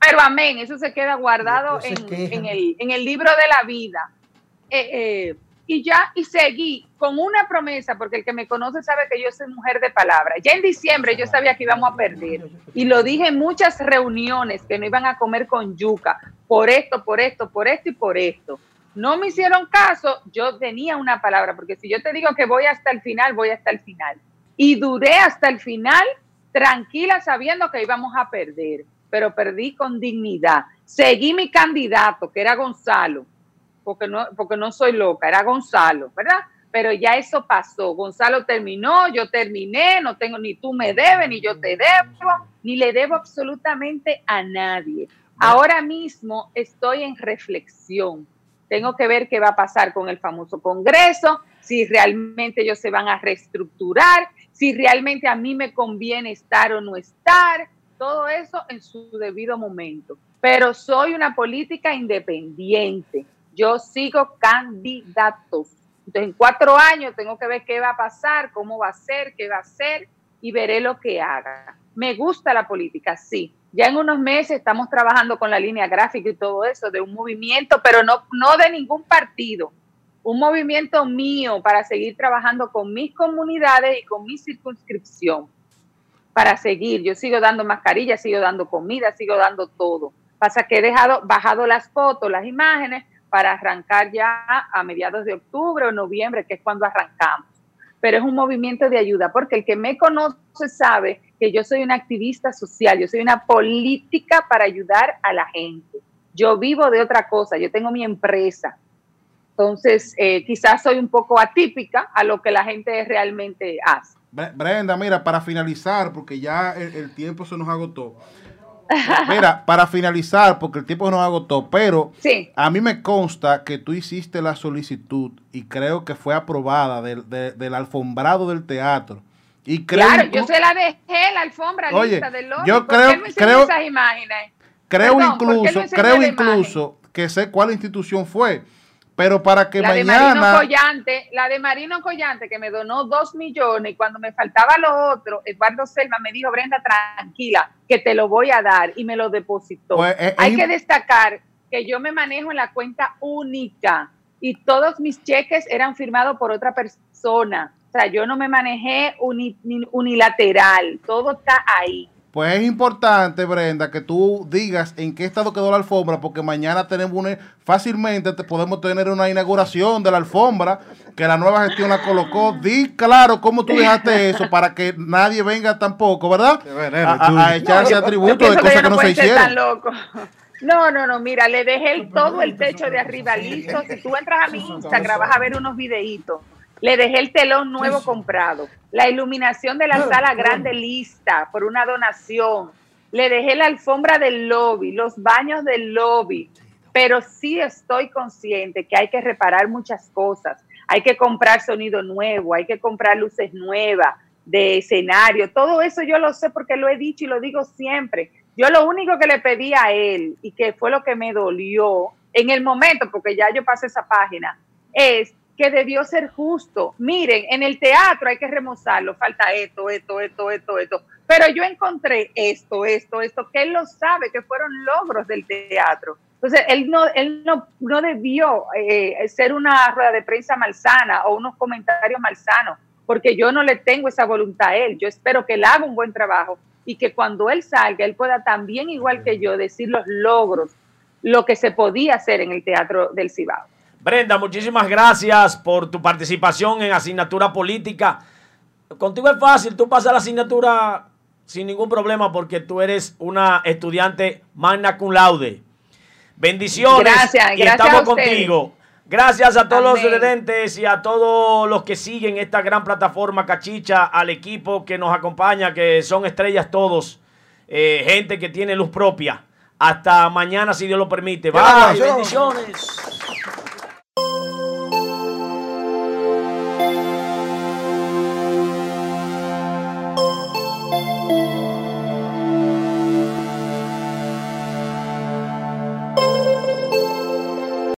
Pero amén, eso se queda guardado en, en el, en el libro de la vida. Eh, eh, y ya, y seguí con una promesa, porque el que me conoce sabe que yo soy mujer de palabra. Ya en diciembre yo sabía que íbamos a perder. Y lo dije en muchas reuniones, que no iban a comer con yuca, por esto, por esto, por esto y por esto. No me hicieron caso, yo tenía una palabra, porque si yo te digo que voy hasta el final, voy hasta el final. Y duré hasta el final tranquila sabiendo que íbamos a perder, pero perdí con dignidad. Seguí mi candidato, que era Gonzalo, porque no, porque no soy loca, era Gonzalo, ¿verdad? Pero ya eso pasó. Gonzalo terminó, yo terminé, no tengo ni tú me debes, ni yo te debo, ni le debo absolutamente a nadie. Ahora mismo estoy en reflexión. Tengo que ver qué va a pasar con el famoso Congreso, si realmente ellos se van a reestructurar, si realmente a mí me conviene estar o no estar, todo eso en su debido momento. Pero soy una política independiente. Yo sigo candidatos. Entonces, en cuatro años tengo que ver qué va a pasar, cómo va a ser, qué va a ser y veré lo que haga. Me gusta la política, sí. Ya en unos meses estamos trabajando con la línea gráfica y todo eso de un movimiento, pero no, no de ningún partido. Un movimiento mío para seguir trabajando con mis comunidades y con mi circunscripción. Para seguir. Yo sigo dando mascarillas, sigo dando comida, sigo dando todo. Pasa que he dejado, bajado las fotos, las imágenes, para arrancar ya a mediados de octubre o noviembre, que es cuando arrancamos. Pero es un movimiento de ayuda, porque el que me conoce sabe que yo soy una activista social, yo soy una política para ayudar a la gente. Yo vivo de otra cosa, yo tengo mi empresa. Entonces, eh, quizás soy un poco atípica a lo que la gente realmente hace. Brenda, mira, para finalizar, porque ya el tiempo se nos agotó. Mira, para finalizar, porque el tiempo nos agotó, pero a mí me consta que tú hiciste la solicitud y creo que fue aprobada del, alfombrado del teatro. Y creo claro, yo se la dejé la alfombra lista del Yo creo, creo, esas imágenes? creo incluso, creo incluso que sé cuál institución fue pero para que la mañana. De Marino Collante, la de Marino Collante, que me donó dos millones, y cuando me faltaba lo otro, Eduardo Selma me dijo, Brenda, tranquila, que te lo voy a dar, y me lo depositó. Pues, eh, Hay que destacar que yo me manejo en la cuenta única, y todos mis cheques eran firmados por otra persona. Sea, yo no me manejé unilateral, todo está ahí. Pues es importante, Brenda, que tú digas en qué estado quedó la alfombra, porque mañana tenemos una, fácilmente te podemos tener una inauguración de la alfombra que la nueva gestión la colocó. Di claro cómo tú dejaste eso para que nadie venga tampoco, ¿verdad? A, echarse atributos de cosas que no, se hicieron. No, no, no, mira, le dejé todo el techo de arriba listo. Si tú entras a mi Instagram vas a ver unos videitos le dejé el telón nuevo comprado, la iluminación de la sala grande lista por una donación. Le dejé la alfombra del lobby, los baños del lobby. Pero sí estoy consciente que hay que reparar muchas cosas. Hay que comprar sonido nuevo, hay que comprar luces nuevas de escenario. Todo eso yo lo sé porque lo he dicho y lo digo siempre. Yo lo único que le pedí a él y que fue lo que me dolió en el momento, porque ya yo pasé esa página, es que debió ser justo. Miren, en el teatro hay que remozarlo, falta esto, esto, esto, esto, esto. Pero yo encontré esto, esto, esto, que él lo sabe, que fueron logros del teatro. Entonces, él no, él no, no debió eh, ser una rueda de prensa malsana o unos comentarios malsanos, porque yo no le tengo esa voluntad a él. Yo espero que él haga un buen trabajo y que cuando él salga, él pueda también, igual que yo, decir los logros, lo que se podía hacer en el teatro del Cibao. Brenda, muchísimas gracias por tu participación en asignatura política. Contigo es fácil, tú pasas la asignatura sin ningún problema porque tú eres una estudiante magna cum laude. Bendiciones. Gracias, y estamos contigo. Gracias a todos los residentes y a todos los que siguen esta gran plataforma Cachicha, al equipo que nos acompaña, que son estrellas todos, eh, gente que tiene luz propia. Hasta mañana, si Dios lo permite. Bye, bendiciones.